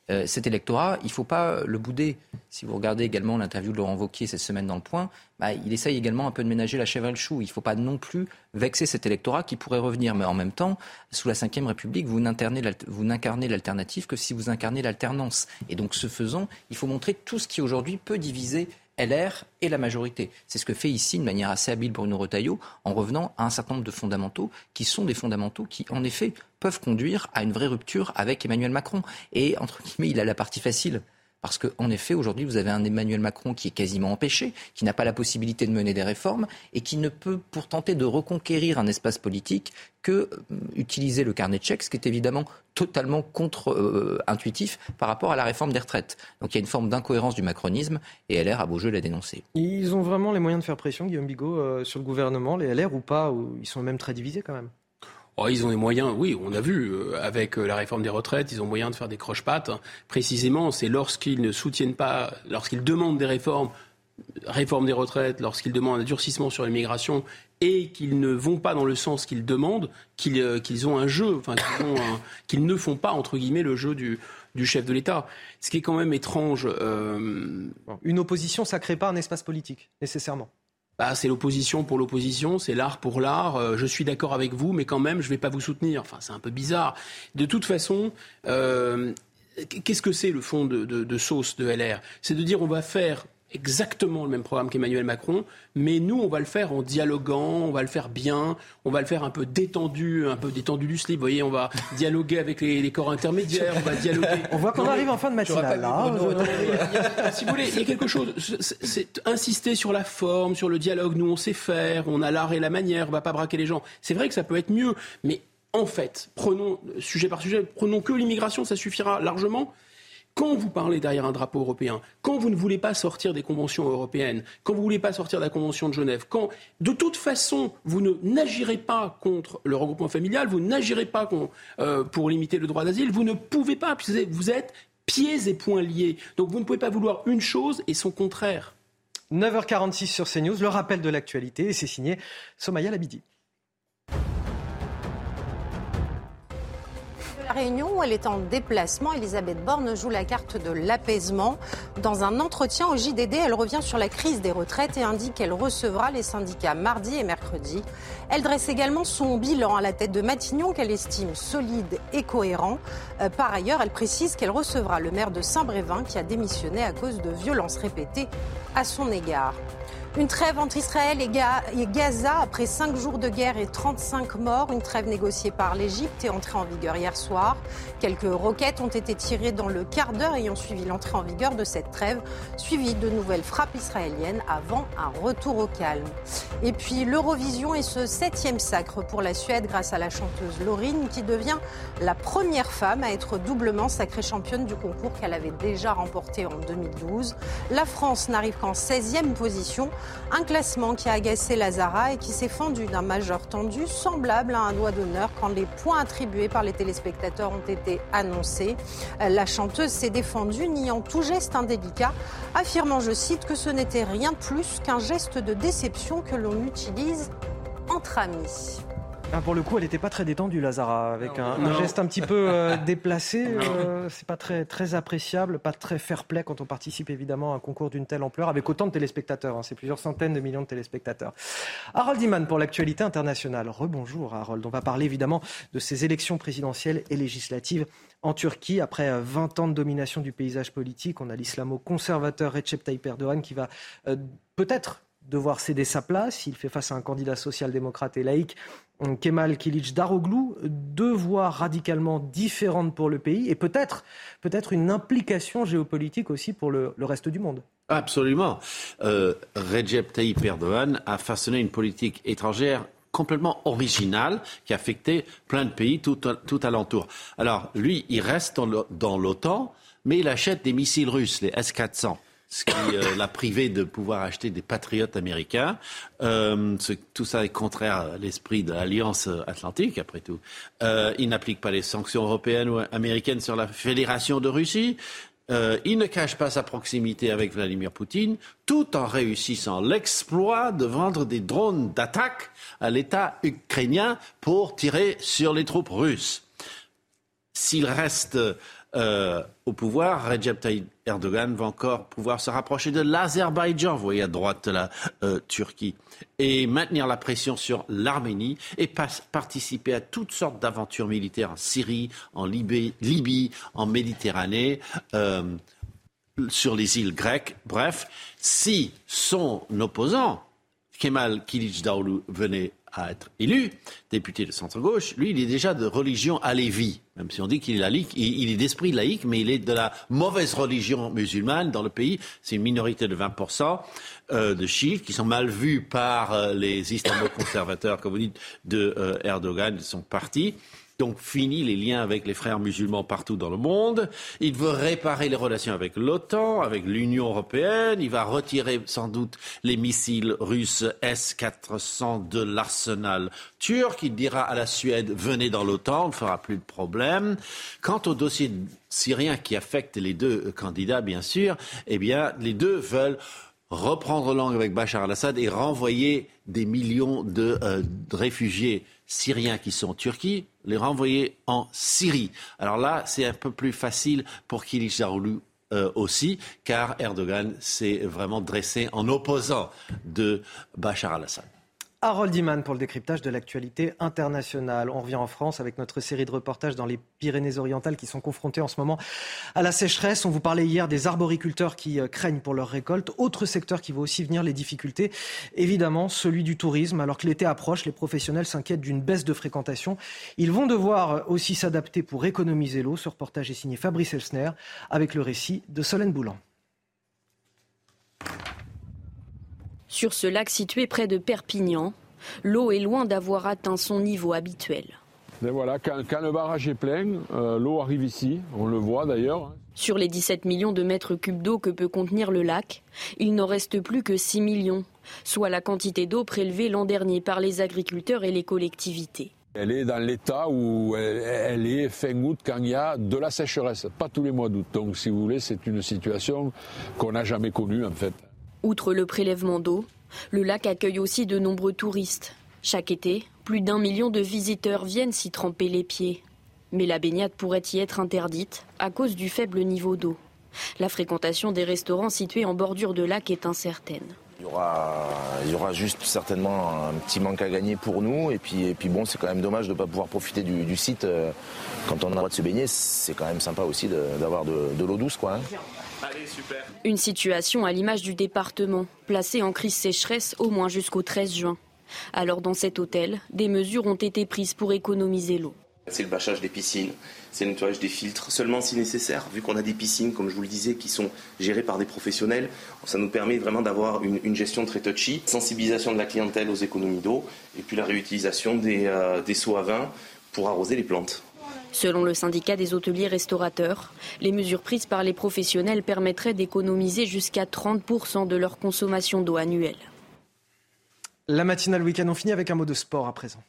Euh, cet électorat, il ne faut pas le bouder. Si vous regardez également l'interview de Laurent Wauquiez cette semaine dans le point, bah, il essaye également un peu de ménager la chèvre et le chou. Il ne faut pas non plus vexer cet électorat qui pourrait revenir. Mais en même temps, sous la Ve République, vous n'incarnez l'alternative que si vous incarnez l'alternance. Et donc, ce faisant, il faut montrer tout ce qui aujourd'hui peut diviser LR et la majorité. C'est ce que fait ici, de manière assez habile Bruno Retailleau, en revenant à un certain nombre de fondamentaux qui sont des fondamentaux qui, en effet, peuvent conduire à une vraie rupture avec Emmanuel Macron. Et, entre guillemets, il a la partie facile. Parce qu'en effet, aujourd'hui, vous avez un Emmanuel Macron qui est quasiment empêché, qui n'a pas la possibilité de mener des réformes et qui ne peut, pour tenter de reconquérir un espace politique, que euh, le carnet de chèques, ce qui est évidemment totalement contre-intuitif par rapport à la réforme des retraites. Donc il y a une forme d'incohérence du macronisme et LR a beau jeu l'a dénoncé. Ils ont vraiment les moyens de faire pression, Guillaume Bigot, euh, sur le gouvernement, les LR ou pas, ou ils sont même très divisés quand même? Oh, ils ont les moyens, oui, on a vu, euh, avec euh, la réforme des retraites, ils ont moyen de faire des croche-pattes. Précisément, c'est lorsqu'ils ne soutiennent pas, lorsqu'ils demandent des réformes, réforme des retraites, lorsqu'ils demandent un durcissement sur l'immigration et qu'ils ne vont pas dans le sens qu'ils demandent, qu'ils euh, ont un jeu, qu'ils ne font pas entre guillemets le jeu du, chef de l'État. Ce qui est quand même étrange. Une opposition, ça crée pas un espace politique nécessairement. Bah, c'est l'opposition pour l'opposition, c'est l'art pour l'art. Euh, je suis d'accord avec vous, mais quand même, je ne vais pas vous soutenir. Enfin, c'est un peu bizarre. De toute façon, euh, qu'est-ce que c'est le fond de, sauce de LR C'est de dire on va faire exactement le même programme qu'Emmanuel Macron, mais nous, on va le faire en dialoguant, on va le faire bien, on va le faire un peu détendu, un peu détendu du slip. Vous voyez, on va dialoguer avec les, corps intermédiaires, on va dialoguer. On voit qu'on arrive en fin de matinale. Là, si vous voulez, il y a quelque chose. C'est insister sur la forme, sur le dialogue. Nous, on sait faire, on a l'art et la manière, on va pas braquer les gens. C'est vrai que ça peut être mieux, mais en fait, prenons sujet par sujet, prenons que l'immigration, ça suffira largement. Quand vous parlez derrière un drapeau européen, quand vous ne voulez pas sortir des conventions européennes, quand vous ne voulez pas sortir de la Convention de Genève, quand de toute façon vous n'agirez pas contre le regroupement familial, vous n'agirez pas euh, pour limiter le droit d'asile, vous ne pouvez pas, puisque vous êtes pieds et poings liés. Donc vous ne pouvez pas vouloir une chose et son contraire. 9h46 sur CNews, le rappel de l'actualité, et c'est signé Somaya Labidi. Réunion où elle est en déplacement, Elisabeth Borne joue la carte de l'apaisement. Dans un entretien au JDD, elle revient sur la crise des retraites et indique qu'elle recevra les syndicats mardi et mercredi. Elle dresse également son bilan à la tête de Matignon qu'elle estime solide et cohérent. Euh, par ailleurs, elle précise qu'elle recevra le maire de Saint-Brévin qui a démissionné à cause de violences répétées à son égard. Une trêve entre Israël et Gaza après cinq jours de guerre et 35 morts. Une trêve négociée par l'Égypte est entrée en vigueur hier soir. Quelques roquettes ont été tirées dans le quart d'heure ayant suivi l'entrée en vigueur de cette trêve, suivie de nouvelles frappes israéliennes avant un retour au calme. Et puis l'Eurovision est ce septième sacre pour la Suède grâce à la chanteuse Laurine qui devient la première femme à être doublement sacrée championne du concours qu'elle avait déjà remporté en 2012. La France n'arrive qu'en 16e position un classement qui a agacé Lazara et qui s'est fendu d'un majeur tendu semblable à un doigt d'honneur quand les points attribués par les téléspectateurs ont été annoncés. La chanteuse s'est défendue, niant tout geste indélicat, affirmant, je cite, que ce n'était rien de plus qu'un geste de déception que l'on utilise entre amis. Ah, pour le coup, elle n'était pas très détendue, Lazara, avec un, geste un petit peu euh, déplacé. Euh, c'est pas très, très appréciable, pas très fair-play quand on participe évidemment à un concours d'une telle ampleur avec autant de téléspectateurs. Hein. c'est plusieurs centaines de millions de téléspectateurs. Harold Iman pour l'actualité internationale. Rebonjour, Harold. On va parler évidemment de ces élections présidentielles et législatives en Turquie. Après 20 euh, ans de domination du paysage politique, on a l'islamo-conservateur Recep Tayyip Erdogan qui va peut-être devoir céder sa place. Il fait face à un candidat social-démocrate et laïque, Kemal Kilic Daroglu, deux voies radicalement différentes pour le pays et peut-être peut-être une implication géopolitique aussi pour le, reste du monde. Absolument. Euh, Recep Tayyip Erdogan a façonné une politique étrangère complètement originale qui affectait plein de pays tout, tout alentour. Alors, lui, il reste dans l'OTAN, mais il achète des missiles russes, les S-400 ce qui euh, l'a privé de pouvoir acheter des patriotes américains. Euh, tout ça est contraire à l'esprit de l'Alliance Atlantique, après tout. Euh, il n'applique pas les sanctions européennes ou américaines sur la Fédération de Russie. il ne cache pas sa proximité avec Vladimir Poutine, tout en réussissant l'exploit de vendre des drones d'attaque à l'État ukrainien pour tirer sur les troupes russes. S'il reste euh, au pouvoir, Recep Tayyip Erdogan va encore pouvoir se rapprocher de l'Azerbaïdjan, vous voyez à droite la euh, Turquie, et maintenir la pression sur l'Arménie et participer à toutes sortes d'aventures militaires en Syrie, en Libye, en Méditerranée. Euh, sur les îles grecques. Bref, si son opposant, Kemal Kılıçdaroğlu, venait à être élu député de centre-gauche, lui, il est déjà de religion alévi. Même si on dit qu'il est laïque, il, est d'esprit laïque, mais il est de la mauvaise religion musulmane dans le pays. C'est une minorité de 20% euh, de chiites qui sont mal vus par euh, les islamo-conservateurs, comme vous dites, de euh, Erdogan, de son parti donc fini les liens avec les frères musulmans partout dans le monde. Il veut réparer les relations avec l'OTAN, avec l'Union européenne. Il va retirer sans doute les missiles russes S-400 de l'arsenal turc. Il dira à la Suède, venez dans l'OTAN, on ne fera plus de problème. Quant au dossier syrien qui affecte les deux candidats, bien sûr, eh bien, les deux veulent reprendre langue avec Bachar al-Assad et renvoyer des millions de, euh, de réfugiés Syriens qui sont en Turquie, les renvoyer en Syrie. Alors là, c'est un peu plus facile pour Kılıçdaroğlu euh, aussi, car Erdogan s'est vraiment dressé en opposant de Bachar al-Assad. Harold Iman pour le décryptage de l'actualité internationale. On revient en France avec notre série de reportages dans les Pyrénées-Orientales qui sont confrontés en ce moment à la sécheresse. On vous parlait hier des arboriculteurs qui euh, craignent pour leur récolte. Autre secteur qui va aussi venir les difficultés, évidemment celui du tourisme. Alors que l'été approche, les professionnels s'inquiètent d'une baisse de fréquentation. Ils vont devoir aussi s'adapter pour économiser l'eau. Ce reportage est signé Fabrice Elsner avec le récit de Solène Boulan. Sur ce lac situé près de Perpignan, l'eau est loin d'avoir atteint son niveau habituel. Voilà, quand, le barrage est plein, euh, l'eau arrive ici, on le voit d'ailleurs. Sur les 17 millions de mètres cubes d'eau que peut contenir le lac, il n'en reste plus que 6 millions, soit la quantité d'eau prélevée l'an dernier par les agriculteurs et les collectivités. Elle est dans l'état où elle, est fin août quand il y a de la sécheresse, pas tous les mois d'août. Donc si vous voulez, c'est une situation qu'on n'a jamais connue en fait. Outre le prélèvement d'eau, le lac accueille aussi de nombreux touristes. Chaque été, plus d'un million de visiteurs viennent s'y tremper les pieds. Mais la baignade pourrait y être interdite à cause du faible niveau d'eau. La fréquentation des restaurants situés en bordure de lac est incertaine. Il y, aura, il juste certainement un petit manque à gagner pour nous. Et puis, et puis bon, c'est quand même dommage de ne pas pouvoir profiter du, site euh, quand on a le droit de se baigner. C'est quand même sympa aussi d'avoir de, l'eau douce. Quoi, hein. Une situation à l'image du département, placé en crise sécheresse au moins jusqu'au 13 juin. Alors dans cet hôtel, des mesures ont été prises pour économiser l'eau. C'est le bâchage des piscines, c'est le nettoyage des filtres, seulement si nécessaire, vu qu'on a des piscines, comme je vous le disais, qui sont gérées par des professionnels, ça nous permet vraiment d'avoir une, gestion très touchy, sensibilisation de la clientèle aux économies d'eau, et puis la réutilisation des, euh, des seaux à vin pour arroser les plantes. Selon le syndicat des hôteliers restaurateurs, les mesures prises par les professionnels permettraient d'économiser jusqu'à 30% de leur consommation d'eau annuelle. La matinale week-end, on finit avec un mot de sport à présent.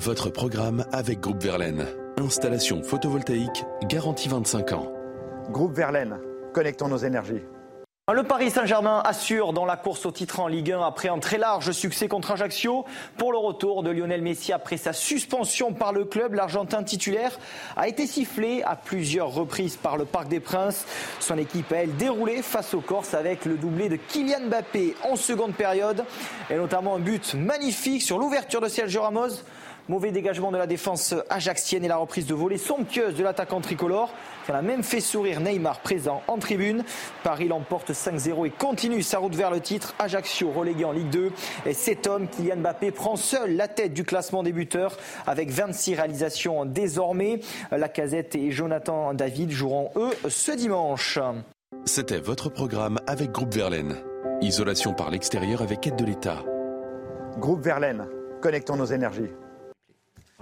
Votre programme avec Groupe Verlaine. Installation photovoltaïque garantie 25 ans. Groupe Verlaine, connectons nos énergies. Le Paris Saint-Germain assure dans la course au titre en Ligue 1 après un très large succès contre Ajaccio. Pour le retour de Lionel Messi après sa suspension par le club, l'Argentin titulaire a été sifflé à plusieurs reprises par le Parc des Princes. Son équipe a elle déroulé face aux Corses avec le doublé de Kylian Mbappé en seconde période et notamment un but magnifique sur l'ouverture de Sergio Ramos. Mauvais dégagement de la défense ajaxienne et la reprise de volée somptueuse de l'attaquant tricolore qui a même fait sourire Neymar présent en tribune. Paris l'emporte 5-0 et continue sa route vers le titre. Ajaccio relégué en Ligue 2. Et cet homme, Kylian Mbappé, prend seul la tête du classement des buteurs avec 26 réalisations désormais. La casette et Jonathan David joueront eux ce dimanche. C'était votre programme avec Groupe Verlaine. Isolation par l'extérieur avec aide de l'État. Groupe Verlaine, connectons nos énergies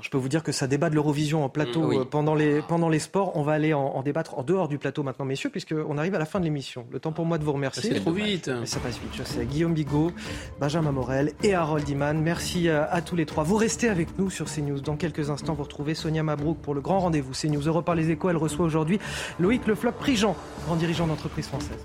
je peux vous dire que ça débat de l'Eurovision en plateau euh, pendant, les, pendant les sports. On va aller en, débattre en dehors du plateau maintenant, messieurs, puisqu'on arrive à la fin de l'émission. Le temps pour moi de vous remercier. C'est trop vite. ça passe vite, je sais. Guillaume Bigot, Benjamin Morel et Harold Iman. Merci euh, à, tous les trois. Vous restez avec nous sur CNews. Dans quelques instants, vous retrouvez Sonia Mabrouk pour le grand rendez-vous CNews. Europe par les échos, elle reçoit aujourd'hui Loïc Le Flop Prigent, grand dirigeant d'entreprise française.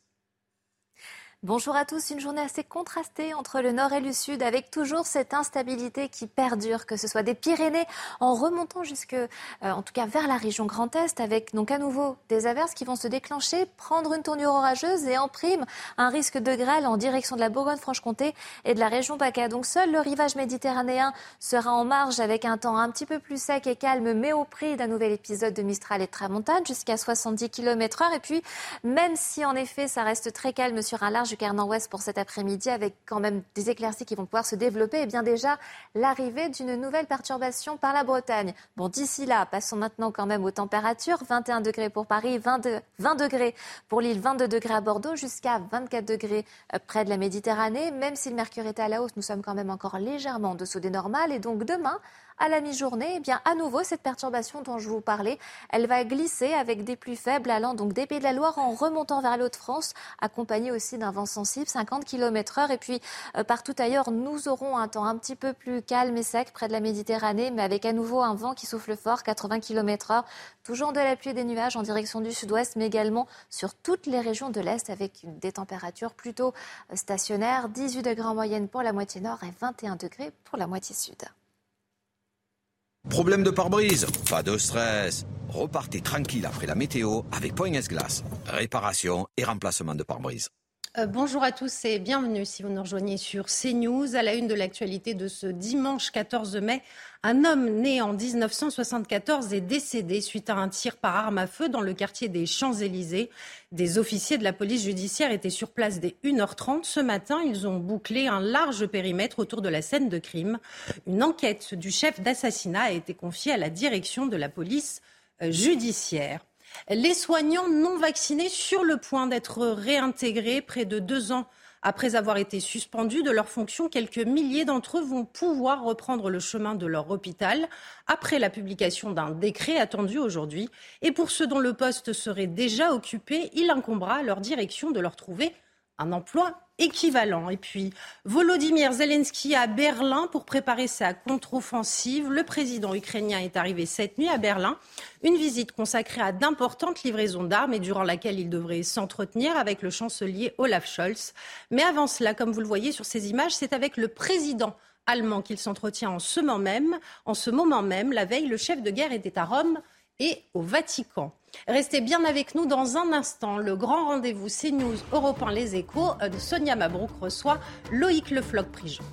Bonjour à tous, une journée assez contrastée entre le nord et le sud avec toujours cette instabilité qui perdure, que ce soit des Pyrénées en remontant jusque, euh, en tout cas vers la région Grand Est avec donc à nouveau des averses qui vont se déclencher, prendre une tournure orageuse et en prime un risque de grêle en direction de la Bourgogne-Franche-Comté et de la région PACA. Donc seul le rivage méditerranéen sera en marge avec un temps un petit peu plus sec et calme mais au prix d'un nouvel épisode de Mistral et de Tramontane jusqu'à 70 km heure. Et puis même si en effet ça reste très calme sur un large quart nord-ouest pour cet après-midi avec quand même des éclaircies qui vont pouvoir se développer et bien déjà l'arrivée d'une nouvelle perturbation par la Bretagne. Bon, d'ici là, passons maintenant quand même aux températures. 21 degrés pour Paris, 22, 20 degrés pour l'île, 22 degrés à Bordeaux, jusqu'à 24 degrés euh, près de la Méditerranée. Même si le mercure est à la hausse, nous sommes quand même encore légèrement en dessous des normales. Et donc demain, à la mi-journée, eh bien, à nouveau, cette perturbation dont je vous parlais, elle va glisser avec des pluies faibles allant donc des Pays de la Loire en remontant vers l'Hauts de France, accompagné aussi d'un vent sensible, 50 km heure. Et puis, euh, partout ailleurs, nous aurons un temps un petit peu plus calme et sec près de la Méditerranée, mais avec à nouveau un vent qui souffle fort, 80 km heure. Toujours de la pluie et des nuages en direction du sud-ouest, mais également sur toutes les régions de l'Est avec des températures plutôt euh, stationnaires. 18 degrés en moyenne pour la moitié nord et 21 degrés pour la moitié sud. Problème de pare-brise Pas de stress. Repartez tranquille après la météo avec Point Glace. Réparation et remplacement de pare-brise. Euh, bonjour à tous et bienvenue si vous nous rejoignez sur CNews. À la une de l'actualité de ce dimanche 14 mai, un homme né en 1974 est décédé suite à un tir par arme à feu dans le quartier des Champs-Élysées. Des officiers de la police judiciaire étaient sur place dès 1h30. Ce matin, ils ont bouclé un large périmètre autour de la scène de crime. Une enquête du chef d'assassinat a été confiée à la direction de la police euh, judiciaire. Les soignants non vaccinés sur le point d'être réintégrés près de deux ans après avoir été suspendus de leurs fonctions, quelques milliers d'entre eux vont pouvoir reprendre le chemin de leur hôpital après la publication d'un décret attendu aujourd'hui. Et pour ceux dont le poste serait déjà occupé, il incombera à leur direction de leur trouver un emploi équivalent. Et puis, Volodymyr Zelensky à Berlin pour préparer sa contre-offensive. Le président ukrainien est arrivé cette nuit à Berlin. Une visite consacrée à d'importantes livraisons d'armes et durant laquelle il devrait s'entretenir avec le chancelier Olaf Scholz. Mais avant cela, comme vous le voyez sur ces images, c'est avec le président allemand qu'il s'entretient en ce moment même. En ce moment même, la veille, le chef de guerre était à Rome et au Vatican. Restez bien avec nous dans un instant. Le grand rendez-vous CNews Europe 1 Les Échos euh, de Sonia Mabrouk reçoit Loïc Le Floch-Prigent.